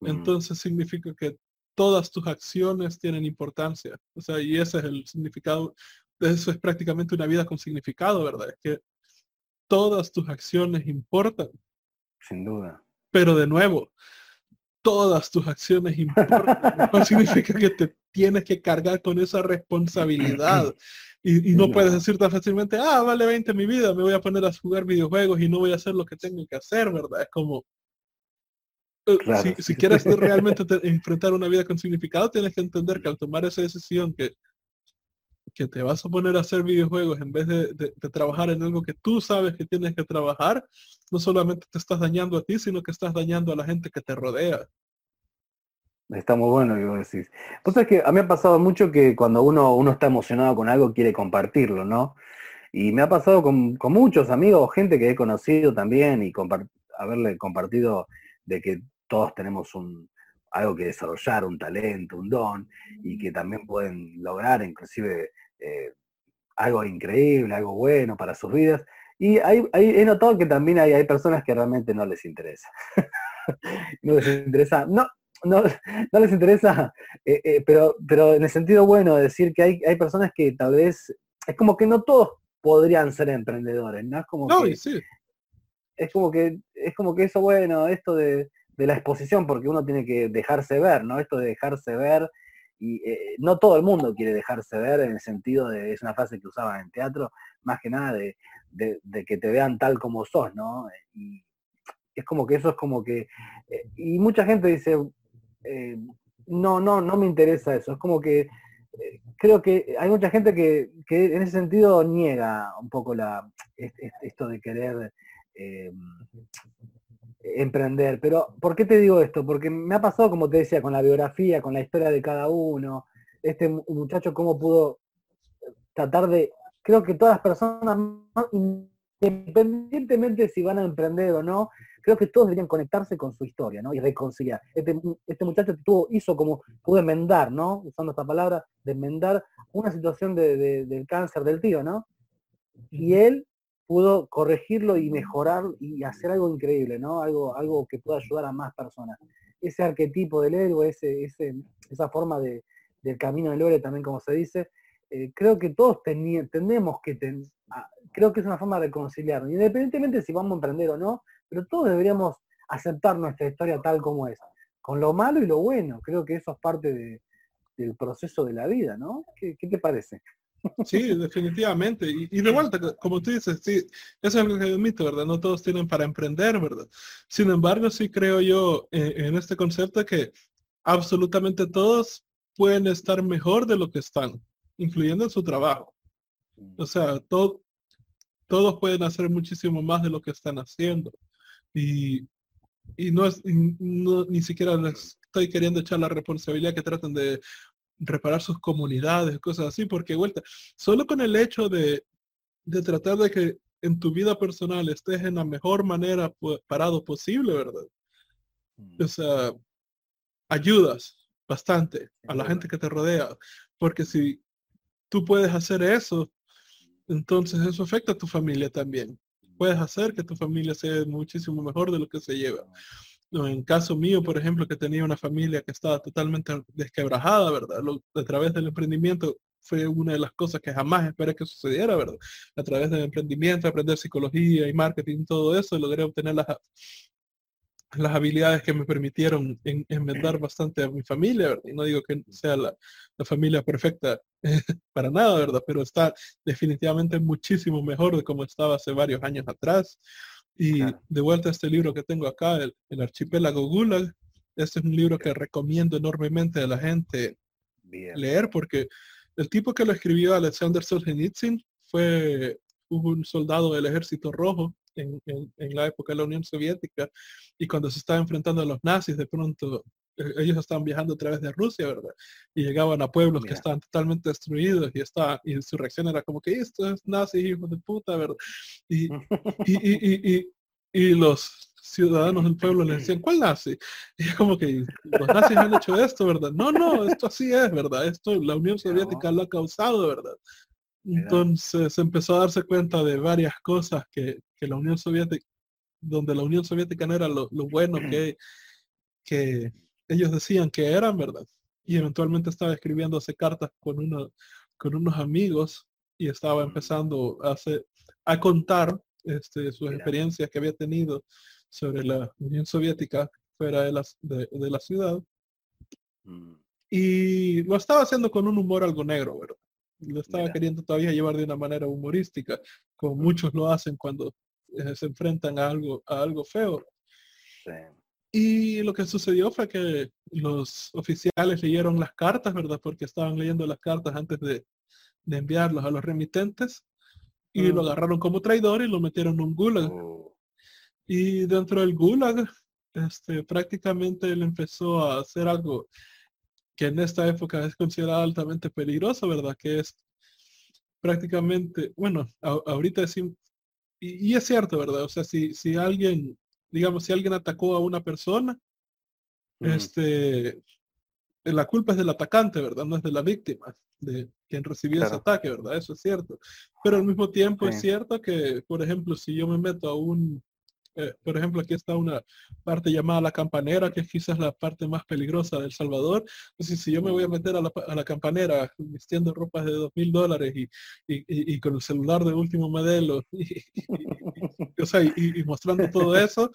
Speaker 1: mm. entonces significa que todas tus acciones tienen importancia. O sea, y ese es el significado. Eso es prácticamente una vida con significado, ¿verdad? Es que todas tus acciones importan.
Speaker 2: Sin duda.
Speaker 1: Pero de nuevo, todas tus acciones importan. no significa que te tienes que cargar con esa responsabilidad. Y, no, puedes decir tan fácilmente, ah, vale 20 mi vida, me voy a poner a jugar videojuegos y no voy a hacer lo que tengo que hacer, ¿verdad? Es como, eh, si, quieres realmente enfrentar una vida con significado, tienes que entender que al tomar esa decisión que, que te vas a poner a hacer videojuegos en vez de, de, trabajar en algo que tú sabes que tienes que trabajar, no solamente te estás dañando a ti, sino que estás dañando a la gente que te rodea.
Speaker 2: Está muy bueno que vos decís. Pues es que a mí me ha pasado mucho que cuando uno, uno está emocionado con algo quiere compartirlo, ¿no? Y me ha pasado con, muchos amigos, gente que he conocido también y haberle compartido de que todos tenemos un, algo que desarrollar, un talento, un don, y que también pueden lograr inclusive eh, algo increíble, algo bueno para sus vidas. Y hay, he notado que también hay, hay personas que realmente no les interesa. no les interesa, no, no, no les interesa, eh, eh, pero, pero en el sentido bueno, decir que hay, hay personas que tal vez, es como que no todos podrían ser emprendedores, ¿no? Es como que, es como que, es como que eso bueno, esto de, la exposición, porque uno tiene que dejarse ver, ¿no? Esto de dejarse ver, y eh, no todo el mundo quiere dejarse ver en el sentido de, es una frase que usaban en teatro, más que nada de, de que te vean tal como sos, ¿no? Y es como que eso es como que, y mucha gente dice, eh, no, no, no me interesa eso. Es como que eh, creo que hay mucha gente que, en ese sentido niega un poco la, esto de querer eh, emprender. Pero, ¿por qué te digo esto? Porque me ha pasado, como te decía, con la biografía, con la historia de cada uno, este muchacho cómo pudo tratar de, creo que todas las personas, independientemente si van a emprender o no, creo que todos deberían conectarse con su historia, ¿no? Y reconciliar. Este, este muchacho tuvo, hizo como, pudo enmendar, ¿no? Usando esta palabra, de enmendar una situación de, del cáncer del tío, ¿no? Y él pudo corregirlo y mejorar y hacer algo increíble, ¿no? Algo, algo que pueda ayudar a más personas. Ese arquetipo del héroe, ese, ese, esa forma de, del camino del héroe también, como se dice, eh, creo que todos tenemos que, creo que es una forma de reconciliarnos, independientemente si vamos a emprender o no, pero todos deberíamos aceptar nuestra historia tal como es, con lo malo y lo bueno. Creo que eso es parte del proceso de la vida, ¿no? ¿Qué, te parece?
Speaker 1: Sí, definitivamente. Y, de vuelta, como tú dices, sí, eso es lo que admito, ¿verdad? No todos tienen para emprender, ¿verdad? Sin embargo, sí creo yo en, eh, en este concepto que absolutamente todos pueden estar mejor de lo que están, incluyendo en su trabajo. O sea, todo, todos pueden hacer muchísimo más de lo que están haciendo. Y, y no es, ni siquiera les estoy queriendo echar la responsabilidad que traten de reparar sus comunidades, cosas así, porque vuelta, solo con el hecho de, de tratar de que en tu vida personal estés en la mejor manera parado posible, ¿verdad? Mm. O sea, ayudas bastante a la gente que te rodea, porque si tú puedes hacer eso, entonces eso afecta a tu familia también. Puedes hacer que tu familia sea muchísimo mejor de lo que se lleva. en caso mío, por ejemplo, que tenía una familia que estaba totalmente desquebrajada, ¿verdad? a través del emprendimiento fue una de las cosas que jamás esperé que sucediera, ¿verdad? A través del emprendimiento, aprender psicología y marketing, todo eso, logré obtener las, las habilidades que me permitieron en, enmendar bastante a mi familia, ¿verdad? Y no digo que sea la, familia perfecta para nada, ¿verdad? Pero está definitivamente muchísimo mejor de como estaba hace varios años atrás. Y de vuelta a este libro que tengo acá, el, el Archipiélago Gulag, este es un libro que recomiendo enormemente a la gente leer porque el tipo que lo escribió, Alexander Solzhenitsyn, fue, un soldado del ejército rojo en, la época de la Unión Soviética y cuando se estaba enfrentando a los nazis, de pronto eh, ellos estaban viajando a través de Rusia, ¿verdad? Y llegaban a pueblos que estaban totalmente destruidos y, estaba, y su reacción era como que esto es nazi, hijo de puta, ¿verdad? Y, y, y, y, los ciudadanos del pueblo le decían, ¿cuál nazi? Y es como que los nazis han hecho esto, ¿verdad? No, no, esto así es, ¿verdad? Esto la Unión Soviética lo ha causado, ¿verdad? Entonces empezó a darse cuenta de varias cosas que, que la Unión Soviética, donde la Unión Soviética no era lo, lo bueno que, que ellos decían que eran, ¿verdad? Y eventualmente estaba escribiéndose cartas con, uno, con unos amigos y estaba empezando a, hacer, a contar este, sus experiencias que había tenido sobre la Unión Soviética fuera de, las, de, la ciudad. Mm. Y lo estaba haciendo con un humor algo negro, ¿verdad? Lo estaba queriendo todavía llevar de una manera humorística, como muchos lo hacen cuando eh, se enfrentan a algo, a algo feo. Y lo que sucedió fue que los oficiales leyeron las cartas, ¿verdad? Porque estaban leyendo las cartas antes de, de enviarlos a los remitentes y lo mm. agarraron como traidor y lo metieron en un gulag. Oh. Y dentro del gulag, este, prácticamente él empezó a hacer algo que en esta época es considerado altamente peligroso, ¿verdad? Que es prácticamente, bueno, ahorita decimos, y, y, es cierto, ¿verdad? O sea, si, si alguien, digamos, si alguien atacó a una persona, este, la culpa es del atacante, ¿verdad? No es de la víctima, de quien recibió ese ataque, ¿verdad? Eso es cierto. Pero al mismo tiempo es cierto que, por ejemplo, si yo me meto a un eh, por ejemplo, aquí está una parte llamada la campanera, que es quizás la parte más peligrosa del Salvador. Entonces, si yo me voy a meter a la, campanera vistiendo ropas de dos mil dólares y, con el celular de último modelo y, mostrando todo eso,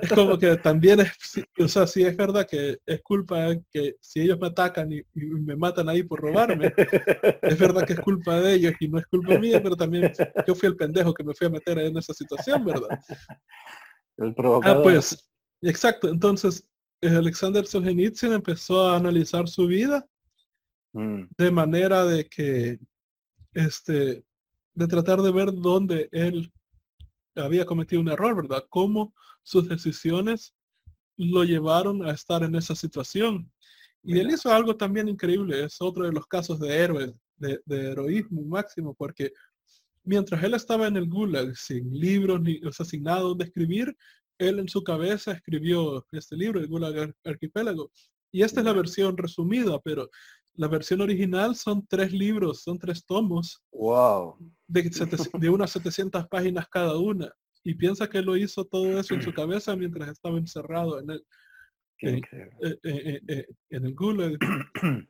Speaker 1: es como que también es, o sea, sí es verdad que es culpa que si ellos me atacan y, me matan ahí por robarme, es verdad que es culpa de ellos y no es culpa mía, pero también yo fui el pendejo que me fui a meter en esa situación, ¿verdad?
Speaker 2: El provocador.
Speaker 1: Ah, pues, exacto. Entonces, Alexander Solzhenitsyn empezó a analizar su vida mm. de manera de que, este, de tratar de ver dónde él había cometido un error, ¿verdad? Cómo sus decisiones lo llevaron a estar en esa situación. Y él hizo algo también increíble, es otro de los casos de héroes, de, heroísmo máximo, porque mientras él estaba en el Gulag sin libros ni o sea, sin nada donde escribir, él en su cabeza escribió este libro, el Gulag Arquipélago. Y esta es la versión resumida, pero la versión original son tres libros, son tres tomos.
Speaker 2: Wow.
Speaker 1: De, de unas 700 páginas cada una y piensa que lo hizo todo eso en su cabeza mientras estaba encerrado en el, en, eh, eh, eh, el Google.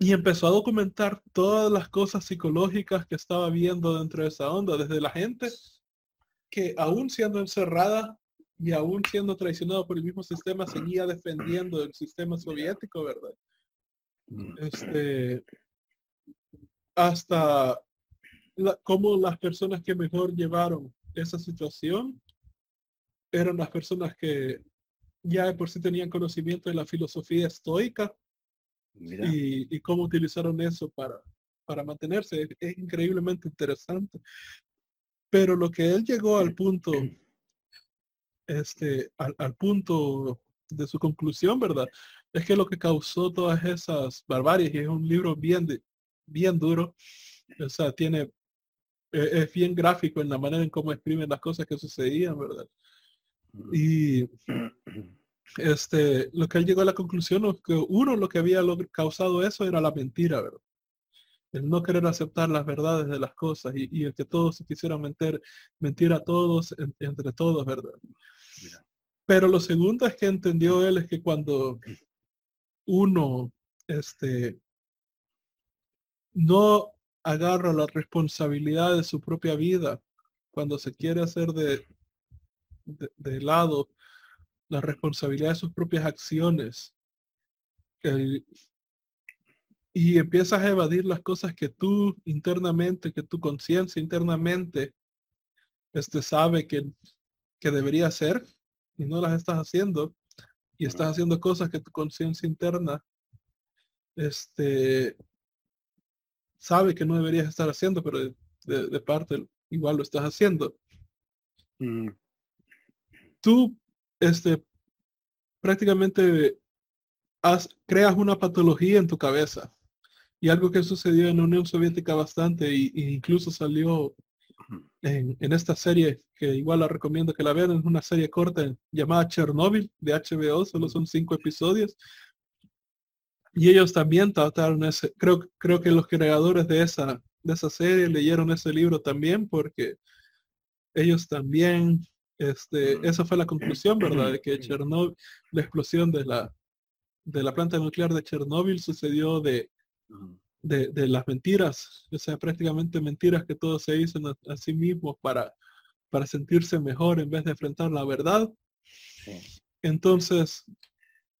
Speaker 1: Y empezó a documentar todas las cosas psicológicas que estaba viendo dentro de esa onda, desde la gente que aún siendo encerrada y aún siendo traicionado por el mismo sistema, seguía defendiendo el sistema soviético, ¿verdad? Mm. Este, hasta cómo las personas que mejor llevaron esa situación eran las personas que ya de por sí tenían conocimiento de la filosofía estoica y, cómo utilizaron eso para, para mantenerse. Es, increíblemente interesante. Pero lo que él llegó al punto, este, al, punto de su conclusión, ¿verdad? Es que lo que causó todas esas barbaries, y es un libro bien, de, bien duro, o sea, tiene e-, es bien gráfico en la manera en cómo exprimen las cosas que sucedían, ¿verdad? Y este, lo que él llegó a la conclusión es que uno lo que había causado eso era la mentira, ¿verdad? El no querer aceptar las verdades de las cosas y, el que todos se quisieran mentir, mentir a todos, entre todos, ¿verdad? Pero lo segundo es que entendió él es que cuando uno este, no agarra la responsabilidad de su propia vida cuando se quiere hacer de, de, lado la responsabilidad de sus propias acciones y empiezas a evadir las cosas que tú internamente, que tu conciencia internamente este, sabe que, que debería hacer y no las estás haciendo y estás haciendo cosas que tu conciencia interna este, sabe que no deberías estar haciendo, pero de, parte igual lo estás haciendo.
Speaker 2: Mm,
Speaker 1: Tú, este, prácticamente haz- creas una patología en tu cabeza. Y algo que sucedió en la Unión Soviética bastante, y incluso salió en, en esta serie, que igual la recomiendo que la vean, es una serie corta llamada Chernobyl de HBO, solo son cinco episodios. Y ellos también trataron ese, creo, creo que los creadores de esa, de esa serie leyeron ese libro también, porque ellos también, este, esa fue la conclusión, ¿verdad? De que Chernobyl, la explosión de la, de la planta nuclear de Chernobyl sucedió de, de, de las mentiras, o sea, prácticamente mentiras que todos se dicen a, a sí mismos para, para sentirse mejor en vez de enfrentar la verdad.
Speaker 2: sí.
Speaker 1: Entonces,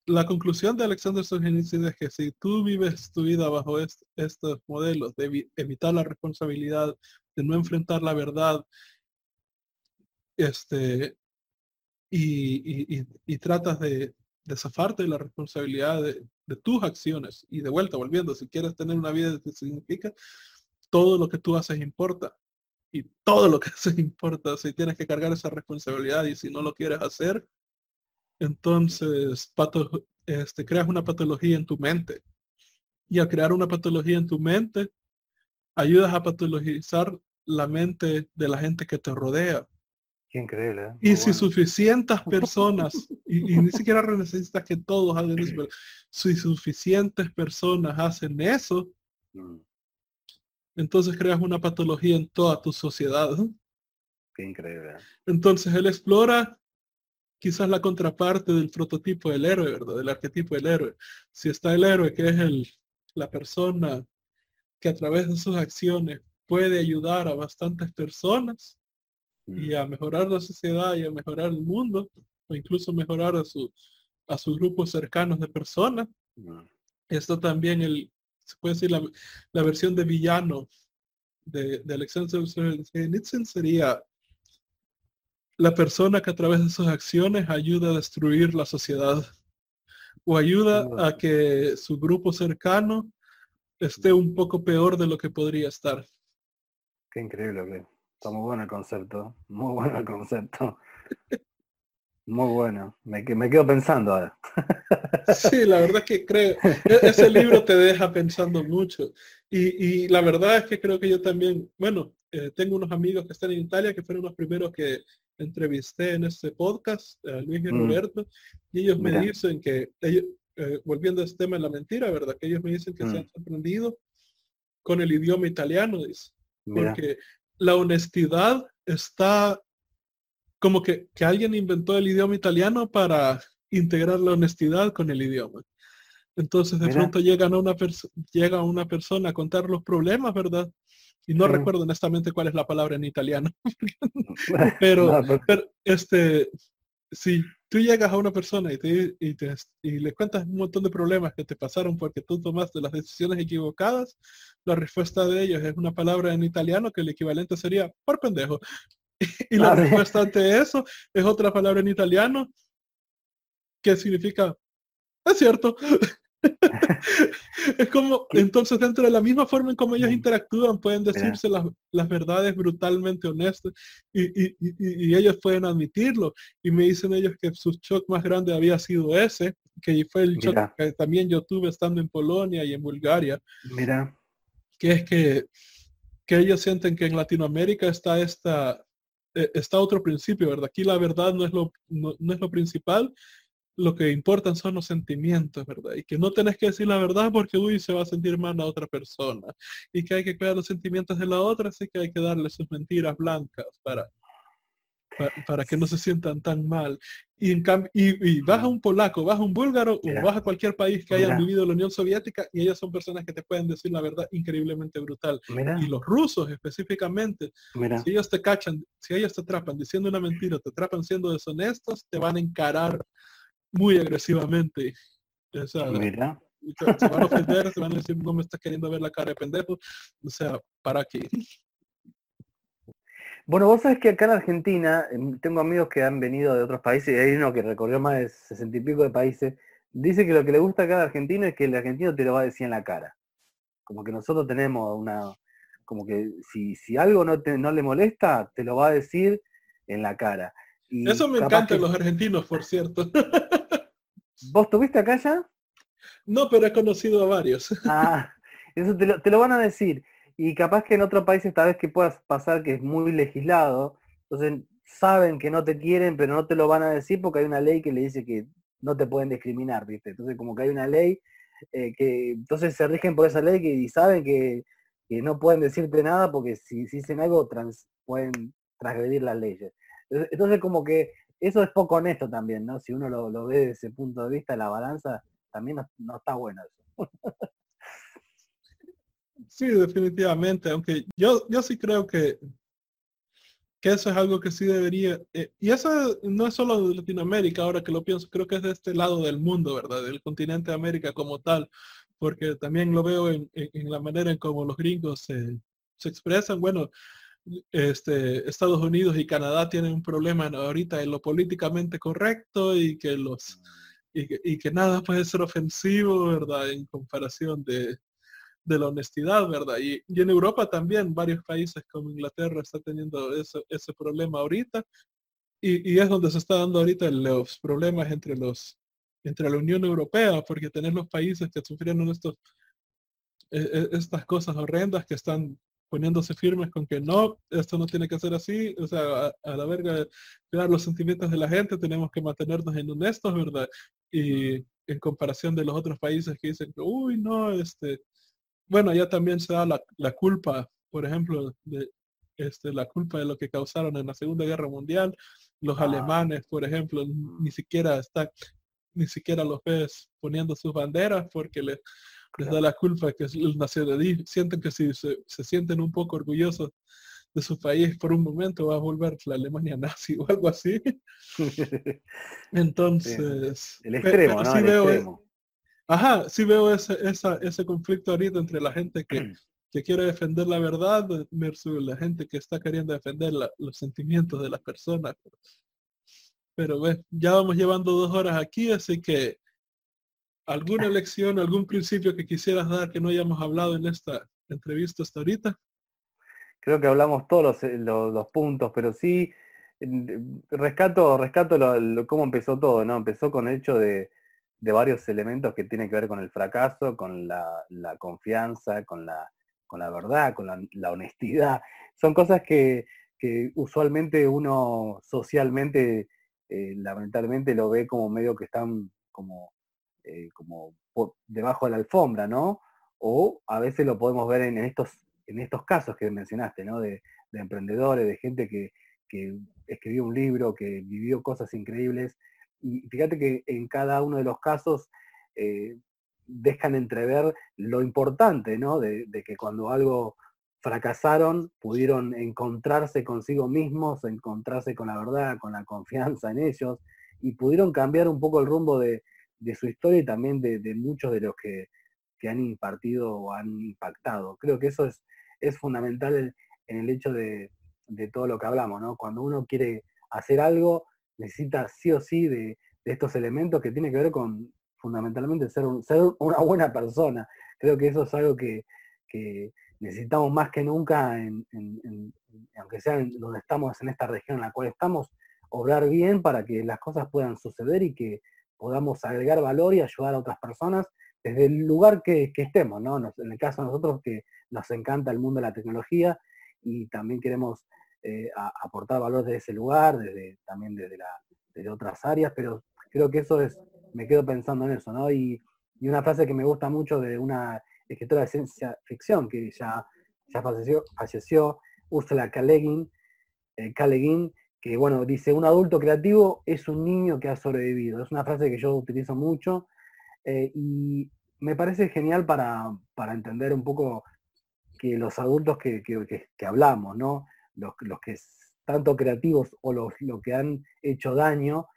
Speaker 1: la conclusión de Alexander Solzhenitsyn es que si tú vives tu vida bajo est- estos modelos de evi- evitar la responsabilidad, de no enfrentar la verdad, este, y, y- y- y tratas de, de zafarte de la responsabilidad de, de tus acciones y de vuelta, volviendo, si quieres tener una vida que significa, todo lo que tú haces importa. Y todo lo que haces importa. Si tienes que cargar esa responsabilidad y si no lo quieres hacer, entonces pato- este, creas una patología en tu mente. Y al crear una patología en tu mente, ayudas a patologizar la mente de la gente que te rodea.
Speaker 2: Qué increíble. ¿eh?
Speaker 1: Y
Speaker 2: Muy
Speaker 1: si
Speaker 2: bueno.
Speaker 1: suficientes personas, y, y ni siquiera necesitas que todos hagan eso, pero si suficientes personas hacen eso,
Speaker 2: Mm,
Speaker 1: entonces creas una patología en toda tu sociedad.
Speaker 2: Qué increíble. ¿eh?
Speaker 1: Entonces él explora quizás la contraparte del prototipo del héroe, ¿verdad? Del arquetipo del héroe. Si está el héroe, que es el, la persona que a través de sus acciones puede ayudar a bastantes personas y
Speaker 2: Mm,
Speaker 1: a mejorar la sociedad y a mejorar el mundo, o incluso mejorar a, su, a sus grupos cercanos de personas. Esto también el, se puede decir la, la versión de villano de, de Alexander Solzhenitsyn sería la persona que a través de sus acciones ayuda a destruir la sociedad o ayuda a que su grupo cercano esté un poco peor de lo que podría estar.
Speaker 2: Qué increíble, Está muy bueno el concepto. Muy bueno el concepto. Muy bueno. Me, me quedo pensando ahora.
Speaker 1: Sí, la verdad es que creo, e- ese libro te deja pensando mucho. Y, y la verdad es que creo que yo también, bueno, eh, tengo unos amigos que están en Italia que fueron los primeros que entrevisté en este podcast, a Luis y
Speaker 2: Mm.
Speaker 1: Roberto, y ellos me dicen que, ellos, eh, volviendo a este tema de la mentira, ¿verdad? Que ellos me dicen que se
Speaker 2: Mm.
Speaker 1: han sorprendido con el idioma italiano, dice, porque la honestidad está como que, que alguien inventó el idioma italiano para integrar la honestidad con el idioma. Entonces de
Speaker 2: Mira.
Speaker 1: pronto llegan a una llega una persona a contar los problemas, ¿verdad? Y no
Speaker 2: Sí.
Speaker 1: recuerdo honestamente cuál es la palabra en italiano, pero,
Speaker 2: No, pero-
Speaker 1: pero, este, si tú llegas a una persona y, te, y, te- y le cuentas un montón de problemas que te pasaron porque tú tomaste las decisiones equivocadas, la respuesta de ellos es una palabra en italiano que el equivalente sería por pendejo. Y la respuesta ante eso es otra palabra en italiano que significa, es cierto. es como, entonces dentro de la misma forma en como ellos
Speaker 2: Mm.
Speaker 1: interactúan, pueden decirse las, las verdades brutalmente honestas y, y- y- y ellos pueden admitirlo. Y me dicen ellos que su shock más grande había sido ese, que fue el shock
Speaker 2: Mira.
Speaker 1: que también yo tuve estando en Polonia y en Bulgaria,
Speaker 2: Mira,
Speaker 1: que es que, que ellos sienten que en Latinoamérica está esta, eh, está otro principio, ¿verdad? Aquí la verdad no es lo, no, no es lo principal, lo que importan son los sentimientos, ¿verdad? Y que no tenés que decir la verdad porque, uy, se va a sentir mal la otra persona. Y que hay que cuidar los sentimientos de la otra, así que hay que darle sus mentiras blancas para, para, para que no se sientan tan mal. Y, en y, y vas a un polaco, vas a un búlgaro
Speaker 2: Mira.
Speaker 1: o vas a cualquier país que hayan
Speaker 2: Mira.
Speaker 1: vivido la Unión Soviética y ellos son personas que te pueden decir la verdad increíblemente brutal.
Speaker 2: mira,
Speaker 1: Y los rusos específicamente, si ellos te cachan, si ellos te atrapan diciendo una mentira, te atrapan siendo deshonestos, te van a encarar muy agresivamente. O sea,
Speaker 2: Mira,
Speaker 1: se van a ofender, se van a decir, no me estás queriendo ver la cara de pendejo. O sea, ¿para qué?
Speaker 2: Bueno, vos sabés que acá en Argentina em, tengo amigos que han venido de otros países y hay uno que recorrió más de sesenta y pico de países. Dice que lo que le gusta acá de Argentina es que el argentino te lo va a decir en la cara. Como que nosotros tenemos una, como que si, si algo no, te, no le molesta, te lo va a decir en la cara.
Speaker 1: Eso me encanta los argentinos, por cierto.
Speaker 2: ¿Vos tuviste acá ya?
Speaker 1: No, pero he conocido a varios.
Speaker 2: Ah, eso te lo, te lo van a decir. Y capaz que en otro país esta vez que puedas pasar que es muy legislado, entonces saben que no te quieren, pero no te lo van a decir porque hay una ley que le dice que no te pueden discriminar, ¿viste? Entonces como que hay una ley eh, que entonces se rigen por esa ley que, y saben que, no pueden decirte nada porque si, dicen algo trans, pueden transgredir las leyes. Entonces como que eso es poco honesto también, ¿no? Si uno lo, ve desde ese punto de vista, la balanza también no, está buena.
Speaker 1: Sí, definitivamente, aunque yo, yo sí creo que, que eso es algo que sí debería, eh, y eso no es solo de Latinoamérica, ahora que lo pienso, creo que es de este lado del mundo, ¿verdad? Del continente de América como tal, porque también lo veo en, la manera en cómo los gringos se, se expresan. Bueno, este, Estados Unidos y Canadá tienen un problema ahorita en lo políticamente correcto y que los y que, nada puede ser ofensivo, ¿verdad? En comparación de, de la honestidad, ¿verdad? Y, en Europa también, varios países como Inglaterra está teniendo ese, ese problema ahorita. Y, y, es donde se está dando ahorita los problemas entre los entre la Unión Europea, porque tener los países que sufrieron estos e, e, estas cosas horrendas que están poniéndose firmes con que no, esto no tiene que ser así, o sea, a, la verga, cuidar los sentimientos de la gente, tenemos que mantenernos en honestos, ¿verdad? Y en comparación de los otros países que dicen, uy, no, este, bueno, ya también se da la, la culpa, por ejemplo, de este, la culpa de lo que causaron en la Segunda Guerra Mundial, los ah. alemanes, por ejemplo, ni siquiera están, ni siquiera los ves poniendo sus banderas porque les les da la culpa que el nacionalismo, sienten que si se, sienten un poco orgullosos de su país por un momento va a volver la Alemania nazi o algo así. Entonces,
Speaker 2: el extremo, ¿no?
Speaker 1: veo, Ajá, sí veo ese, ese conflicto ahorita entre la gente que, que quiere defender la verdad versus la gente que está queriendo defender los sentimientos de las personas. Pero bueno, ya vamos llevando dos horas aquí, así que ¿Alguna lección, algún principio que quisieras dar que no hayamos hablado en esta entrevista hasta ahorita?
Speaker 2: Creo que hablamos todos los, puntos, pero sí rescato, rescato cómo empezó todo, ¿no? Empezó con el hecho de, varios elementos que tienen que ver con el fracaso, con la, confianza, con la, con la verdad, con la, honestidad. Son cosas que, usualmente uno socialmente, eh, lamentablemente, lo ve como medio que están como eh, como debajo de la alfombra, ¿no? O a veces lo podemos ver en, estos, en estos casos que mencionaste, ¿no? De, emprendedores, de gente que, escribió un libro, que vivió cosas increíbles. Y fíjate que en cada uno de los casos eh, dejan entrever lo importante, ¿no? De, que cuando algo fracasaron, pudieron encontrarse consigo mismos, encontrarse con la verdad, con la confianza en ellos, y pudieron cambiar un poco el rumbo de, de su historia y también de, muchos de los que, han impartido o han impactado. Creo que eso es, es fundamental en, el hecho de, todo lo que hablamos, ¿no? Cuando uno quiere hacer algo, necesita sí o sí de, estos elementos que tiene que ver con fundamentalmente ser, ser una buena persona. Creo que eso es algo que, necesitamos más que nunca, aunque sea en donde estamos, en esta región en la cual estamos, obrar bien para que las cosas puedan suceder y que podamos agregar valor y ayudar a otras personas desde el lugar que, estemos, ¿no? en el caso de nosotros que nos encanta el mundo de la tecnología y también queremos eh, aportar valor desde ese lugar, desde, también desde, otras áreas, pero creo que eso es, me quedo pensando en eso, ¿no? Y, una frase que me gusta mucho de una escritora de ciencia ficción que ya, ya falleció, falleció Ursula K. eh, que bueno, dice, un adulto creativo es un niño que ha sobrevivido. Es una frase que yo utilizo mucho eh, y me parece genial para, entender un poco que los adultos que, hablamos, ¿no? Los, los, que tanto creativos o los, que han hecho daño,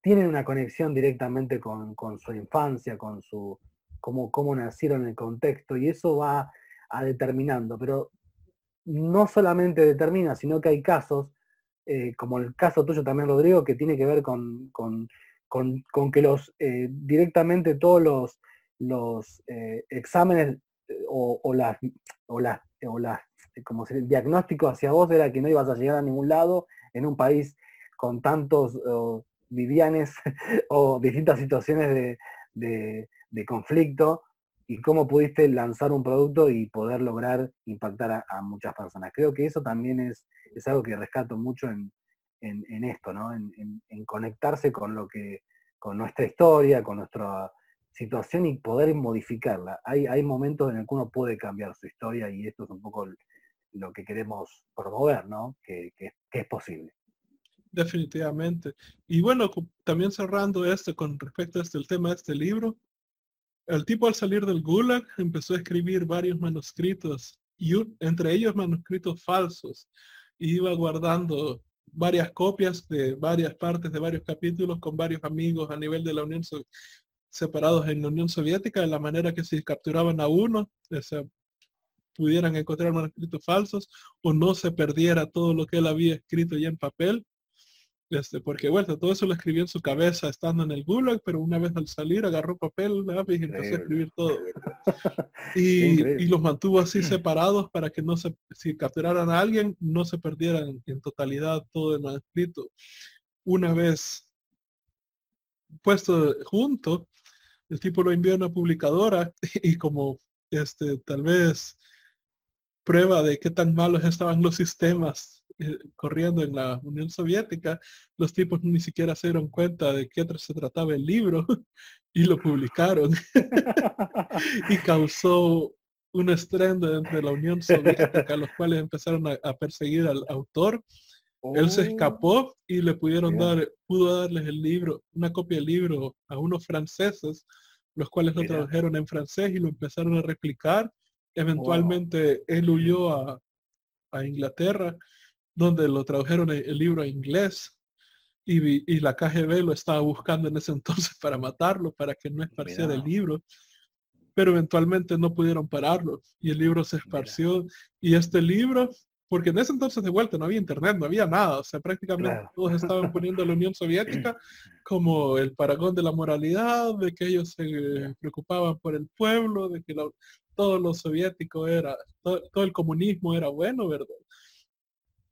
Speaker 2: tienen una conexión directamente con, su infancia, con su cómo, cómo nacieron en el contexto, y eso va a determinando, pero no solamente determina, sino que hay casos eh, como el caso tuyo también, Rodrigo, que tiene que ver con, que los eh, directamente todos los, los eh, exámenes o, las, o la, como si el diagnóstico hacia vos era que no ibas a llegar a ningún lado en un país con tantos vivianes o distintas situaciones de, conflicto y cómo pudiste lanzar un producto y poder lograr impactar a, muchas personas. Creo que eso también es, es algo que rescato mucho en, esto, ¿no? En, conectarse con lo que, con nuestra historia, con nuestra situación y poder modificarla. Hay, hay momentos en el que uno puede cambiar su historia y esto es un poco lo que queremos promover, ¿no? que es posible.
Speaker 1: Definitivamente. Y bueno, también cerrando esto con respecto a este, el tema de este libro, el tipo al salir del Gulag empezó a escribir varios manuscritos, y entre ellos manuscritos falsos, iba guardando varias copias de varias partes de varios capítulos con varios amigos a nivel de la Unión separados en la Unión Soviética, de la manera que si capturaban a uno, pudieran encontrar manuscritos falsos o no se perdiera todo lo que él había escrito ya en papel este, porque bueno, todo eso lo escribió en su cabeza estando en el Gulag, pero una vez al salir agarró papel, lápiz y empezó a escribir todo. y, los mantuvo así separados para que no se, si capturaran a alguien, no se perdieran en totalidad todo el manuscrito. Una vez puesto junto, el tipo lo envió a una publicadora y como este, tal vez prueba de qué tan malos estaban los sistemas corriendo en la Unión Soviética, los tipos ni siquiera se dieron cuenta de qué se trataba el libro y lo publicaron. y causó un estrendo entre la Unión Soviética, los cuales empezaron a, perseguir al autor. Él se oh. escapó y le pudieron dar, pudo darles el libro, una copia del libro a unos franceses, los cuales lo tradujeron en francés y lo empezaron a replicar. Eventualmente él huyó a, a Inglaterra donde lo tradujeron el, libro a inglés y, la KGB lo estaba buscando en ese entonces para matarlo, para que no esparciera el libro. Pero eventualmente no pudieron pararlo y el libro se esparció. Y este libro, porque en ese entonces de vuelta no había internet, no había nada, o sea, prácticamente todos estaban poniendo a la Unión Soviética como el paragón de la moralidad, de que ellos se preocupaban por el pueblo, de que todo lo soviético era, todo el comunismo era bueno, ¿verdad?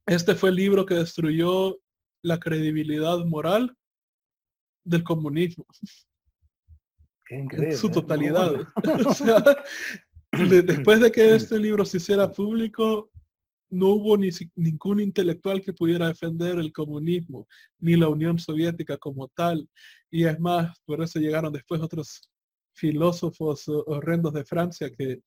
Speaker 1: Este fue el libro que destruyó la credibilidad moral del comunismo. en su totalidad. después de que este libro se hiciera público, no hubo ni, ningún intelectual que pudiera defender el comunismo, ni la Unión Soviética como tal. Y es más, por eso llegaron después otros filósofos horrendos de Francia que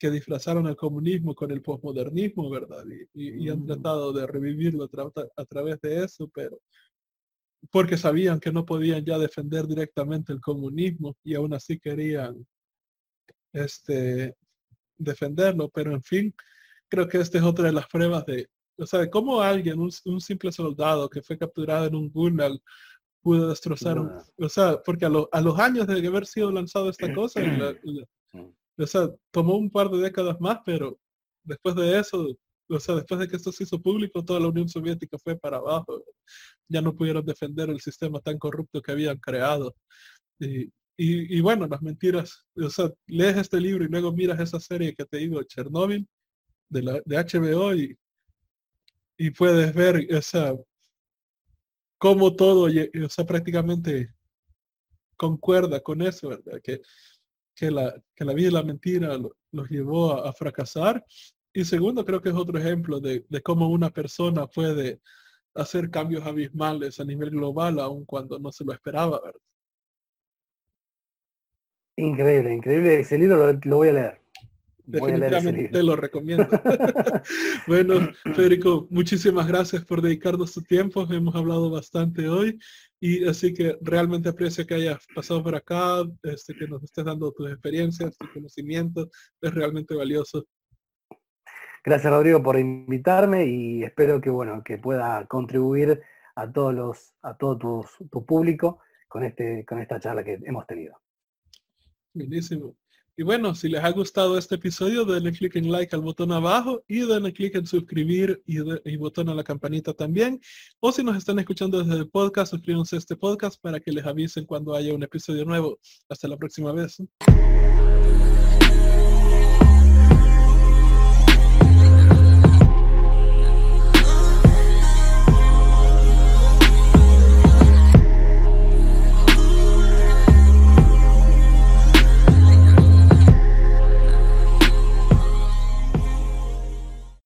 Speaker 1: que disfrazaron el comunismo con el posmodernismo, ¿verdad? Y, han mm. tratado de revivirlo a, través de eso, pero porque sabían que no podían ya defender directamente el comunismo y aún así querían este, defenderlo, pero en fin, creo que esta es otra de las pruebas de, o sea, de cómo alguien, un, simple soldado que fue capturado en un gulag, pudo destrozar, o sea, porque a, a, los años de haber sido lanzado esta cosa, mm. O sea, tomó un par de décadas más, pero después de eso, o sea, después de que esto se hizo público, toda la Unión Soviética fue para abajo. Ya no pudieron defender el sistema tan corrupto que habían creado. Y, bueno, las mentiras, o sea, lees este libro y luego miras esa serie que te digo, Chernobyl, de, de HBO, y, y puedes ver, o sea, cómo todo, o sea, prácticamente concuerda con eso, ¿verdad? Que que la, que la vida y la mentira los llevó a, fracasar. Y segundo, creo que es otro ejemplo de, de, cómo una persona puede hacer cambios abismales a nivel global, aun cuando no se lo esperaba. ¿verdad?
Speaker 2: Increíble, increíble. Ese libro lo, voy a leer.
Speaker 1: Definitivamente te lo recomiendo. bueno, Federico, muchísimas gracias por dedicarnos tu tiempo. Hemos hablado bastante hoy y así que realmente aprecio que hayas pasado por acá, este, que nos estés dando tus experiencias, tus conocimientos, es realmente valioso.
Speaker 2: Gracias Rodrigo por invitarme y espero que bueno, que pueda contribuir a todos los, a todo tu, tu público con este, con esta charla que hemos tenido.
Speaker 1: Buenísimo. Y bueno, si les ha gustado este episodio, denle clic en like al botón abajo y denle clic en suscribir y, botón a la campanita también. O si nos están escuchando desde el podcast, suscríbanse a este podcast para que les avisen cuando haya un episodio nuevo. Hasta la próxima vez.